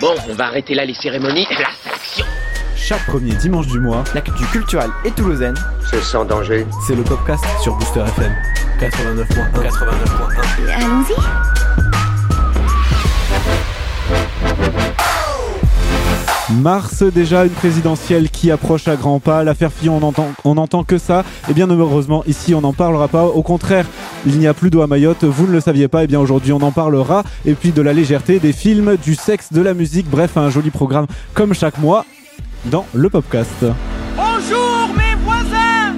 Bon, on va arrêter là les cérémonies. La Chaque premier dimanche du mois, L'actu culturelle et toulousaine, C'est sans danger. c'est le podcast sur Booster FM 89.1. 89.1. Allons-y. Mars déjà, une présidentielle qui approche à grands pas. L'affaire Fillon, on entend, on entend que ça. Et bien heureusement, ici, on n'en parlera pas. Au contraire, il n'y a plus d'eau à Mayotte. Vous ne le saviez pas. Et bien aujourd'hui, on en parlera. Et puis de la légèreté, des films, du sexe, de la musique. Bref, un joli programme comme chaque mois dans le Popcast. Bonjour mes voisins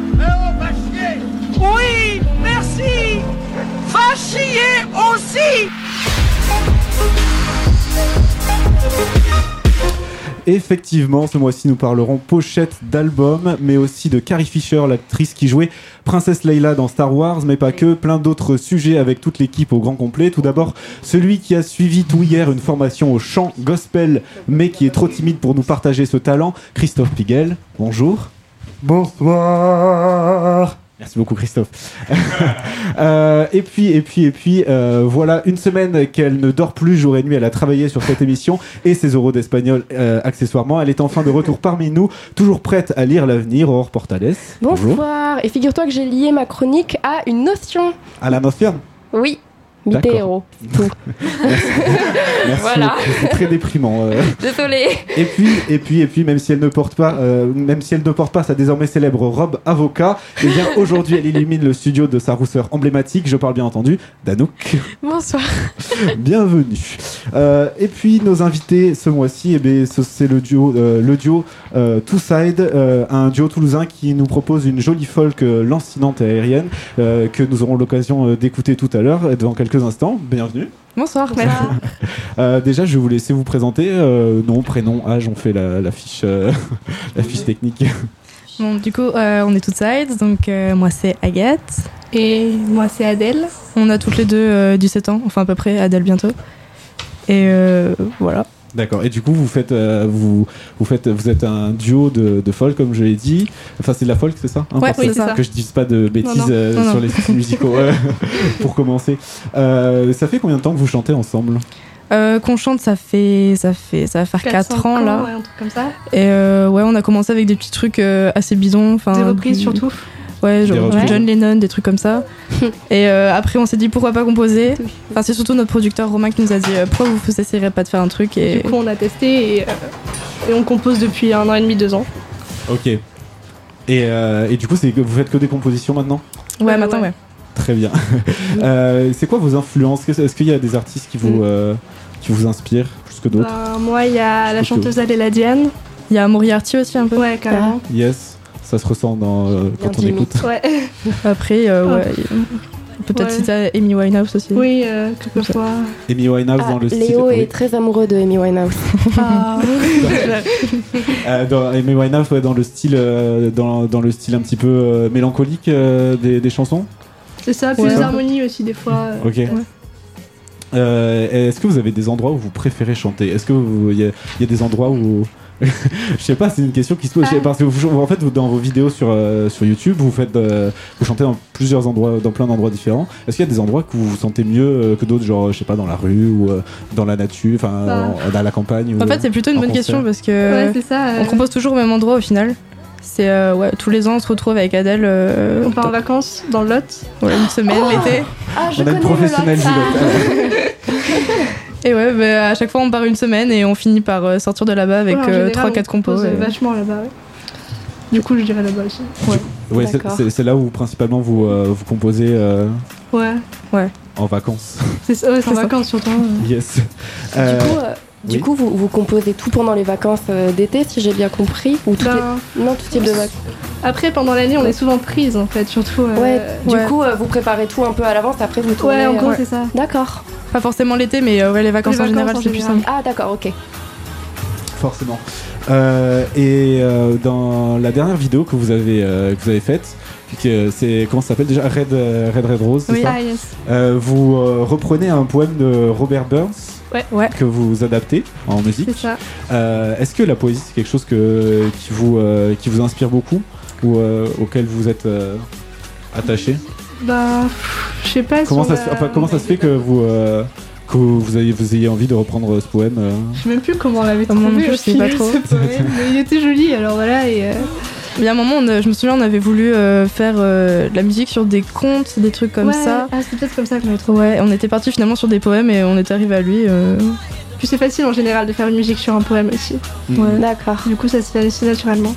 Oui, merci Va chier aussi Effectivement, ce mois-ci, nous parlerons pochette d'albums, mais aussi de Carrie Fisher, l'actrice qui jouait Princesse Leila dans Star Wars, mais pas que, plein d'autres sujets avec toute l'équipe au grand complet. Tout d'abord, celui qui a suivi tout hier une formation au chant gospel, mais qui est trop timide pour nous partager ce talent, Christophe Piguel. Bonjour. Bonsoir. Merci beaucoup Christophe. Euh, et puis et puis et puis euh, voilà une semaine qu'elle ne dort plus jour et nuit. Elle a travaillé sur cette émission et ses euros d'espagnol euh, accessoirement. Elle est enfin de retour parmi nous, toujours prête à lire l'avenir. Aurore Portales. Bonsoir. Et figure-toi que j'ai lié ma chronique à une notion. À la notion. Oui. Mitterrand. Tout. Merci. Voilà. C'est très déprimant. euh. Désolée. Et puis, et puis, et puis, même si elle ne porte pas, euh, même si elle ne porte pas sa désormais célèbre robe avocat, eh bien, aujourd'hui, elle illumine le studio de sa rousseur emblématique. Je parle bien entendu d'Anouk. Bonsoir. Bienvenue. Euh, et puis, nos invités ce mois-ci, eh c'est le duo, euh, le duo Two Side, un duo toulousain qui nous propose une jolie folk lancinante et aérienne que nous aurons l'occasion d'écouter tout à l'heure, dans quelques instants. Bienvenue. Bonsoir. Euh, déjà, je vais vous laisser vous présenter. Euh, nom, prénom, âge, on fait la, la fiche, euh, la fiche technique. Bon, du coup, euh, on est toutes sides, donc euh, moi c'est Agathe. Et moi, c'est Adèle. On a toutes les deux euh, 17 ans, enfin à peu près, Adèle bientôt. Et euh, voilà. D'accord. Et du coup, vous faites, euh, vous, vous faites, vous êtes un duo de, de folk, comme je l'ai dit. Enfin, c'est de la folk, c'est ça hein, Ouais, oui, c'est ça. Que je dise pas de bêtises Non, non. euh, Non, sur non. les styles musicaux. pour commencer, Euh, ça fait combien de temps que vous chantez ensemble? Euh, Qu'on chante, ça fait, ça fait, ça va faire 4, ans là. Ouais, un truc comme ça. Et euh, ouais, on a commencé avec des petits trucs euh, assez bidons. Des reprises du- surtout. Ouais, genre reprises. John Lennon, des trucs comme ça. et euh, après, on s'est dit pourquoi pas composer? Enfin, c'est surtout notre producteur Romain qui nous a dit euh, pourquoi vous vous essayerez pas de faire un truc. Et Du coup, on a testé et, euh, et on compose depuis un an et demi, deux ans. Ok. Et, euh, et du coup, c'est que vous faites que des compositions maintenant? Ouais, Ouais, maintenant, ouais. ouais. Très bien. Euh, c'est quoi vos influences? Est-ce qu'il y a des artistes qui vous, Mm. euh, qui vous inspirent plus que d'autres? Ben, moi, il y a la chanteuse Adèle Diane. Il y a Moriarty aussi un peu. Ouais, carrément. Yes, ça se ressent dans, euh, quand on écoute. Ouais. Après, euh, ouais, peut peut-être Ouais. citer Amy Winehouse aussi. Oui, euh, quelquefois. Amy Winehouse Ah, dans le style. Léo oui. est très amoureux de Amy Winehouse. Ah, Euh, dans Amy Winehouse, ouais, dans le style, euh, dans, dans le style un petit peu euh, mélancolique euh, des, des chansons. c'est ça, puis Ouais. les harmonies aussi, des fois. euh, Ok. Euh, Est-ce que vous avez des endroits où vous préférez chanter? Est-ce que y, il y a des endroits où je sais pas, c'est une question qui se pose Ah. parce que vous, en fait, vous, dans vos vidéos sur euh, sur YouTube, vous faites, euh, vous chantez dans plusieurs endroits, dans plein d'endroits différents. Est-ce qu'il y a des endroits que vous vous sentez mieux euh, que d'autres, genre je sais pas, dans la rue ou euh, dans la nature, enfin Bah. à la campagne ou, En fait, c'est plutôt une bonne question parce que Ouais, ça. euh, on compose toujours au même endroit au final. C'est euh, ouais, tous les ans on se retrouve avec Adèle. euh, on part en vacances dans le Lot. voilà, une semaine l'été. Ah, je On a une connais le lot. Et ouais, bah, à chaque fois on part une semaine et on finit par euh, sortir de là-bas avec Ouais, en général, 3-4 on compos. et- euh, Vachement là-bas, ouais. Du coup, je dirais là-bas aussi. Ouais, c'est- D'accord. c'est c'est là où principalement vous euh, vous composez euh, Ouais. en vacances. C'est ouais, en vacances surtout. euh. yes. Du Euh, coup, euh, du oui. coup vous, vous composez tout pendant les vacances euh, d'été, si j'ai bien compris Ou tout Ben, Non, tout type de vacances. Après, pendant l'année, on est souvent prise en fait, surtout. euh, Ouais, du ouais. coup, euh, vous préparez tout un peu à l'avance, après vous tournez. Ouais, en gros, euh, c'est ça. D'accord. Pas forcément l'été, mais euh, ouais, les vacances Les en général c'est plus simple. Ah, d'accord, ok. Forcément. Euh, et euh, dans la dernière vidéo que vous avez, euh, que vous avez faite, c'est comment ça s'appelle déjà? Red, Red Red Rose, Oui. ça? Ah, yes. Euh, Vous euh, reprenez un poème de Robert Burns Ouais. Ouais. que vous adaptez en musique. Euh, Est-ce que la poésie c'est quelque chose que, qui, vous, euh, qui vous inspire beaucoup ou euh, auquel vous êtes euh, attaché? Bah, je sais pas. comment, si ça se, enfin, comment ça se fait que vous, euh, que vous ayez, vous ayez envie de reprendre ce poème. euh? Je sais même plus comment on l'avait trouvé je sais pas trop. ce poème, mais il était joli, alors voilà. Et, euh, Il y a un moment, on je me souviens, on avait voulu euh, faire euh, de la musique sur des contes, des trucs comme ouais, ça. Ah, c'est peut-être comme ça qu'on avait trouvé. Ouais, on était parti finalement sur des poèmes et on était arrivé à lui. euh, Puis c'est facile en général de faire une musique sur un poème aussi. Mm. D'accord. Du coup, ça se fait assez naturellement.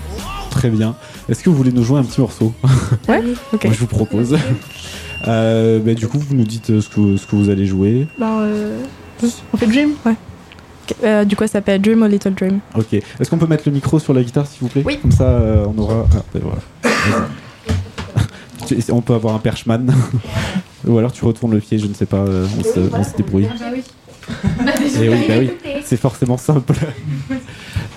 Très bien. Est-ce que vous voulez nous jouer un petit morceau? Ouais, ok. Moi, je vous propose. Euh, bah, du coup, vous nous dites ce que, ce que vous allez jouer. Ben, euh, on fait Dream Euh, du coup, ça s'appelle Dream a Little Dream. Ok. Est-ce qu'on peut mettre le micro sur la guitare, s'il vous plaît Oui. Comme ça, euh, on aura. Ah, bah, voilà. Tu- on peut avoir un perchman. Ou alors tu retournes le pied, je ne sais pas. euh, on, se, on se débrouille. Et oui, bah oui. C'est forcément simple.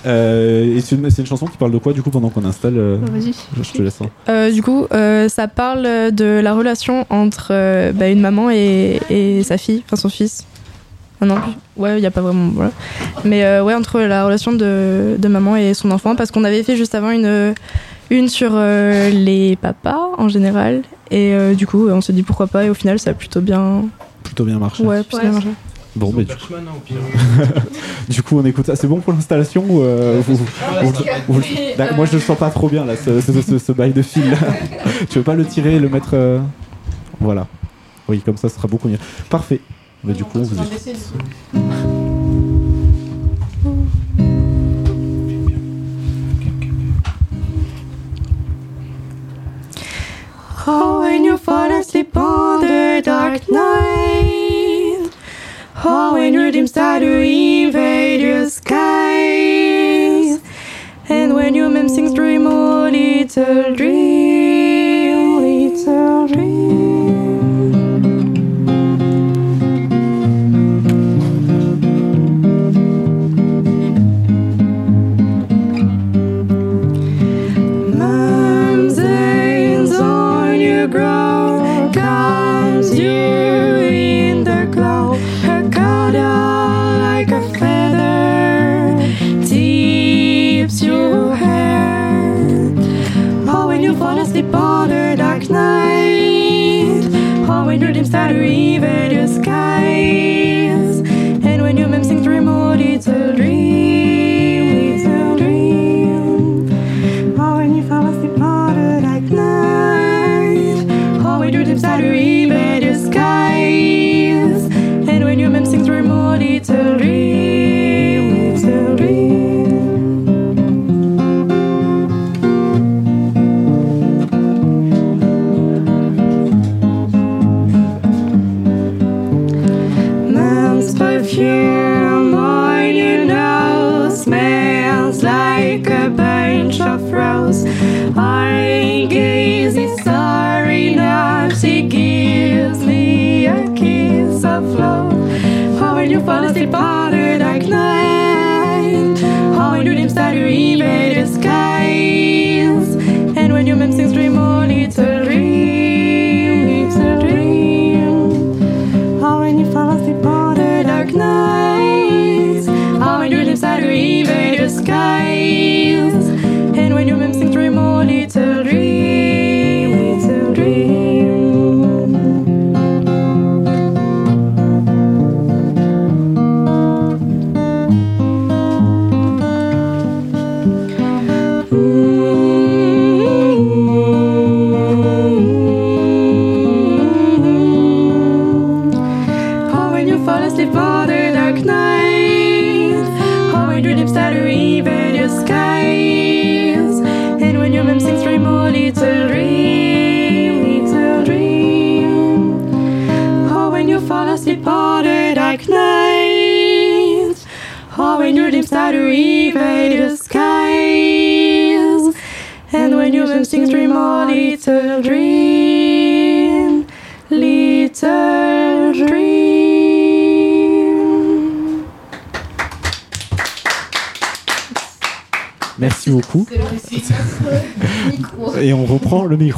Euh, et c'est une, chanson qui parle de quoi, du coup, pendant qu'on installe euh, Ben, Vas-y. Je te laisse. hein. Euh, du coup, euh, ça parle de la relation entre euh, bah, une maman et, et sa fille, enfin son fils. Ah non, ouais, il n'y a pas vraiment. Voilà. Mais euh, ouais, entre la relation de, de maman et son enfant, parce qu'on avait fait juste avant une, une sur euh, les papas en général. Et euh, du coup, on s'est dit pourquoi pas, et au final, ça a plutôt bien. Plutôt bien marché. Ouais, plutôt Ouais, bien marché. Bon, mais du, du coup, on écoute ça. C'est bon pour l'installation ou, euh, vous- vous- vous- vous- D'accord, Moi, je le sens pas trop bien, là, ce, ce, ce- ce bail de fil. Là. tu veux pas le tirer et le mettre. euh, Voilà. Oui, comme ça, ce sera beaucoup mieux. Parfait. Mais du coup, on vous écoute. Oh, when you fall asleep on the dark night. Oh, when your dreams start to invade your skies. And when your mem sings dream, oh, little dream, little dream.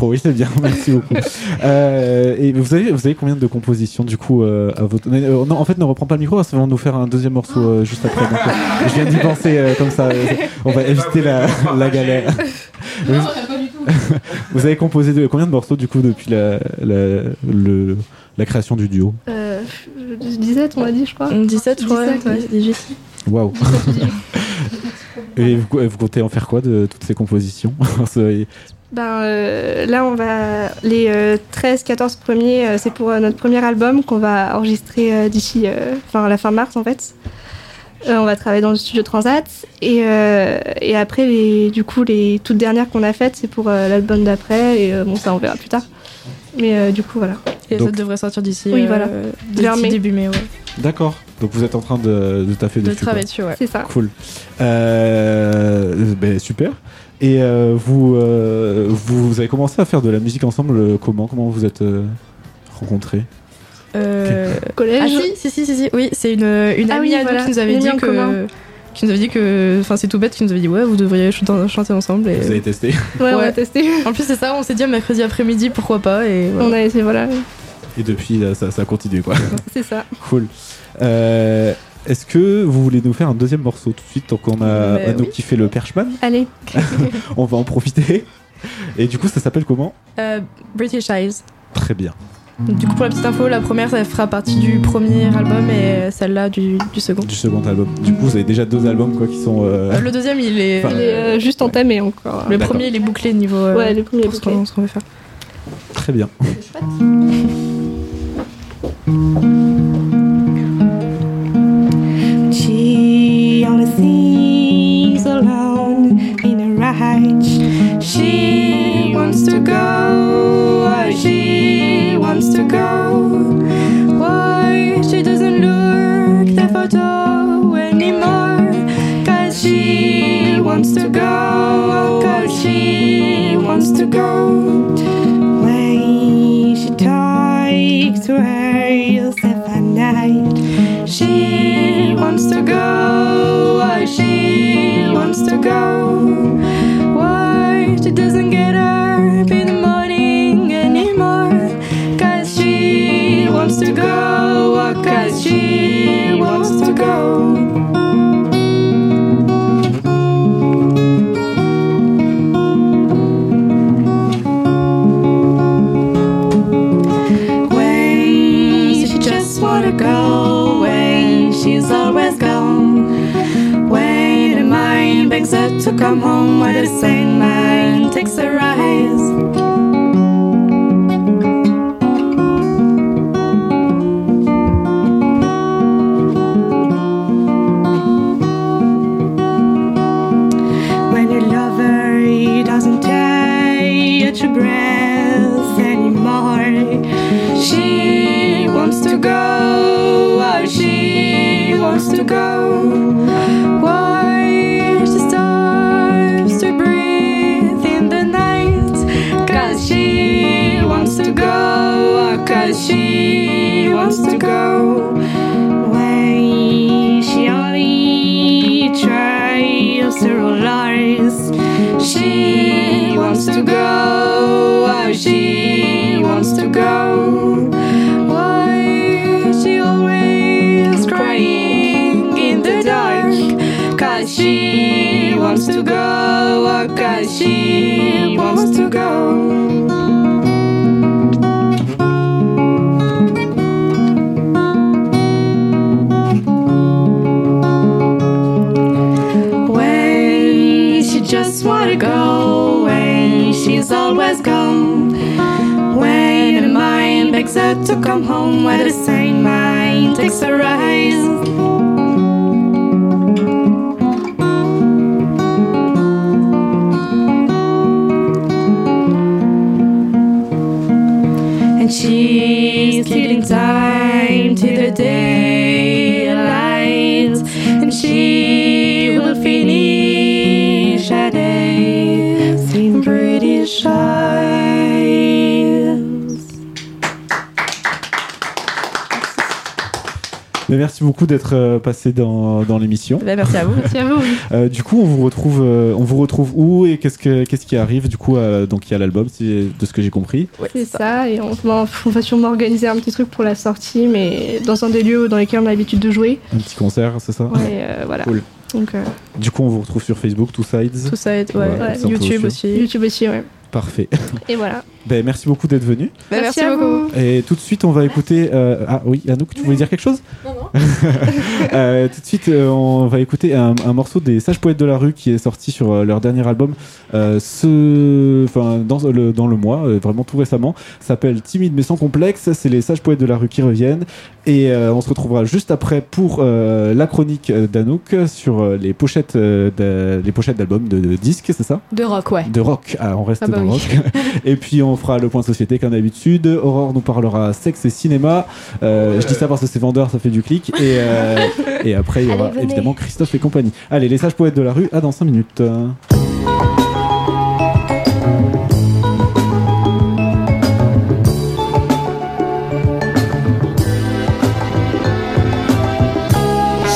Micro, oui, c'est bien. Merci beaucoup. Euh, et vous avez, vous avez combien de compositions du coup euh, à votre. Euh, non, en fait, ne reprends pas le micro, ça va nous faire un deuxième morceau euh, juste après. Donc, euh, je viens d'y penser euh, comme ça. euh, on va éviter la, la galère. vous, vous avez composé de, combien de morceaux du coup depuis la, la, le- la création du duo Euh, euh, 17, on a dit, je crois. 17, je crois. 17, ouais. ouais, 18. Waouh. Et vous, vous comptez en faire quoi de toutes ces compositions? Ben, euh, là, on va. Les 13-14 premiers, euh, c'est pour euh, notre premier album qu'on va enregistrer euh, d'ici. euh, Enfin, à la fin mars, en fait. Euh, on va travailler dans le studio Transat. Et, euh, et après, les, du coup, les toutes dernières qu'on a faites, c'est pour euh, l'album d'après. Et euh, bon, ça, on verra plus tard. Mais euh, du coup, voilà. Et Donc- ça devrait sortir d'ici. Oui, euh, voilà. début mai, ouais. D'accord. Donc vous êtes en train de, de taffer De dessus. quoi. travailler dessus, ouais. C'est ça. Cool. Euh, ben, super. Et euh, vous, euh, vous, vous avez commencé à faire de la musique ensemble euh, comment Comment vous êtes euh, rencontrés Euh, Collège. Ah si, si, si, si, si. oui, c'est une, une Ah amie oui, voilà, qui nous avait dit que... Qui nous avait dit que... Enfin, c'est tout bête, qui nous avait dit, ouais, vous devriez ch- chanter ensemble. Et... Vous avez testé Ouais, on va tester. En plus, c'est ça, on s'est dit mercredi après-midi, pourquoi pas, et voilà. On a essayé, voilà. Et depuis, là, ça, ça continue quoi. C'est ça. cool. Euh, Est-ce que vous voulez nous faire un deuxième morceau tout de suite tant qu'on a à nous oui. qui fait le Perchman Allez. On va en profiter. Et du coup, ça s'appelle comment? Euh, British Eyes. Très bien. Du coup, pour la petite info, la première, ça fera partie du premier album et celle-là du, du second. Du second album. Du coup, vous avez déjà deux albums quoi qui sont. euh, Euh, le deuxième, il est... Enfin, Il est euh, juste entamé encore. le premier, il est bouclé niveau... euh, Ouais, le premier est bouclé. qu'on ce qu'on veut faire. Très bien. She She wants to go where she wants to go. Why she doesn't look the photo anymore? Cause she wants to go, cause she wants to go. When she talks to herself come home where the saint mind, takes a rise. Go. When she only tries to realize she wants to go, oh, she wants to go. Why she always crying in the dark? Cause she wants to go, cause she wants to go. To come home, where the same mind takes a eyes. Merci beaucoup d'être euh, passé dans, dans l'émission. Bah, merci à vous. Merci à vous. oui. Euh, du coup, on vous retrouve, euh, on vous retrouve où et qu'est-ce que qu'est-ce qui arrive du coup euh, Donc il y a l'album, de ce que j'ai compris. C'est ça, et on, va- on va sûrement organiser un petit truc pour la sortie, mais dans un des lieux dans lesquels on a l'habitude de jouer. Un petit concert, c'est ça? Ouais, euh, voilà. Cool. Donc, euh, Du coup, on vous retrouve sur Facebook, Two Sides. Ça, est- ouais, Ouais, YouTube aussi. aussi. YouTube aussi, ouais. Parfait. Et voilà. Ben, merci beaucoup d'être venu. Bah, Merci merci, à beaucoup. Et tout de suite, on va écouter. euh, Ah oui, Anouk, tu voulais dire quelque chose? Non, non. Euh, tout de suite, euh, on va écouter un, un morceau des Sages Poètes de la Rue qui est sorti sur euh, leur dernier album euh, ce... enfin, dans, le, dans le mois, euh, vraiment tout récemment. S'appelle Timide mais sans complexe. C'est les Sages Poètes de la Rue qui reviennent. Et euh, on se retrouvera juste après pour euh, la chronique d'Anouk sur euh, les pochettes euh, d'a- les pochettes d'albums de, de disques, c'est ça? De rock, ouais. de rock. Ah, on reste Ah bah oui. rock. et puis on fera le point société comme d'habitude. Aurore nous parlera sexe et cinéma. Euh, Je dis ça parce que c'est vendeur, ça fait du clic. Et, euh, et après il y aura Allez, évidemment Christophe et compagnie. Allez, les sages poètes de la rue. À dans 5 minutes.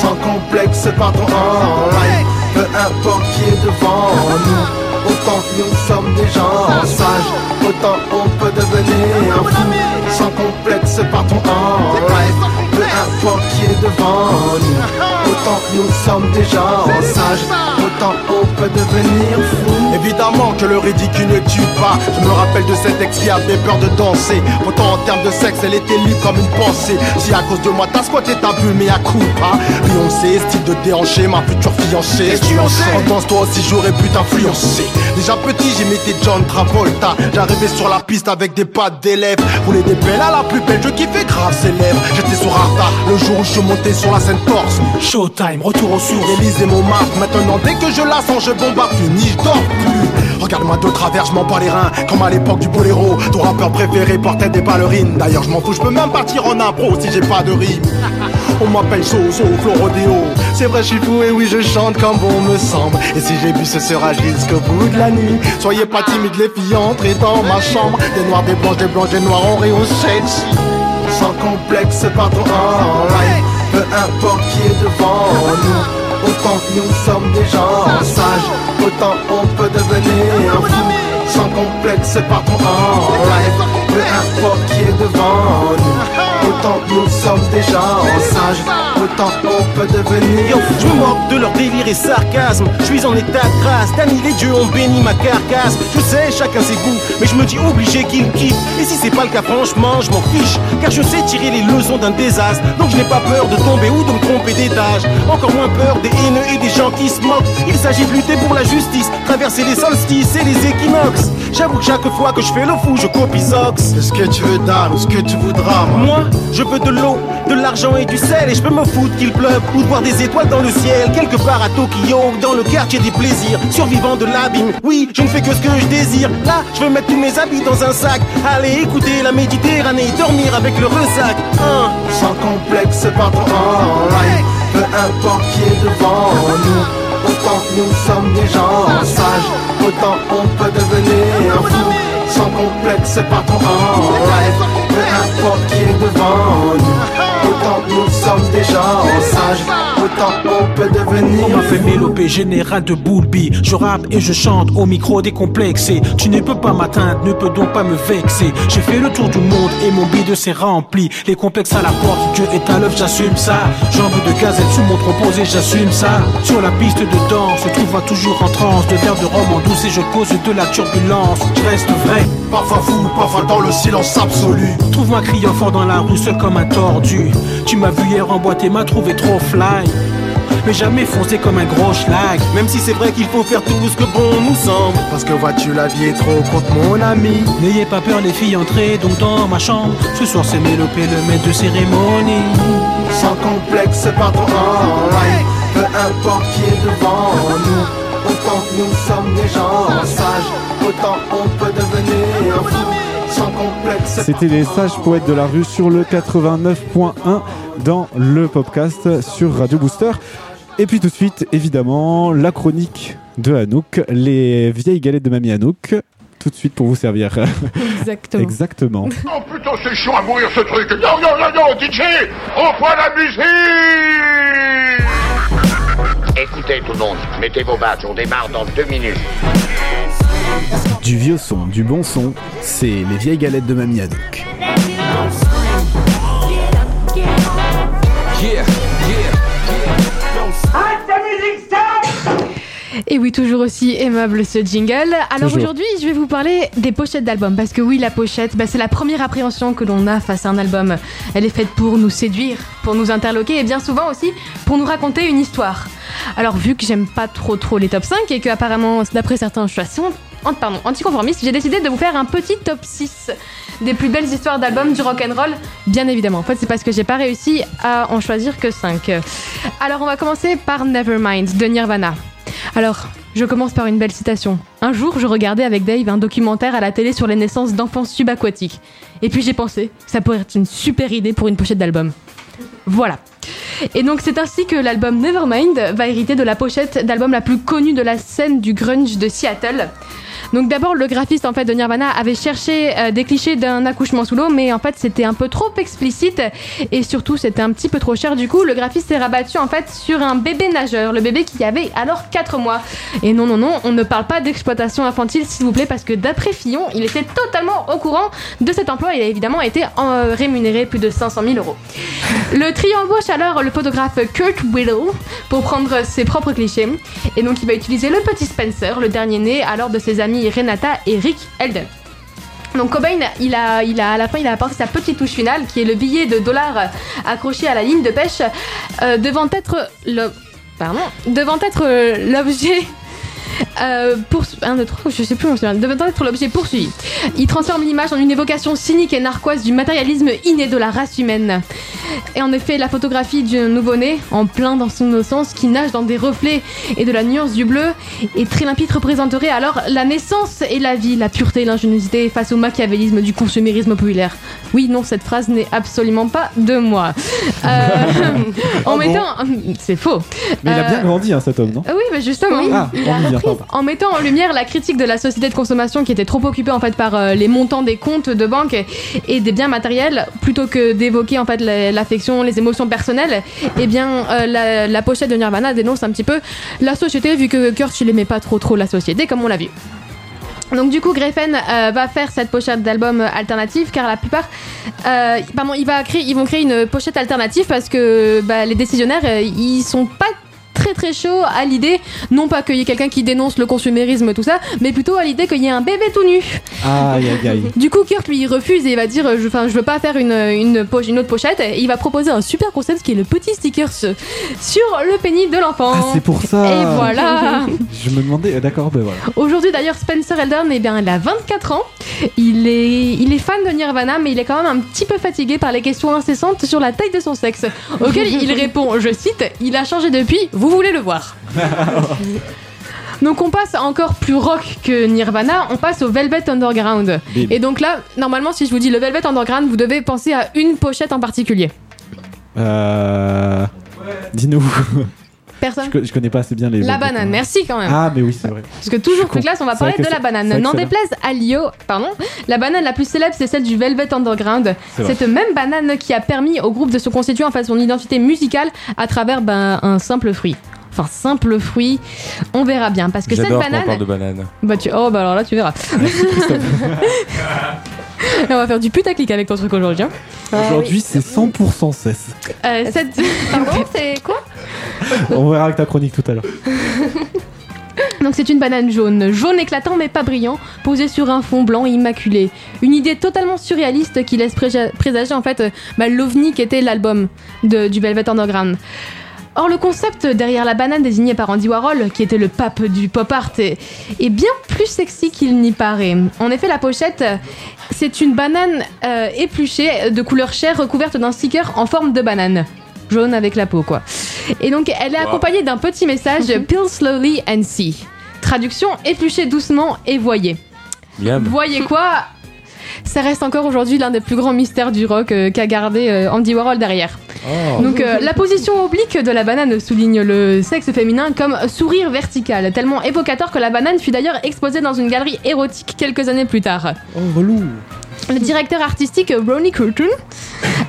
sans complexe, partons en live. Peu importe qui est devant nous, autant nous sommes des gens sages, autant on peut devenir fou. Sans complexe, partons en live. Peu importe qui est devant nous, autant nous sommes des gens sages, autant on peut devenir fou. Évidemment que le ridicule ne tue pas. Je me rappelle de cette ex qui avait peur de danser. Pourtant en termes de sexe, elle était libre comme une pensée. Si à cause de moi t'as squatté ta bulle, mais à coup pas. Beyoncé, style de déhanché, ma future fiancée. Que tu en sais? Toi aussi j'aurais pu t'influencer. Déjà petit, j'imitais John Travolta. J'arrivais sur la piste avec des pattes d'élèves. Roulais des belles à la plus belle, je kiffais grave ses lèvres. J'étais sur Arta, le jour où je suis monté sur la scène Corse. Showtime, retour aux sources. Élise et Montmartre, maintenant dès que je la sens, je bombarde. Fini, je dors plus. Regarde-moi de travers, je m'en bats les reins. Comme à l'époque du boléro, ton rappeur préféré portait des ballerines. D'ailleurs, je m'en fous, je peux même partir en impro si j'ai pas de rime. On m'appelle Soso, Flo Rodeo. C'est vrai, je suis fou et oui, je chante comme bon me semble. Et si j'ai bu, ce sera jusqu'au bout de la nuit. Soyez pas timides, les filles, entrez dans ma chambre. Des noirs, des blanches, des blanches, des noirs, on Chelsea. Sans complexe, partons en live. Peu importe qui est devant nous. Autant nous sommes des gens sages, autant on peut devenir un fou. Sans complexe, partons en live. Peu importe qui est devant nous. Autant que nous sommes des gens sages, autant on peut devenir Yo, je me moque de leur délire et sarcasme. Je suis en état de grâce. Dany, les dieux ont béni ma carcasse. Je sais, chacun ses goûts, mais je me dis obligé qu'ils kiffent. Et si c'est pas le cas, franchement, je m'en fiche. Car je sais tirer les leçons d'un désastre. Donc je n'ai pas peur de tomber ou de me tromper d'étage. Encore moins peur des haineux et des gens qui se moquent. Il s'agit de lutter pour la justice, traverser les solstices et les équinoxes. J'avoue que chaque fois que je fais le fou, je copie Sox. Ce que tu veux d'âme, ce que tu voudras, moi. Moi, je veux de l'eau, de l'argent et du sel Et je peux me foutre qu'il pleuve ou de voir des étoiles dans le ciel Quelque part à Tokyo, dans le quartier des plaisirs Survivant de l'abîme, oui, je ne fais que ce que je désire Là, je veux mettre tous mes habits dans un sac Aller écouter la Méditerranée, dormir avec le ressac Hein. Sans complexe, partons en live. Peu importe qui est devant nous. Autant que nous sommes des gens sages, autant on peut devenir un fou. Sans complexe, partons en live. Peu importe qui est devant nous. Autant que nous sommes des gens sages, on On m'a fait mélopé général de Boulby. Je rappe et je chante au micro décomplexé. Tu ne peux pas m'atteindre, ne peux donc pas me vexer. J'ai fait le tour du monde et mon bide s'est rempli. Les complexes à la porte, Dieu est à l'œuvre, j'assume ça. Jambes de gazelle sous mon proposé, j'assume ça. Sur la piste de danse, je trouve toujours en transe. De verre de rhum en douce et je cause de la turbulence. Je reste vrai. Parfois fou, parfois dans le silence absolu. Trouve-moi criant fort dans la rue, seul comme un tordu. Tu m'as vu hier en boîte et m'as trouvé trop fly. Mais jamais foncé comme un gros schlag. Même si c'est vrai qu'il faut faire tout ce que bon nous semble Parce que vois-tu, la vie est trop courte, mon ami. N'ayez pas peur les filles, entrez donc dans ma chambre. Ce soir c'est Mélopé le maître de cérémonie. Sans complexe, partons en live. Peu importe qui est devant nous. Autant que nous sommes des gens sages, autant on peut devenir un fou. Sans complexe, C'était les sages poètes de la rue sur le 89.1 dans le podcast sur Radio Booster. Et puis tout de suite, évidemment, la chronique de Anouk, les vieilles galettes de mamie Anouk. Tout de suite pour vous servir. Exactement. Exactement. Oh putain, c'est chiant à mourir ce truc. Non, non, non, non, DJ, reprends la musique Écoutez tout le monde, mettez vos badges, on démarre dans deux minutes. Du vieux son, du bon son, c'est les vieilles galettes de Mamie. Arrête ta musique, stop Et oui, toujours aussi aimable ce jingle. Alors aujourd'hui, je vais vous parler des pochettes d'albums. Parce que oui, la pochette, bah, c'est la première appréhension que l'on a face à un album. Elle est faite pour nous séduire, pour nous interloquer et bien souvent aussi pour nous raconter une histoire. Alors vu que j'aime pas trop trop les top 5 et que apparemment, d'après certains, je suis assez an- pardon, anticonformiste, j'ai décidé de vous faire un petit top 6 des plus belles histoires d'albums du rock'n'roll, bien évidemment. En fait, c'est parce que j'ai pas réussi à en choisir que 5. Alors on va commencer par Nevermind de Nirvana. Alors, je commence par une belle citation. Un jour, je regardais avec Dave un documentaire à la télé sur les naissances d'enfants subaquatiques. Et puis j'ai pensé ça pourrait être une super idée pour une pochette d'album. Voilà. Et donc c'est ainsi que l'album Nevermind va hériter de la pochette d'album la plus connue de la scène du grunge de Seattle. Donc d'abord le graphiste en fait de Nirvana avait cherché euh, des clichés d'un accouchement sous l'eau mais en fait c'était un peu trop explicite et surtout c'était un petit peu trop cher du coup le graphiste s'est rabattu en fait sur un bébé nageur, le bébé qui avait alors 4 mois. Et non non non, on ne parle pas d'exploitation infantile s'il vous plaît parce que d'après Fillon, il était totalement au courant de cet emploi, il a évidemment été euh, rémunéré plus de 500 000 euros. Le trio embauche alors le photographe Kurt Whittle pour prendre ses propres clichés. Et donc il va utiliser le petit Spencer, le dernier né, alors de ses amis Renata et Rick Elden. Donc Cobain, il a, à la fin, il a apporté sa petite touche finale, qui est le billet de dollar accroché à la ligne de pêche, euh, devant être le, devant être euh, l'objet euh, pour un de trois, je sais plus, je me être l'objet poursuivi. Il transforme l'image en une évocation cynique et narquoise du matérialisme inné de la race humaine. Et en effet, la photographie d'un nouveau-né, en plein dans son innocence, qui nage dans des reflets et de la nuance du bleu, est très limpide, représenterait alors la naissance et la vie, la pureté et l'ingéniosité face au machiavélisme du consumérisme populaire. Oui, non, cette phrase n'est absolument pas de moi. Euh, en Ah bon mettant. C'est faux. Mais il a bien Euh, grandi, hein, cet homme, non? Oui, mais justement, Ah, en mettant en lumière la critique de la société de consommation qui était trop occupée en fait par euh, les montants des comptes de banque et des biens matériels plutôt que d'évoquer en fait la- l'affection, les émotions personnelles. Et bien, euh, la, la pochette de Nirvana dénonce un petit peu la société vu que Kurt il aimait pas trop trop la société comme on l'a vu. Donc du coup, Greffen euh, va faire cette pochette d'album alternative car la plupart, euh, pardon, il va créer, ils vont créer une pochette alternative parce que bah, les décisionnaires, euh, ils sont pas très très chauds à l'idée, non pas qu'il y ait quelqu'un qui dénonce le consumérisme tout ça, mais plutôt à l'idée qu'il y ait un bébé tout nu. Aïe, aïe, aïe. Du coup, Kurt lui il refuse et il va dire, euh, je, je veux pas faire une, une, poche- une autre pochette. Et il va proposer un super concept qui est le petit sticker sur le pénis de l'enfant. Ah, c'est pour ça. Et voilà. Je me demandais, euh, d'accord, ben voilà. Aujourd'hui d'ailleurs Spencer Eldon eh bien, il a 24 ans, il est, il est fan de Nirvana mais il est quand même un petit peu fatigué par les questions incessantes sur la taille de son sexe, auquel il répond, je cite, il a changé depuis, vous voulez le voir. Donc on passe encore plus rock que Nirvana, on passe au Velvet Underground. Bim. Et donc là, normalement si je vous dis le Velvet Underground, vous devez penser à une pochette en particulier. Euh... Dis-nous. Personne je, co- je connais pas assez bien les. La banane, merci quand même. Ah, mais oui, c'est vrai. Parce que toujours plus classe, on va parler de la banane. N'en déplaise à Lio, pardon, la banane la plus célèbre, c'est celle du Velvet Underground. C'est vrai. Cette même banane qui a permis au groupe de se constituer en fait son identité musicale à travers ben, un simple fruit. Enfin, simple fruit, on verra bien. Parce que cette J'adore quand on banane. parle de banane. Bah, tu... Oh, bah alors là, tu verras. Et on va faire du putaclic avec ton truc aujourd'hui. hein. Aujourd'hui, c'est 100% cesse. Euh, cette... Pardon, c'est quoi? On verra avec ta chronique tout à l'heure. Donc c'est une banane jaune, jaune éclatant mais pas brillant, posée sur un fond blanc immaculé. Une idée totalement surréaliste qui laisse présager en fait euh, bah, l'ovni qu'était l'album de- du Velvet Underground. Or le concept derrière la banane désignée par Andy Warhol, qui était le pape du pop art, est, est bien plus sexy qu'il n'y paraît. En effet la pochette, c'est une banane euh, épluchée de couleur chair recouverte d'un sticker en forme de banane. Jaune avec la peau quoi. Et donc elle est Wow. accompagnée d'un petit message Peel slowly and see. Traduction épluchez doucement et voyez. Miam. Voyez quoi? Ça reste encore aujourd'hui l'un des plus grands mystères du rock euh, qu'a gardé euh, Andy Warhol derrière. Oh. Donc euh, la position oblique de la banane souligne le sexe féminin comme sourire vertical, tellement évocateur que la banane fut d'ailleurs exposée dans une galerie érotique quelques années plus tard. Oh, relou. Le directeur artistique Ronnie Curtin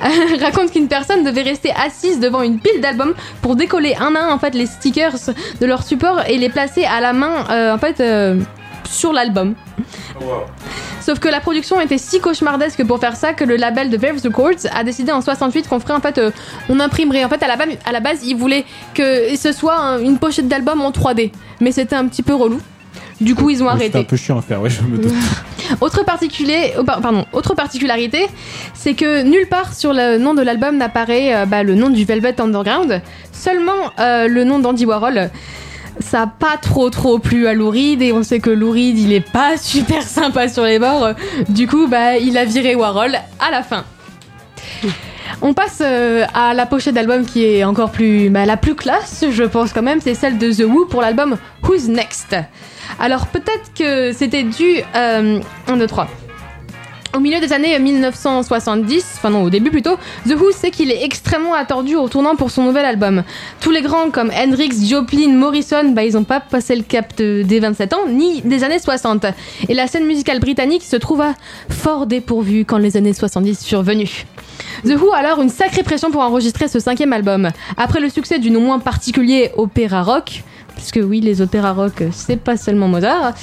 raconte qu'une personne devait rester assise devant une pile d'albums pour décoller un à un en fait les stickers de leur support et les placer à la main euh, en fait euh, sur l'album. Sauf que la production était si cauchemardesque pour faire ça que le label de Verve Records a décidé en 68 qu'on ferait en fait, euh, on imprimerait. En fait, à la, base, à la base, ils voulaient que ce soit un- une pochette d'album en 3D, mais c'était un petit peu relou. Du coup, ils ont arrêté. un peu chiant à faire, ouais, je me doute. Autre, particulé- oh, par- pardon, autre particularité, c'est que nulle part sur le nom de l'album n'apparaît euh, bah, le nom du Velvet Underground, seulement euh, le nom d'Andy Warhol. Ça pas trop trop plu à Lou Reed et on sait que Lou Reed il est pas super sympa sur les bords. Du coup, bah, il a viré Warhol à la fin. On passe euh, à la pochette d'album qui est encore plus bah, la plus classe, je pense quand même, c'est celle de The Who pour l'album Who's Next. Alors peut-être que c'était dû euh, 1 2 3. Au milieu des années 1970, enfin non, au début plutôt, The Who sait qu'il est extrêmement attendu au tournant pour son nouvel album. Tous les grands comme Hendrix, Joplin, Morrison, bah ils ont pas passé le cap de- des 27 ans, ni des années 60. Et la scène musicale britannique se trouva fort dépourvue quand les années 70 furent venues. The Who a alors une sacrée pression pour enregistrer ce cinquième album. Après le succès du non moins particulier opéra rock, puisque oui, les opéras rock, c'est pas seulement Mozart,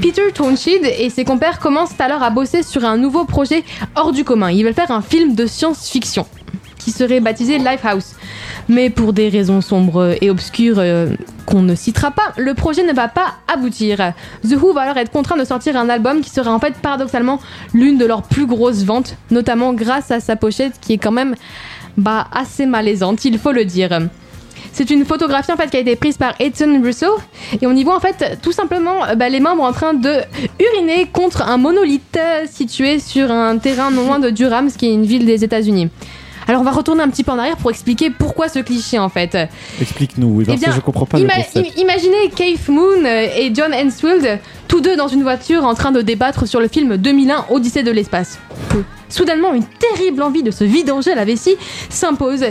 Peter Townshend et ses compères commencent alors à bosser sur un nouveau projet hors du commun. Ils veulent faire un film de science-fiction qui serait baptisé Lifehouse. Mais pour des raisons sombres et obscures euh, qu'on ne citera pas, le projet ne va pas aboutir. The Who va alors être contraint de sortir un album qui sera en fait paradoxalement l'une de leurs plus grosses ventes, notamment grâce à sa pochette qui est quand même bah, assez malaisante, il faut le dire. C'est une photographie en fait qui a été prise par Ethan Russo et on y voit en fait tout simplement euh, bah, les membres en train de uriner contre un monolithe euh, situé sur un terrain non loin de Durham, ce qui est une ville des États-Unis. Alors on va retourner un petit peu en arrière pour expliquer pourquoi ce cliché en fait. Explique-nous, oui, parce Eh bien, que je comprends pas ima- le concept. im- imaginez Keith Moon euh, et John Hensfield, tous deux dans une voiture en train de débattre sur le film 2001 Odyssée de l'espace. Soudainement, une terrible envie de se vidanger à la vessie s'impose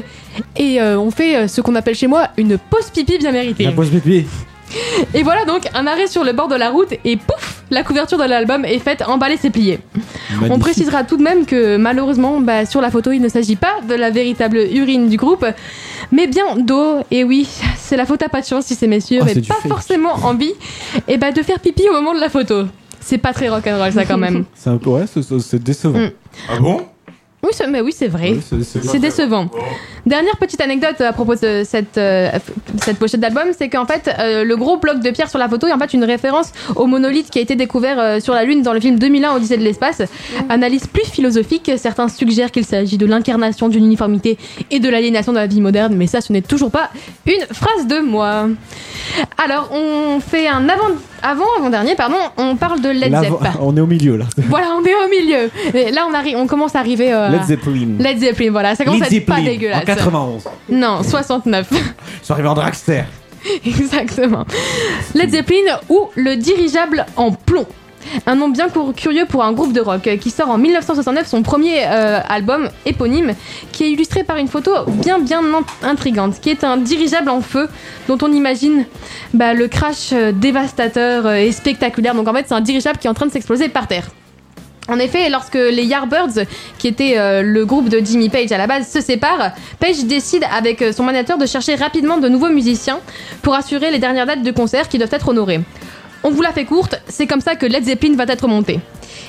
et euh, on fait euh, ce qu'on appelle chez moi une pause pipi bien méritée. La pause pipi. Et voilà donc un arrêt sur le bord de la route et pouf, la couverture de l'album est faite, emballée, c'est plié. On précisera tout de même que malheureusement, bah, sur la photo, il ne s'agit pas de la véritable urine du groupe, mais bien d'eau. Et oui, c'est la faute à pas de chance si ces messieurs Ah, n'avaient pas forcément envie et bah, de faire pipi au moment de la photo. C'est pas très rock'n'roll ça quand même. C'est un peu, ouais, c'est décevant. Mm. Ah bon? Oui, c'est- mais oui, c'est vrai. Oui, c'est- c'est- C'est décevant. Dernière petite anecdote à propos de cette, euh, cette pochette d'album, c'est qu'en fait, euh, le gros bloc de pierre sur la photo est en fait une référence au monolithe qui a été découvert euh, sur la Lune dans le film 2001 Odyssée de l'espace. Analyse plus philosophique, certains suggèrent qu'il s'agit de l'incarnation d'une uniformité et de l'aliénation de la vie moderne, mais ça, ce n'est toujours pas une phrase de moi. Alors, on fait un avant, avant, avant-dernier, pardon, on parle de Led Là, Zepp. on est au milieu là. Voilà, on est au milieu. Et là, on, arrive, on commence à arriver. euh, Led Zeppelin. Led Zeppelin, voilà, ça commence Led à être pas Zeppelin, dégueulasse. En 91. Non, 69. Ils sont arrivés en dragster. Exactement. Led Zeppelin ou le dirigeable en plomb. Un nom bien curieux pour un groupe de rock euh, qui sort en 1969 son premier euh, album éponyme qui est illustré par une photo bien bien in- intrigante qui est un dirigeable en feu dont on imagine bah, le crash euh, dévastateur et spectaculaire. Donc en fait c'est un dirigeable qui est en train de s'exploser par terre. En effet, lorsque les Yardbirds, qui était euh, le groupe de Jimmy Page à la base, se séparent, Page décide avec son manager de chercher rapidement de nouveaux musiciens pour assurer les dernières dates de concert qui doivent être honorées. On vous la fait courte, c'est comme ça que Led Zeppelin va être monté.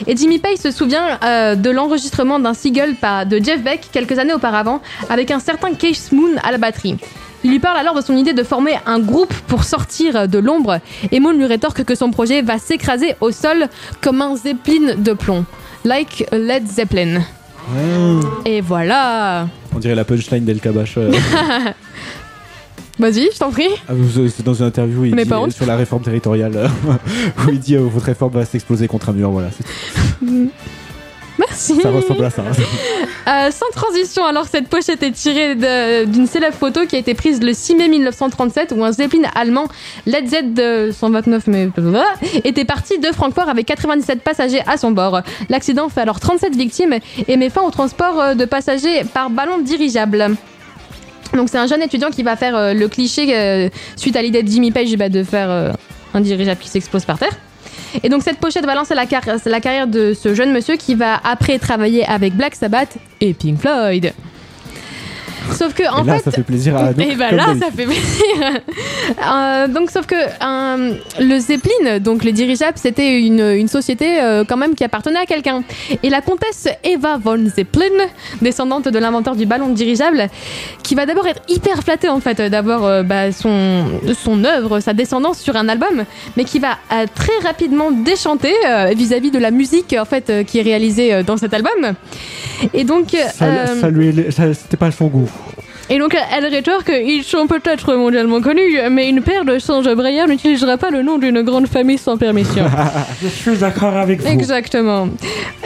Et Jimmy Page se souvient euh, de l'enregistrement d'un single de Jeff Beck quelques années auparavant avec un certain Case Moon à la batterie. Il lui parle alors de son idée de former un groupe pour sortir de l'ombre et Moon lui rétorque que son projet va s'écraser au sol comme un Zeppelin de plomb. Like a Led Zeppelin. Et voilà On dirait la punchline d'El Kabash. euh. Vas-y, je t'en prie. Ah, C'est dans une interview il Mais dit, euh, sur la réforme territoriale euh, où il dit euh, votre réforme va s'exploser contre un mur. Voilà. Merci. ça ressemble à ça. hein. Euh, sans transition, alors cette pochette est tirée d'une célèbre photo qui a été prise le 6 mai 1937 où un Zeppelin allemand, Led Z de 129 mais était parti de Francfort avec 97 passagers à son bord. L'accident fait alors 37 victimes et met fin au transport euh, de passagers par ballon dirigeable. Donc c'est un jeune étudiant qui va faire euh, le cliché euh, suite à l'idée de Jimmy Page bah, de faire euh, un dirigeable qui s'explose par terre. Et donc cette pochette va lancer la, car- la carrière de ce jeune monsieur qui va après travailler avec Black Sabbath et Pink Floyd. Sauf que Et en là, fait, ça fait plaisir à Et bah là, ça fait plaisir. Euh, donc, sauf que euh, le Zeppelin, donc les dirigeables, c'était une, une société euh, quand même qui appartenait à quelqu'un. Et la comtesse Eva von Zeppelin, descendante de l'inventeur du ballon dirigeable, qui va d'abord être hyper flattée en fait d'avoir euh, bah, son son œuvre, sa descendance sur un album, mais qui va très rapidement déchanter vis-à-vis de la musique en fait qui est réalisée dans cet album. Et donc, Ça, ça lui c'était pas son goût. Et donc elle rétorque ils sont peut-être mondialement connus, mais une paire de singes brayards n'utilisera pas le nom d'une grande famille sans permission. Je suis d'accord avec vous. Exactement.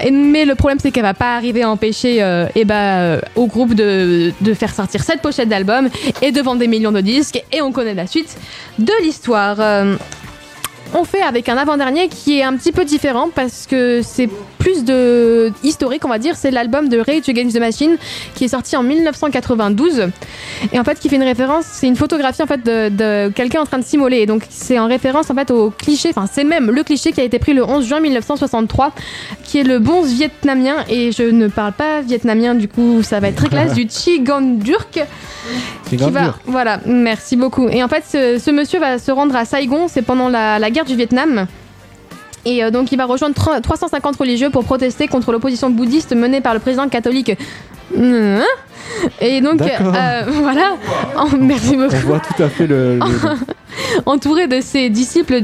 Et- mais le problème c'est qu'elle va pas arriver à empêcher euh, eh ben, euh, au groupe de, de faire sortir cette pochette d'album et de vendre des millions de disques. Et on connaît la suite de l'histoire. Euh, on fait avec un avant-dernier qui est un petit peu différent parce que c'est plus de historique, on va dire. C'est l'album de Rage Against the Machine qui est sorti en 1992 et en fait qui fait une référence. C'est une photographie en fait de, de quelqu'un en train de s'immoler. Et donc c'est en référence en fait au cliché. Enfin c'est même le cliché qui a été pris le 11 juin 1963, qui est le bonze vietnamien. Et je ne parle pas vietnamien, du coup ça va être très classe du Chi Gan Durk qui va, voilà, merci beaucoup. Et en fait, ce, ce monsieur va se rendre à Saigon, c'est pendant la, la guerre du Vietnam. Et euh, donc, il va rejoindre 3- 350 religieux pour protester contre l'opposition bouddhiste menée par le président catholique. Hein Et donc, euh, voilà. Oh, merci beaucoup On voit tout à fait le. le- entouré de ses disciples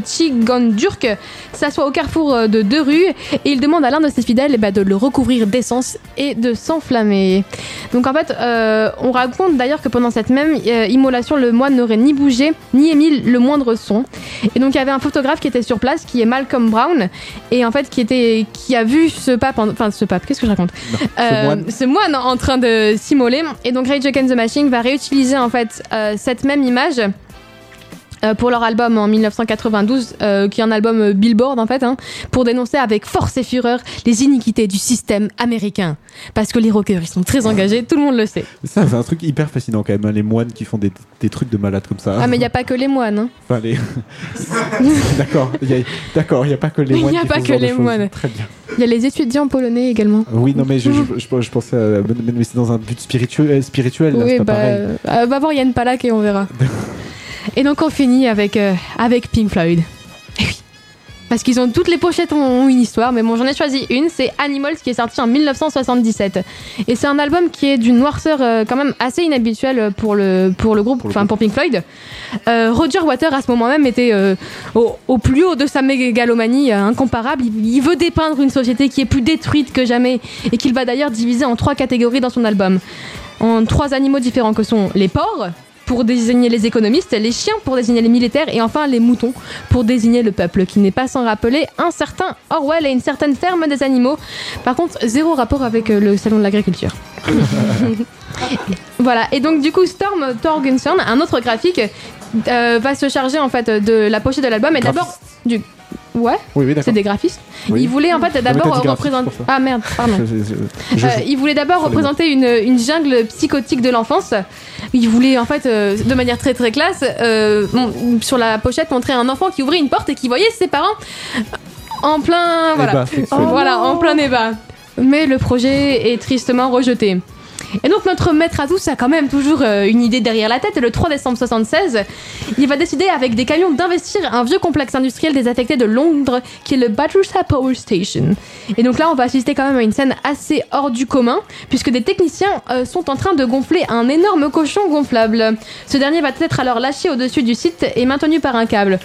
Durk, s'assoit au carrefour euh, de deux rues et il demande à l'un de ses fidèles eh ben, de le recouvrir d'essence et de s'enflammer. Donc en fait, euh, on raconte d'ailleurs que pendant cette même euh, immolation, le moine n'aurait ni bougé ni émis le moindre son. Et donc il y avait un photographe qui était sur place, qui est Malcolm Brown, et en fait qui était, qui a vu ce pape, en- enfin ce pape, qu'est-ce que je raconte? Euh, moine. ce moine en train de s'immoler. Et donc Rage Against the Machine va réutiliser en fait euh, cette même image pour leur album en 1992, euh, qui est un album euh, Billboard en fait, hein, pour dénoncer avec force et fureur les iniquités du système américain. Parce que les rockers, ils sont très engagés, tout le monde le sait. Ça, c'est un truc hyper fascinant quand même, hein, les moines qui font des, des trucs de malades comme ça. Ah mais il n'y a pas que les moines. hein. Enfin, les... D'accord, il d'accord, il n'y a pas que les Il moines. n'y a pas que les moines. Très bien. Il y a les étudiants polonais également. Oui, non, mais je, je, je- je pensais à. Mais c'est dans un but spirituel, spirituel là, Oui, pas bah, pareil. euh, va voir Yann Palak et on verra. et donc on finit avec, euh, avec Pink Floyd. Eh oui. Parce qu'ils ont toutes les pochettes ont, ont une histoire, mais bon, j'en ai choisi une, c'est Animals qui est sorti en 1977. Et c'est un album qui est d'une noirceur euh, quand même assez inhabituelle pour le, pour le groupe, enfin pour Pink Floyd. Euh, Roger Water à ce moment même était au, au plus haut de sa mégalomanie incomparable. Il, il veut dépeindre une société qui est plus détruite que jamais et qu'il va d'ailleurs diviser en trois catégories dans son album. En trois animaux différents que sont les porcs pour désigner les économistes, les chiens pour désigner les militaires et enfin les moutons pour désigner le peuple qui n'est pas sans rappeler un certain Orwell et une certaine ferme des animaux. Par contre, zéro rapport avec euh, le salon de l'agriculture. Voilà, et donc du coup Storm Torgenson, un autre graphique, euh, va se charger en fait de la pochette de l'album et d'abord du... Ouais, Oui, oui, d'accord. c'est des graphistes. Oui. Il voulait en fait d'abord représenter... Ah merde, pardon. Je- je- je- Euh, je- il voulait d'abord représenter une, une jungle psychotique de l'enfance. Il voulait en fait, euh, de manière très très classe, euh, sur la pochette montrer un enfant qui ouvrait une porte et qui voyait ses parents en plein, voilà, Débat sexuel. voilà, en plein débat. Mais le projet est tristement rejeté. Et donc notre maître à tous a quand même toujours euh, une idée derrière la tête. Le 3 décembre 76, il va décider avec des camions d'investir un vieux complexe industriel désaffecté de Londres qui est le Battersea Power Station. Et donc là, on va assister quand même à une scène assez hors du commun puisque des techniciens euh, sont en train de gonfler un énorme cochon gonflable. Ce dernier va être alors lâché au-dessus du site et maintenu par un câble.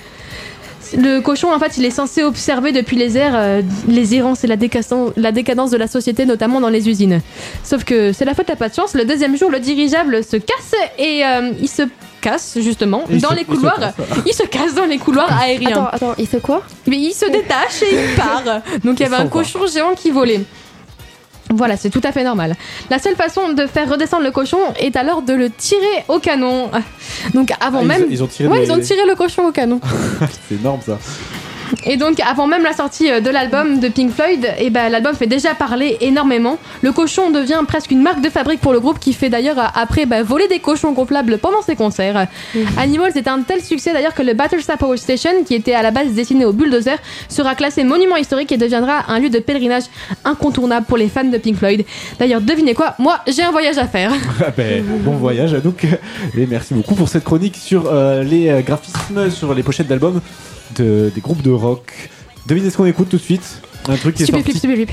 Le cochon, en fait, il est censé observer depuis les airs euh, les errances et la décadence, la décadence de la société, notamment dans les usines. Sauf que c'est la faute à pas de chance. Le deuxième jour, le dirigeable se casse et euh, il se casse justement Il dans se- les il se couloirs. casse. Il se casse dans les couloirs aériens. Attends, attends, il se quoi? Mais il se détache et il part. Donc il y avait un cochon géant qui volait. Voilà, c'est tout à fait normal. La seule façon de faire redescendre le cochon est alors de le tirer au canon. Donc avant Ah, ils- même. ils ont tiré ouais, des- ils ont tiré le cochon au canon. c'est énorme ça. Et donc, avant même la sortie euh, de l'album de Pink Floyd, et ben, l'album fait déjà parler énormément. Le cochon devient presque une marque de fabrique pour le groupe qui fait d'ailleurs euh, après bah, voler des cochons gonflables pendant ses concerts. Animals est un tel succès d'ailleurs que le Battlestar Power Station, qui était à la base destiné au bulldozer, sera classé monument historique et deviendra un lieu de pèlerinage incontournable pour les fans de Pink Floyd. D'ailleurs, devinez quoi? Moi, j'ai un voyage à faire. Ah ben, bon voyage à donc et merci beaucoup pour cette chronique sur euh, les graphismes sur les pochettes d'albums de, des groupes de rock. Devinez ce qu'on écoute tout de suite. Un truc qui est Stupéflip, sorti. stupéflip.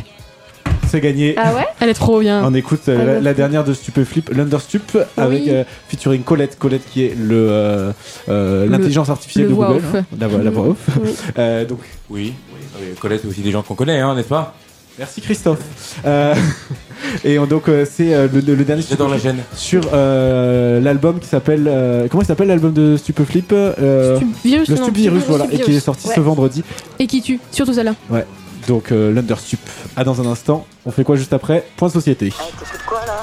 C'est gagné. Ah ouais Elle est trop bien. On écoute euh, la, la dernière de Stupeflip, l'Understup, avec euh, featuring Colette. Colette qui est le euh, euh, l'intelligence artificielle le de voix Google. off. hein, la, voix- la voix off. Oui. Euh, donc Oui, oui, Colette aussi des gens qu'on connaît, hein, n'est-ce pas? Merci Christophe. Euh, et on- donc euh, c'est euh, le, le dernier J'adore la gêne. sur euh, l'album qui s'appelle euh, comment il s'appelle l'album de Stupeflip euh, Stupvirus, Le non, Stupvirus Stupvirus, voilà et qui est sorti Ouais. ce vendredi. Et qui tue, surtout celle-là. Ouais. Donc euh, l'Understup. À dans un instant. On fait quoi juste après? Point société. T'écoutes quoi là?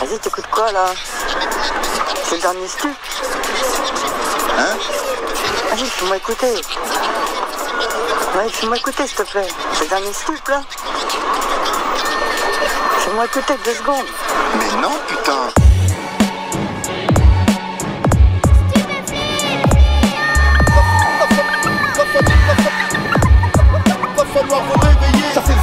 Vas-y, t'écoutes quoi là? C'est le dernier stup Hein? Vas-y, fais-moi écouter. Ouais, fais-moi écouter s'il te plaît. C'est le dernier stup là Fais-moi écouter deux secondes. Mais non, putain Va falloir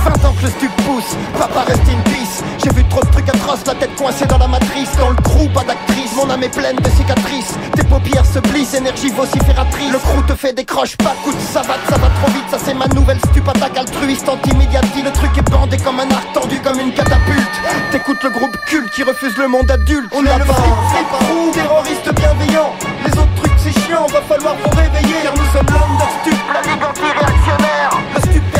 20 ans que le stup pousse Papa reste in peace. J'ai vu trop de trucs atroces La tête coincée dans la matrice. Dans le crew pas d'actrice. Mon âme est pleine de cicatrices. Tes paupières se plissent Énergie vocifératrice. Le crew te fait des croches pas Coup de savate ça va trop vite. Ça c'est ma nouvelle stup attaque altruiste Anti-médiatie Le truc est bandé comme un arc tendu comme une catapulte. T'écoutes le groupe culte qui refuse le monde adulte. On est le flip Terroriste bienveillant. Les autres trucs c'est chiant Va falloir vous réveiller. Car nous sommes l'understup La ligue anti-réactionnaire. Le stup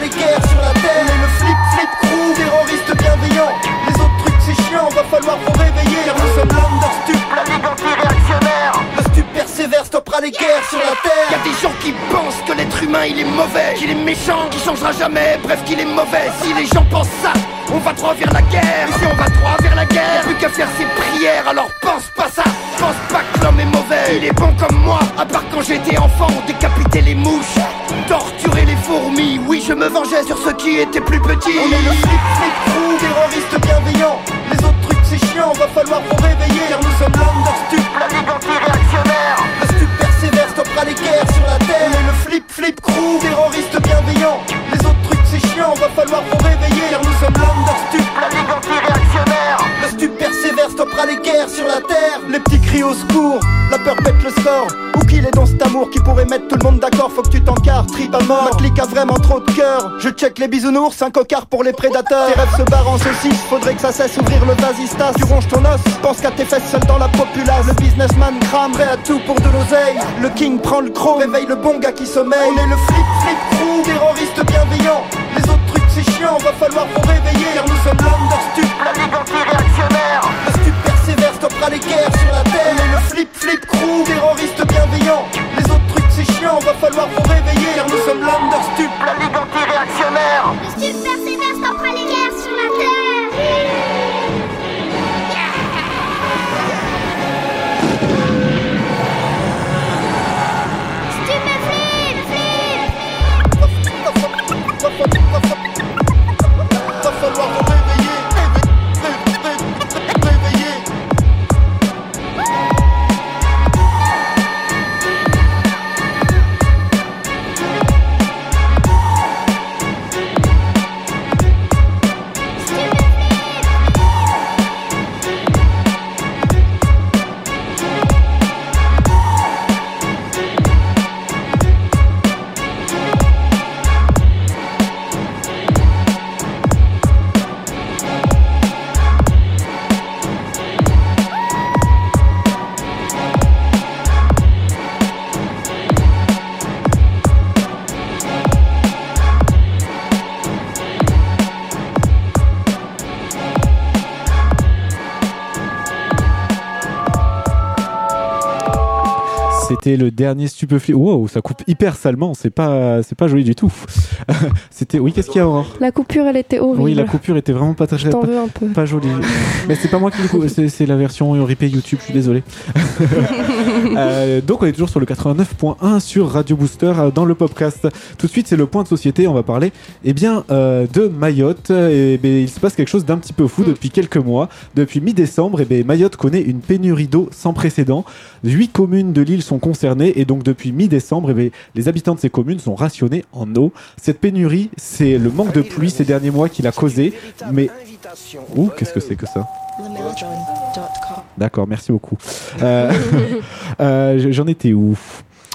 les guerres sur la terre. Le flip flip crew Terroriste bienveillant. Les autres trucs c'est chiant Va falloir vous réveiller. Car nous sommes l'understup La ligue anti-réactionnaire Le stup persévère stoppera les guerres sur la terre. Y'a des gens qui pensent que l'être humain il est mauvais. Qu'il est méchant, qu'il changera jamais. Bref qu'il est mauvais. Si les gens pensent ça on va droit vers la guerre. Si on va droit vers la guerre Plus qu'à faire ses prières Alors pense pas ça. Pense pas mauvais. Il est bon comme moi À part quand j'étais enfant On décapitait les mouches Torturer les fourmis. Oui je me vengeais sur ceux qui étaient plus petits. On est le flip flip crew Terroriste bienveillant. Les autres trucs c'est chiant Va falloir vous réveiller. Car nous sommes l'understup La ligue anti-réactionnaire Le stup persévère Stoppera les guerres sur la terre. On est le flip flip crew Terroriste bienveillant. Les autres trucs c'est chiant Va falloir vous réveiller. Nous sommes l'understup La ligue anti-réactionnaire Le stup persévère Stoppera les guerres sur la terre. Les petits cris au secours La peur pète le score. Où qu'il est dans cet amour Qui pourrait mettre tout le monde d'accord Faut que tu t'encarres Trip à mort. Ma clique a vraiment trop de cœur. Je check les bisounours Un cocard pour les prédateurs. Tes rêves se barrent en saucisse Faudrait que ça cesse Ouvrir le vasistas. Tu ronges ton os Pense qu'à tes fesses seul dans la populace. Le businessman crame à tout pour de l'oseille. Le king prend le croc Réveille le bon gars qui sommeille. On est le flip flip crew Terroriste bienveillant. Les autres trucs c'est chiant Va falloir vous réveiller Car nous sommes l'understup La ligue anti-réactionnaire. Le stup persévère Stoppera les guerres sur la terre. Est le flip flip crew Terroriste bienveillant. Les autres trucs c'est chiant Va falloir vous réveiller Car nous sommes l'understup La ligue anti-réactionnaire. Le stup persévère, stoppera les guerres sur la terre. C'était le dernier stupeflip. Wow, ça coupe hyper salement. C'est pas, c'est pas joli du tout. C'était, oui, qu'est-ce qu'il y a Aurore? La coupure, elle était horrible. Oui, la coupure était vraiment pas très, pas, veux un peu. pas jolie. Mais c'est pas moi qui le coupe, c'est, la version ripée YouTube. Je suis désolé. Euh, donc on est toujours sur le 89.1 sur Radio Booster euh, dans le podcast. Tout de suite c'est le point de société, on va parler eh bien, euh, de Mayotte. Et, ben, il se passe quelque chose d'un petit peu fou depuis quelques mois. Depuis mi-décembre, eh ben, Mayotte connaît une pénurie d'eau sans précédent. Huit communes de l'île sont concernées et donc depuis mi-décembre, eh ben, les habitants de ces communes sont rationnés en eau. Cette pénurie, c'est le manque de pluie ces derniers mois qui l'a causé. Mais... Ouh, qu'est-ce que c'est que ça? D'accord, merci beaucoup. Euh, euh, J'en étais où?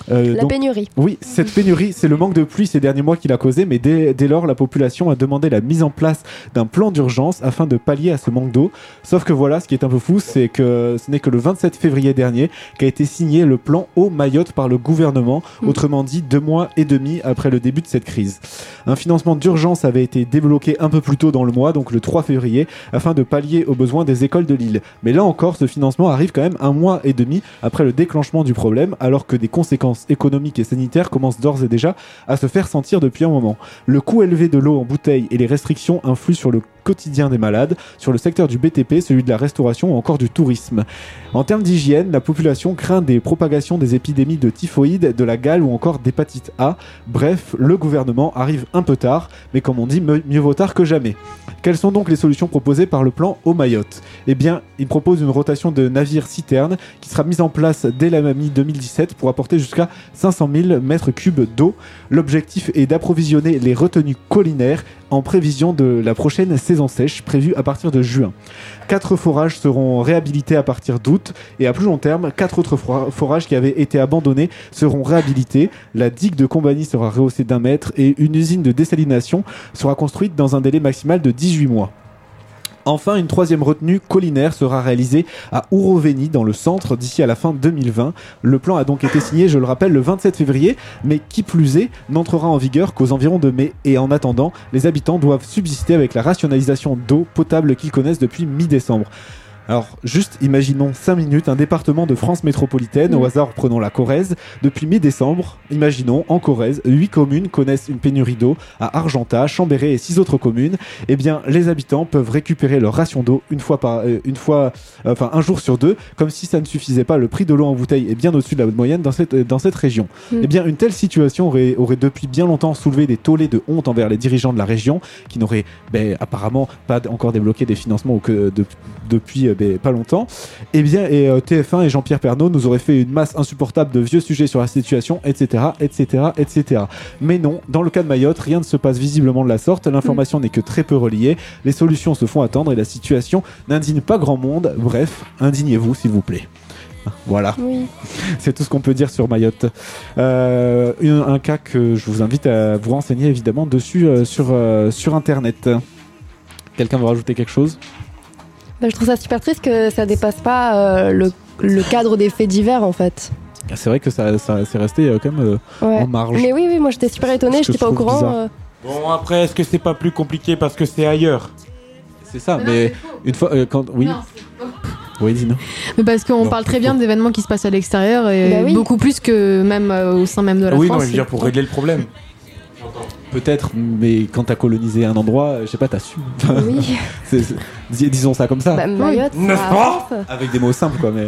Euh, La donc- pénurie. Oui, cette pénurie, c'est le manque de pluie ces derniers mois qui l'a causé, mais dès, dès lors, la population a demandé la mise en place d'un plan d'urgence afin de pallier à ce manque d'eau. Sauf que voilà, ce qui est un peu fou, c'est que ce n'est que le 27 février dernier qu'a été signé le plan eau Mayotte par le gouvernement, autrement dit deux mois et demi après le début de cette crise. Un financement d'urgence avait été débloqué un peu plus tôt dans le mois, donc le 3 février, afin de pallier aux besoins des écoles de l'île. Mais là encore, ce financement arrive quand même un mois et demi après le déclenchement du problème, alors que des conséquences économiques et sanitaires commencent d'ores et déjà à se faire sentir depuis un moment. Le coût élevé de l'eau en bouteille et les restrictions influent sur le quotidien des malades, sur le secteur du BTP, celui de la restauration ou encore du tourisme. En termes d'hygiène, la population craint des propagations des épidémies de typhoïde, de la gale ou encore d'hépatite A. Bref, le gouvernement arrive un peu tard, mais comme on dit, mieux vaut tard que jamais. Quelles sont donc les solutions proposées par le plan au Mayotte Eh bien, il propose une rotation de navires citernes qui sera mise en place dès la mi-2017 pour apporter jusqu'à 500 000 mètres cubes d'eau. L'objectif est d'approvisionner les retenues collinaires en prévision de la prochaine saison sèche prévue à partir de juin. Quatre forages seront réhabilités à partir d'août et à plus long terme, quatre autres fora- forages qui avaient été abandonnés seront réhabilités. La digue de Combani sera rehaussée d'un mètre et une usine de dessalination sera construite dans un délai maximal de 18 mois. Enfin, une troisième retenue collinaire sera réalisée à Ouroveni dans le centre d'ici à la fin 2020. Le plan a donc été signé, je le rappelle, le 27 février, mais qui plus est, n'entrera en vigueur qu'aux environs de mai. Et en attendant, les habitants doivent subsister avec la rationalisation d'eau potable qu'ils connaissent depuis mi-décembre. Alors, juste imaginons 5 minutes un département de France métropolitaine, au hasard prenons la Corrèze. Depuis mi-décembre, imaginons en Corrèze, 8 communes connaissent une pénurie d'eau à Argentat, Chambéry et 6 autres communes. Eh bien, les habitants peuvent récupérer leur ration d'eau une fois par, euh, une fois, euh, enfin un jour sur deux, comme si ça ne suffisait pas. Le prix de l'eau en bouteille est bien au-dessus de la moyenne dans cette, dans cette région. Mm. Eh bien, une telle situation aurait, aurait depuis bien longtemps soulevé des tollés de honte envers les dirigeants de la région, qui n'auraient ben, apparemment pas encore débloqué des financements ou que de- depuis euh, ben, pas longtemps. Eh bien, et euh, TF1 et Jean-Pierre Pernaud nous auraient fait une masse insupportable de vieux sujets sur la situation, etc., etc., etc. Mais non, dans le cas de Mayotte, rien ne se passe visiblement de la sorte. L'information n'est que très peu reliée. Les solutions se font attendre et la situation n'indigne pas grand monde. Bref, indignez-vous, s'il vous plaît. Voilà. Oui. C'est tout ce qu'on peut dire sur Mayotte. Euh, un, un cas que je vous invite à vous renseigner évidemment dessus euh, sur, euh, sur internet. Quelqu'un veut rajouter quelque chose? Bah, je trouve ça super triste que ça dépasse pas euh, le, le cadre des faits divers en fait. C'est vrai que ça, ça c'est resté euh, quand même euh, Ouais. en marge. Mais oui, oui, moi j'étais super étonnée, j'étais pas au courant. euh. Bon, après, est-ce que c'est pas plus compliqué parce que c'est ailleurs? C'est ça, mais une fois euh, quand oui. Oui, dis-nous. Mais parce qu'on Non, parle très bien d'événements qui se passent à l'extérieur et Bah oui. beaucoup plus que même euh, au sein même de la Oui, France. non, mais je veux dire pour régler le problème. Peut-être, mais quand t'as colonisé un endroit, euh, je sais pas, t'as su. Oui. Dis- disons ça comme ça. Bah, Mayotte, N'est-ce pas? Avec des mots simples, quoi, mais.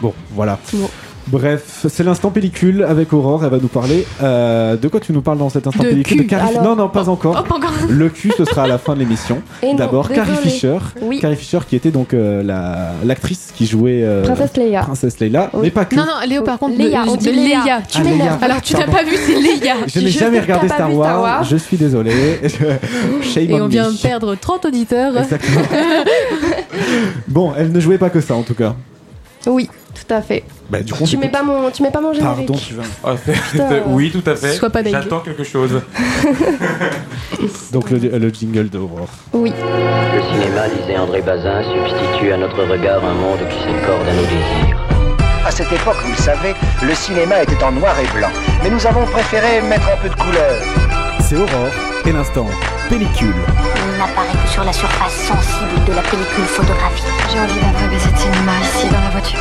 Bon, voilà. Bon. Bref, c'est l'instant pellicule avec Aurore. Elle va nous parler. euh, de quoi tu nous parles dans cet instant De pellicule cul. De Carrie- Alors- Non, non, pas encore. Oh, encore. Le cul, ce sera à la fin de l'émission. Et non, D'abord, Carrie désolé. Fisher. Oui. Carrie Fisher, qui était donc euh, la- l'actrice qui jouait euh, Princesse Leia. Princesse Leia, Oui. mais pas que. Non, non, Léo, par contre, Léa, le- on dit Léa. Tu Ah, Léa. m'énerves. Alors, tu n'as Pardon. pas vu, c'est Léa. Je n'ai jamais regardé Star Wars. Star Wars. Je suis désolé. Shame Et on on vient de perdre 30 auditeurs. Exactement. bon, elle ne jouait pas que ça en tout cas. Oui, tout à fait. Bah, du coup, Tu mets pas mon, tu mets pas mon générique. Pardon, tu vas. Ah, oui, tout à fait. Sois pas dingue. J'attends quelque chose. Donc le, le jingle d'Aurore. Oui. Le cinéma, disait André Bazin, substitue à notre regard un monde qui s'accorde à nos désirs. À cette époque, vous le savez, le cinéma était en noir et blanc. Mais nous avons préféré mettre un peu de couleur. C'est Aurore et l'instant pellicule. Il n'apparaît que sur la surface sensible de la pellicule photographique. J'ai envie d'un vrai baiser de cinéma ici dans la voiture.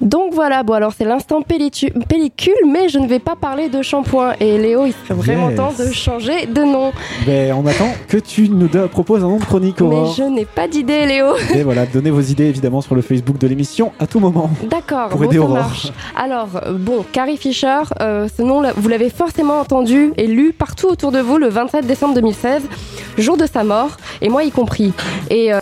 Donc voilà, bon alors c'est l'instant pellicule, mais je ne vais pas parler de shampoing. Et Léo, il serait vraiment Yes. temps de changer de nom. Ben, on attend que tu nous proposes un nom de chronique, Mais Aurore. je n'ai pas d'idée, Léo. Et voilà, donnez vos idées évidemment sur le Facebook de l'émission à tout moment. D'accord, Pour bon, aider ça Aurore. marche. Alors, bon, Carrie Fisher, euh, ce nom, vous l'avez forcément entendu et lu partout autour de vous le 27 décembre 2016, jour de sa mort, et moi y compris. Et euh,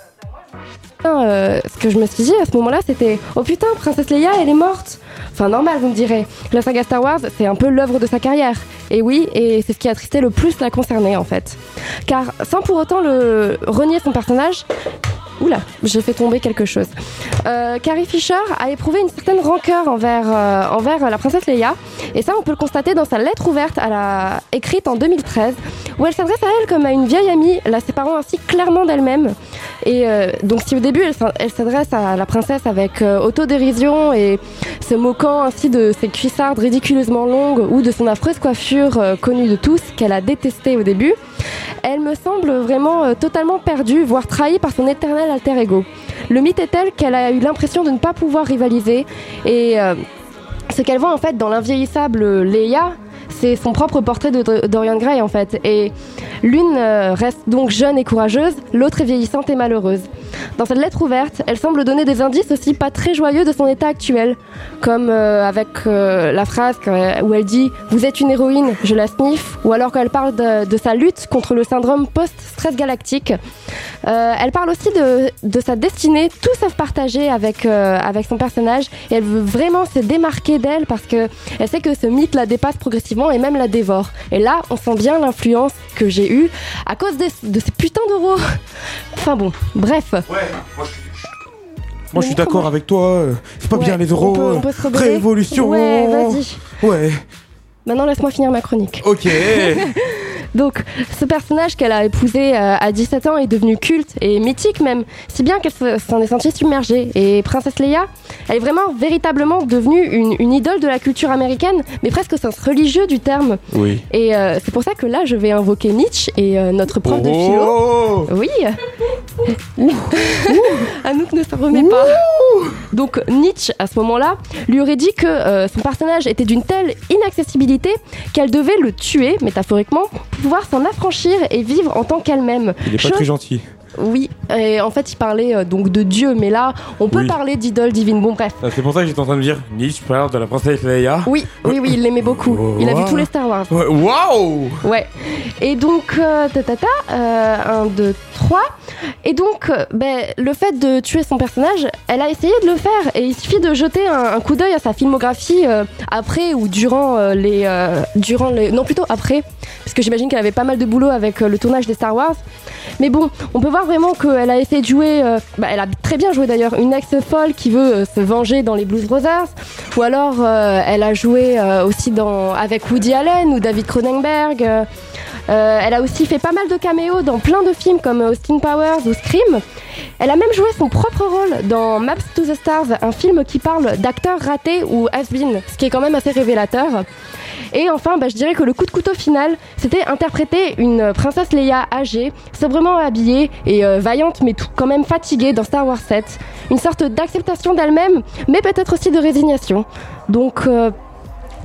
euh, ce que je me suis dit à ce moment-là, c'était Oh putain, Princesse Leia, elle est morte Enfin, normal, vous me direz. La saga Star Wars, c'est un peu l'œuvre de sa carrière. Et oui, et c'est ce qui a attristé le plus la concernée, en fait. Car sans pour autant le renier son personnage, Oula, j'ai fait tomber quelque chose. Euh, Carrie Fisher a éprouvé une certaine rancœur envers, euh, envers la princesse Leia, et ça on peut le constater dans sa lettre ouverte à la... écrite en 2013, où elle s'adresse à elle comme à une vieille amie, la séparant ainsi clairement d'elle-même. Et euh, donc si au début elle s'adresse à la princesse avec autodérision et se moquant ainsi de ses cuissardes ridiculeusement longues ou de son affreuse coiffure connue de tous qu'elle a détestée au début, elle me semble vraiment totalement perdue, voire trahie par son éternel ego. Le mythe est tel qu'elle a eu l'impression de ne pas pouvoir rivaliser et euh, ce qu'elle voit en fait dans l'invieillissable Leia, c'est son propre portrait de Dorian Gray en fait. Et l'une euh, reste donc jeune et courageuse, l'autre est vieillissante et malheureuse. Dans cette lettre ouverte, elle semble donner des indices aussi pas très joyeux de son état actuel, comme euh, avec euh, la phrase où elle dit Vous êtes une héroïne, je la sniffe, ou alors quand elle parle de, de sa lutte contre le syndrome post-stress galactique. Euh, elle parle aussi de, de sa destinée, tout sauf partagée avec, avec son personnage, et elle veut vraiment se démarquer d'elle parce que elle sait que ce mythe la dépasse progressivement et même la dévore. Et là, on sent bien l'influence que j'ai eue à cause des- de ces putains d'euros. enfin bon, bref. Moi, je suis d'accord avec toi. euh, C'est pas Ouais, bien les euros. on peut- on peut se rebeller Révolution. Ouais, vas-y. Ouais. Maintenant, laisse-moi finir ma chronique. Ok. Donc, ce personnage qu'elle a épousé euh, à 17 ans est devenu culte et mythique même, si bien qu'elle se- s'en est sentie submergée. Et Princesse Leia, elle est vraiment véritablement devenue une, une idole de la culture américaine, mais presque au sens religieux du terme. Oui. Et euh, c'est pour ça que là, je vais invoquer Nietzsche et euh, notre prof de Oh philo. Oui. Anouk ne se remet pas. Donc Nietzsche, à ce moment-là, lui aurait dit que euh, son personnage était d'une telle inaccessibilité qu'elle devait le tuer, métaphoriquement, pour pouvoir s'en affranchir et vivre en tant qu'elle-même. Il est pas très gentil. Oui, et en fait, il parlait euh, donc de Dieu, mais là, on peut Oui. parler d'idole divine. Bon, bref. Ah, C'est pour ça que j'étais en train de dire Nietzsche parle de la princesse Leia. Oui, oui, oui, il l'aimait beaucoup. Il a vu tous les Star Wars. Ouais, Waouh Ouais. Et donc, euh, ta, ta, ta, euh, un, deux, trois. Et donc, euh, ben, le fait de tuer son personnage, elle a essayé de le faire. Et il suffit de jeter un, un coup d'œil à sa filmographie euh, après ou durant euh, les, euh, durant les, non plutôt après, parce que j'imagine qu'elle avait pas mal de boulot avec euh, le tournage des Star Wars. Mais bon, on peut voir vraiment qu'elle a essayé de jouer, euh, bah, elle a très bien joué d'ailleurs, une ex folle qui veut euh, se venger dans les Blues Brothers, ou alors euh, elle a joué aussi dans, avec Woody Allen ou David Cronenberg. Euh, elle a aussi fait pas mal de caméos dans plein de films comme Austin Powers ou Scream. Elle a même joué son propre rôle dans Maps to the Stars, un film qui parle d'acteurs ratés ou has-been, ce qui est quand même assez révélateur. Et enfin, bah, je dirais que le coup de couteau final, c'était interpréter une princesse Leia âgée, sobrement habillée et euh, vaillante, mais tout quand même fatiguée dans Star Wars 7. Une sorte d'acceptation d'elle-même, mais peut-être aussi de résignation. Donc, euh,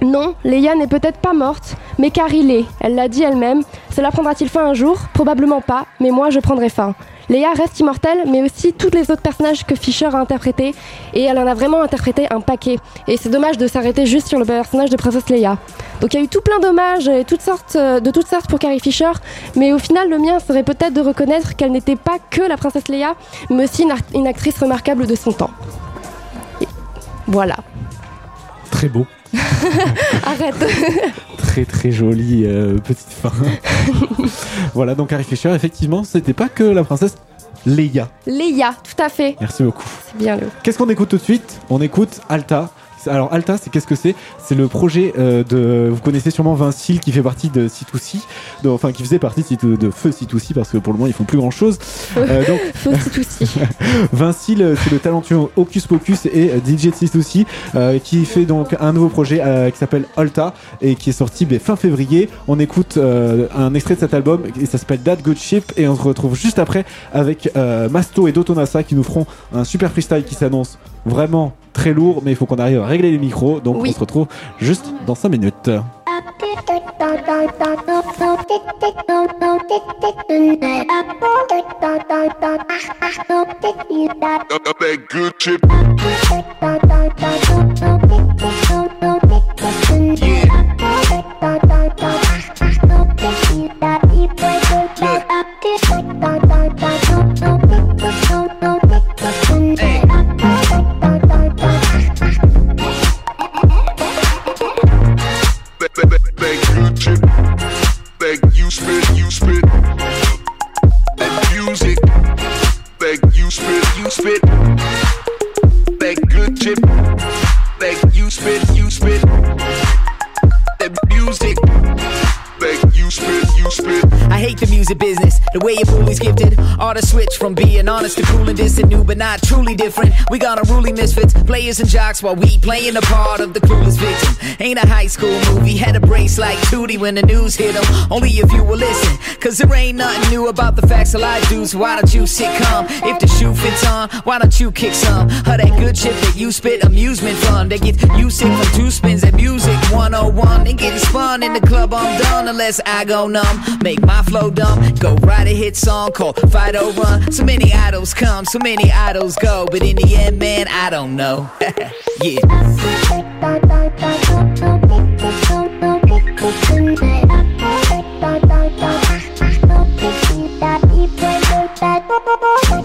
non, Leia n'est peut-être pas morte, mais Carrie l'est. Elle l'a dit elle-même. Cela prendra-t-il fin un jour? Probablement pas, mais moi je prendrai fin. Leia reste immortelle, mais aussi tous les autres personnages que Fisher a interprétés, et elle en a vraiment interprété un paquet. Et c'est dommage de s'arrêter juste sur le personnage de Princesse Leia. Donc il y a eu tout plein d'hommages et euh, de toutes sortes pour Carrie Fisher, mais au final le mien serait peut-être de reconnaître qu'elle n'était pas que la Princesse Leia, mais aussi une, actrice remarquable de son temps. Voilà. Très beau. Arrête Très très jolie euh, petite fin. voilà, donc Carrie Fisher, effectivement, c'était pas que la princesse Leia. Leia, tout à fait. Merci beaucoup. C'est bien le. Qu'est-ce qu'on écoute tout de suite? On écoute Alta. Alors Alta, c'est qu'est-ce que c'est C'est le projet euh, de. Vous connaissez sûrement Vincile qui fait partie de C2C, de- enfin qui faisait partie de, C2 de Feu C2C parce que pour le moment ils font plus grand chose. donc Feu C2C. Vincile, euh, c'est le talentueux Hocus Pocus et euh, DJ de C2C euh, qui fait donc un nouveau projet euh, qui s'appelle Alta et qui est sorti ben, fin février. On écoute euh, un extrait de cet album et ça s'appelle That Good Ship et on se retrouve juste après avec euh, Masto et Dotonasa qui nous feront un super freestyle qui s'annonce vraiment très lourd, mais il faut qu'on arrive à régler les micros. Donc Oui. on se retrouve juste dans 5 minutes. You spit. Beg, good chip. Beg, you spit, you spit. Beg, music. I hate the music business, the way your bully's gifted. All the switch from being honest to cool and distant, new but not truly different. We got unruly misfits, players and jocks while we playing the part of the clueless victim. Ain't a high school movie, had a brace like Tootie when the news hit hit 'em. Only if you will listen, cause there ain't nothing new about the facts of life, dudes. So why don't you sit calm? If the shoe fits on, why don't you kick some? Of that good shit that you spit, amusement fun. They get you sick from two spins at music 101. They getting spun in the club, I'm done unless I go numb. Make my flow dumb, go write a hit song called Fight or Run. So many idols come, so many idols go, but in the end, man, I don't know. yeah.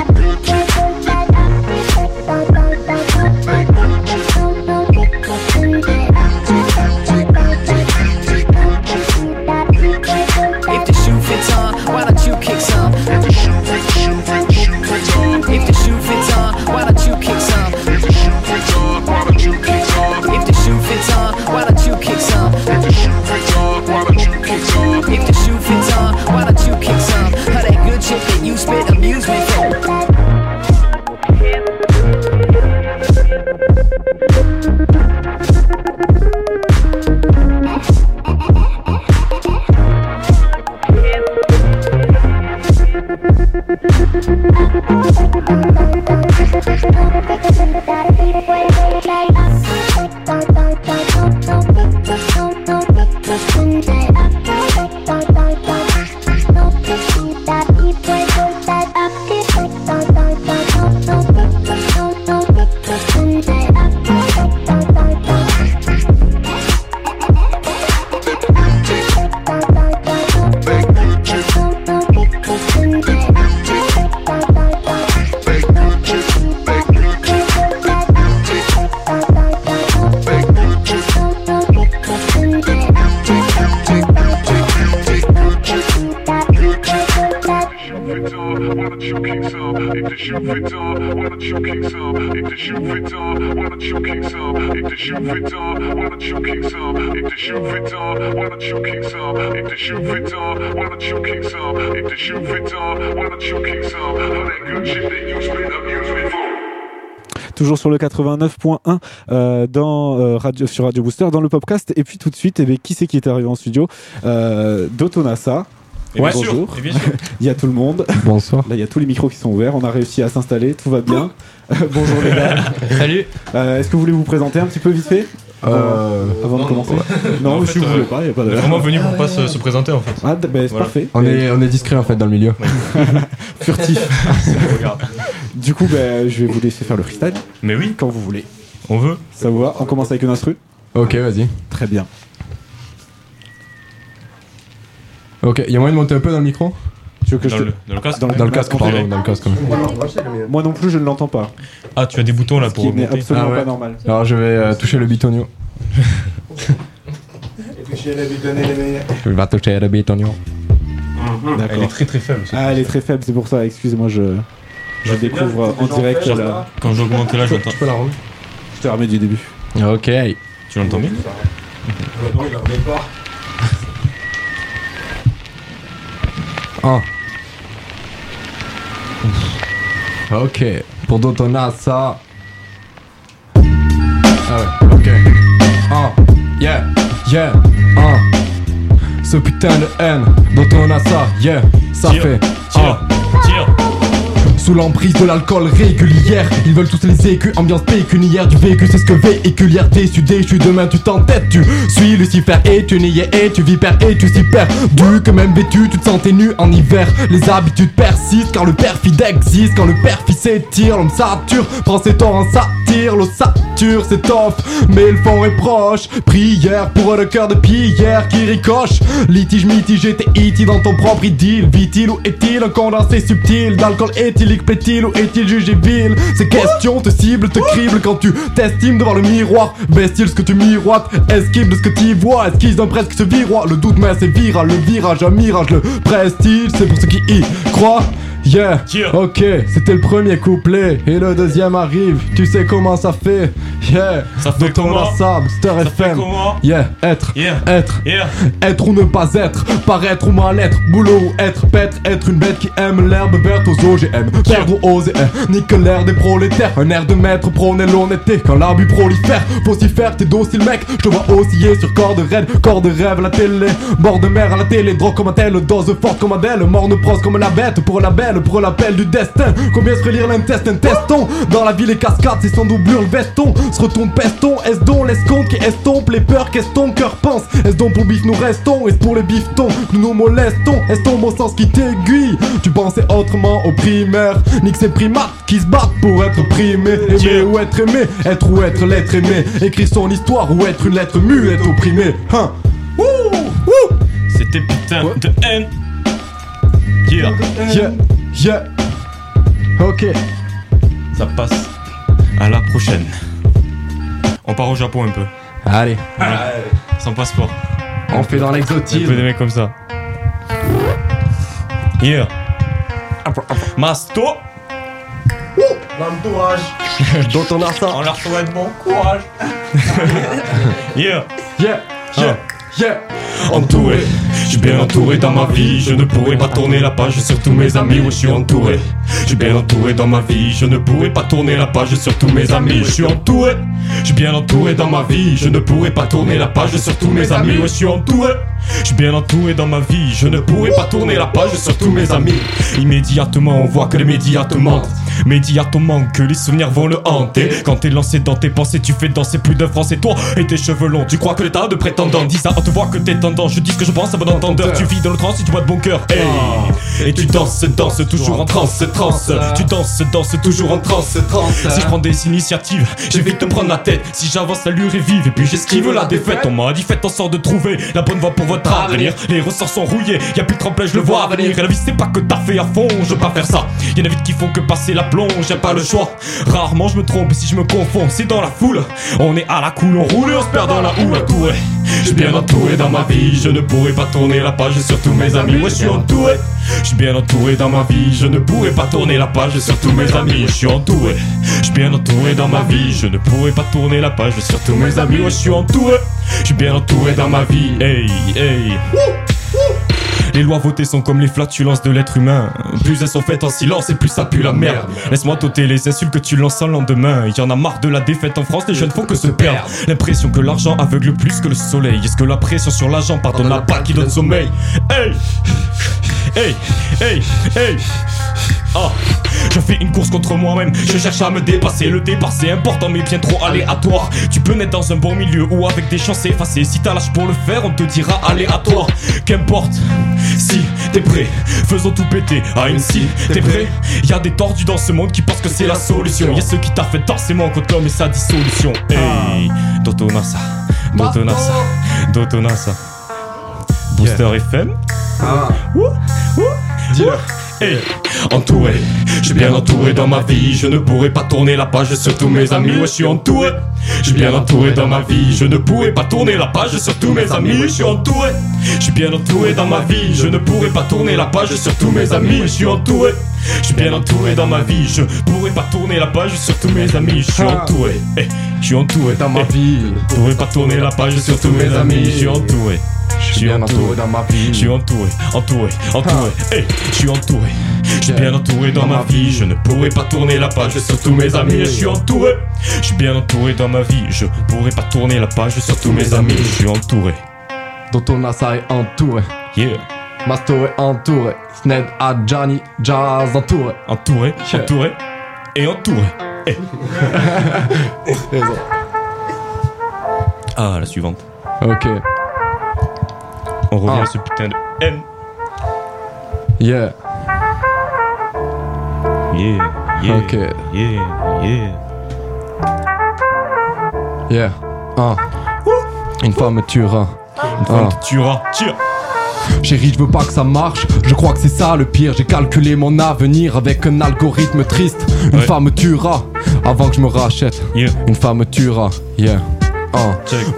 89.1 euh, dans, euh, radio, sur Radio Booster, dans le podcast. Et puis tout de suite, eh bien, qui c'est qui est arrivé en studio? Euh, Dotonasa. Et bien sûr, Bonjour. et bien sûr. il y a tout le monde. Bonsoir. Là, il y a tous les micros qui sont ouverts. On a réussi à s'installer. Tout va bien. Bonjour les gars. Salut. Euh, Est-ce que vous voulez vous présenter un petit peu vite fait? Euh, Avant de non, commencer non. Non, si fait, vous euh, voulez pas, il n'y a pas de on est vraiment venu pour pas se, se présenter en fait. Ah, bah, c'est Voilà. parfait. On est, on est discret en fait dans le milieu. Furtif. du coup, bah, je vais vous laisser faire le freestyle. Mais oui. Quand vous voulez. On veut. Ça vous va? On commence avec une instru? Ok, vas-y. Très bien. Ok, il y a moyen de monter un peu dans le micro? Tu veux que dans, je te- le, dans le casque Dans le- Dans le casque, pardon, direct. dans le casque. Moi non plus, je ne l'entends pas. Ah, tu as des boutons là Ce pour qui n'est absolument Ah ouais. pas normal. Alors je vais euh, toucher le bitonio. Je vais. Je toucher le bitonio. D'accord. Elle est très très faible. Ah, elle est très faible, c'est pour ça. Excusez-moi, je, je découvre euh, en direct la. Quand j'augmente là, j'entends. peux la remettre Je te la remets du début. Ok. Tu l'entends bien Non, il la remet pas. Ah. Ok. Pour d'autres, on a ça. Ah ouais, ok. Ah, yeah, yeah, ah. Ce putain de haine, dont on a ça, yeah, ça Tire, fait. tire, ah. tire. Sous l'emprise de l'alcool régulière Ils veulent tous les écus, ambiance pécuniaire Du vécu c'est ce que véhiculière Déçu, déchu, demain tu t'entêtes Tu suis Lucifer et tu es et tu vipères et tu s'y perds. Du que même vêtu tu te sentais nu en hiver. Les habitudes persistent car le perfide existe Quand le perfide s'étire, l'homme sature Prend ses torts en satire, l'ossature s'étoffe Mais le fond est proche Prière pour le cœur de pierre qui ricoche. Litige mitigé, t'es iti dans ton propre idylle. Vit-il ou est-il un condensé subtil? D'alcool ou est-il jugé vil? Ces questions te ciblent, te criblent quand tu t'estimes devant le miroir. Baisse-t-il ce que tu miroites? Esquive de ce que tu vois? Esquisse d'un presque ce viroir Le doute mais c'est viral, le virage un mirage Le prestige. C'est pour ceux qui y croient Yeah, ok, c'était le premier couplet Et le deuxième arrive, tu sais comment ça fait Yeah, Ça fait a comment? ça, Booster Ça fait FM comment? Yeah, être, Yeah. être Yeah. être ou ne pas être, paraître ou mal être, boulot ou être, pêtre, être une bête qui aime l'herbe verte aux OGM, perdre ou oser, eh, nique l'air des prolétaires, un air de maître prône l'honnêteté, quand l'abus prolifère, faut s'y faire, t'es docile mec, je te vois osciller sur corde raide, corps de rêve la télé, bord de mer à la télé, drogue comme un tel, dose forte comme Adèle, morne prose comme la bête, pour la belle, pour l'appel du destin, combien se relire l'intestin, testons, dans la ville les cascades, c'est sans doublure le veston, se retourne peston, est-ce donc l'escompte qui estompe les peurs, qu'est-ce ton cœur pense, est-ce donc pour bif nous restons, est-ce pour les biftons? Que nous nous molestons, est-ce ton bon sens qui t'aiguille, tu pensais autrement au primaire, nique ces primates qui se battent pour être primés, aimer ou être aimé, être ou être l'être aimé, écrire son histoire ou être une lettre muette opprimée, hein, Wouh, wouh. C'était putain de haine. Yeah. Yeah, yeah. Ok. Ça passe à la prochaine. On part au Japon un peu. Allez. Sans passeport. On fait dans l'exotisme. Un peu des mecs comme ça. Yeah. Masto. L'entourage. Dont on a ça. On leur souhaite bon courage. yeah. Yeah, yeah, yeah. Entouré, je suis bien entouré dans ma vie, je ne pourrais pas tourner la page sur tous mes amis, oui je suis entouré. Je suis bien entouré dans ma vie, je ne pourrais pas tourner la page sur tous mes amis, je suis entouré. Je suis bien entouré dans ma vie, je ne pourrais pas tourner la page sur tous mes amis, je suis entouré. Je suis bien entouré dans ma vie, je ne pourrais pas tourner la page sur tous mes amis. Immédiatement, on voit que les médias te mentent. Médiatement, que les souvenirs vont le hanter. Quand t'es lancé dans tes pensées, tu fais danser plus d'un français. Toi et tes cheveux longs, tu crois que l'état de prétendant dit ça, on te voit que t'es Je dis ce que je pense à bon entendeur. Tu vis dans le trans et tu bois de bon cœur. Hey. Et tu danses, danses toujours en transe, transe. Tu danses, danses toujours en transe, transe. Si je prends des initiatives, je vais te prendre la tête. Si j'avance, l'allure est vive et puis j'esquive la défaite. On m'a dit, faites en sorte de trouver la bonne voie pour votre avenir. Les ressorts sont rouillés, y a plus de tremplin, je le vois venir. Et la vie, c'est pas que t'as fait à fond, je veux pas faire ça. Y'en a vite qui font que passer la plonge, j'ai pas le choix. Rarement je me trompe, et si je me confonds, c'est dans la foule. On est à la cool, on roule et on se perd dans la houle. Entouré, je suis bien entouré dans ma vie, je ne pourrais pas tourner la page sur tous mes amis. Ouais, je suis entouré, je suis bien entouré dans ma vie, je ne pourrais pas tourner la page sur tous mes amis. Je suis entouré, je suis bien entouré dans ma vie, je ne pourrais pas tourner la page sur tous mes amis. Ouais, je suis entouré, je suis bien entouré dans ma vie. Hey, hey. Les lois votées sont comme les flatulences de l'être humain. Plus elles sont faites en silence et plus ça pue la merde. Laisse-moi t'ôter les insultes que tu lances en lendemain. Y en a marre de la défaite en France, les jeunes font que se perdre. L'impression que l'argent aveugle plus que le soleil. Est-ce que la pression sur l'argent pardonne la balle qui donne sommeil? Hey Hey Hey Hey Ah Je fais une course contre moi-même, je cherche à me dépasser. Le départ c'est important mais bien trop aléatoire. Tu peux naître dans un bon milieu ou avec des chances effacées. Si t'as l'âge pour le faire, on te dira aléatoire. Qu'importe. Si t'es prêt, faisons tout péter. Ah, une si t'es prêt. Y a des tordus dans ce monde qui pensent que c'est la solution. Y a ceux qui t'a fait forcément contre l'homme et sa dissolution. Hey, Dotonasa, Dotonasa, Dotonasa. Booster FM. Ah. Ouh, ouh, ouh. Hey, entouré, je suis bien entouré dans ma vie. Je ne pourrais pas tourner la page sur tous mes amis. Ouais, je suis entouré. Je suis bien entouré dans ma vie. Je ne pourrais pas tourner la page sur tous mes amis. Ouais, je suis entouré. Je suis bien entouré dans ma vie. Je ne pourrais pas tourner la page sur tous mes amis. Ouais, je suis entouré. Je suis bien entouré dans ma vie. Je pourrais pas tourner la page sur tous mes amis. Je suis entouré. Hey, je suis entouré dans ma vie. Je pourrais pas tourner la page sur tous mes amis. Je suis entouré. Je suis bien entouré dans ma vie. Je suis entouré, entouré, entouré. Hey, je suis entouré. Je suis bien entouré dans ma vie. Je ne pourrais pas tourner la page sur tous mes amis. Je suis entouré. Je suis bien entouré dans ma vie. Je pourrais pas tourner la page sur tous mes amis. Je suis entouré. Dotto Nasa est entouré. Yeah. Masto est entouré. Sned à Johnny Jazz entouré. Entouré, entouré et entouré. Hey. ah, la suivante. Ok. On revient Ah. à ce putain de M. Yeah. Yeah, yeah. Ok. Yeah, yeah. Yeah. Ah. Une femme tuera. Une femme te tuera. Tire. Chérie, je veux pas que ça marche. Je crois que c'est ça le pire. J'ai calculé mon avenir avec un algorithme triste. Une Ouais. femme tuera avant que je me rachète. Une femme tuera. Yeah.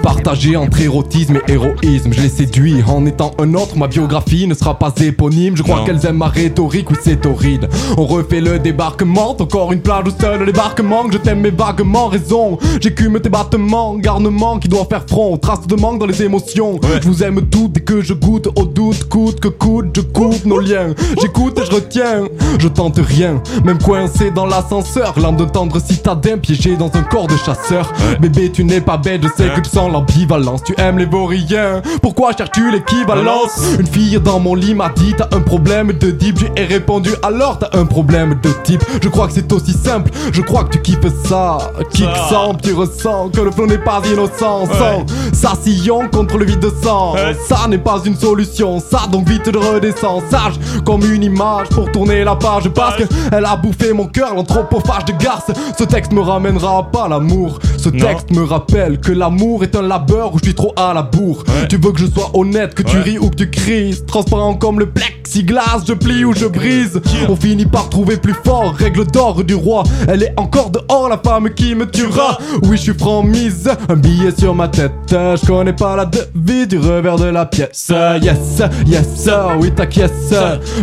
Partagé entre érotisme et héroïsme, je les séduis en étant un autre. Ma biographie ne sera pas éponyme. Je crois qu'elles aiment ma rhétorique, oui, c'est horrible. On refait le débarquement, encore une plage où seul le débarquement. Que je t'aime, mais vaguement raison. J'écume tes battements, garnement qui doit faire front. Trace de manque dans les émotions. Je vous aime toutes dès que je goûte au doute, coûte que coûte, je coupe nos liens. J'écoute et je retiens, je tente rien. Même coincé dans l'ascenseur, l'âme de tendre citadin piégé dans un corps de chasseur. Bébé, tu n'es pas bête, je sais que tu sens l'ambivalence. Tu aimes les vauriens, pourquoi cherches-tu l'équivalence? Une fille dans mon lit m'a dit T'as un problème de type, j'ai répondu alors t'as un problème de type. Je crois que c'est aussi simple, je crois que tu kiffes ça. Kick sans, tu ressens que le flow n'est pas innocent. Sans ça sillon contre le vide de sang. Ça n'est pas une solution, ça donc vite de redescends. Sage comme une image pour tourner la page. Parce que elle a bouffé mon cœur, l'anthropophage de garce. Ce texte me ramènera pas l'amour. Ce texte me rappelle que l'amour est un labeur où je suis trop à la bourre. Tu veux que je sois honnête, que tu Ouais. ris ou que tu crises? Transparent comme le plexiglas, je plie ou je brise. On finit par trouver plus fort, règle d'or du roi. Elle est encore dehors, la femme qui me tuera. Oui, je suis franc mise, un billet sur ma tête. Je connais pas la devise du revers de la pièce. Yes, yes, oui, t'acquiesces.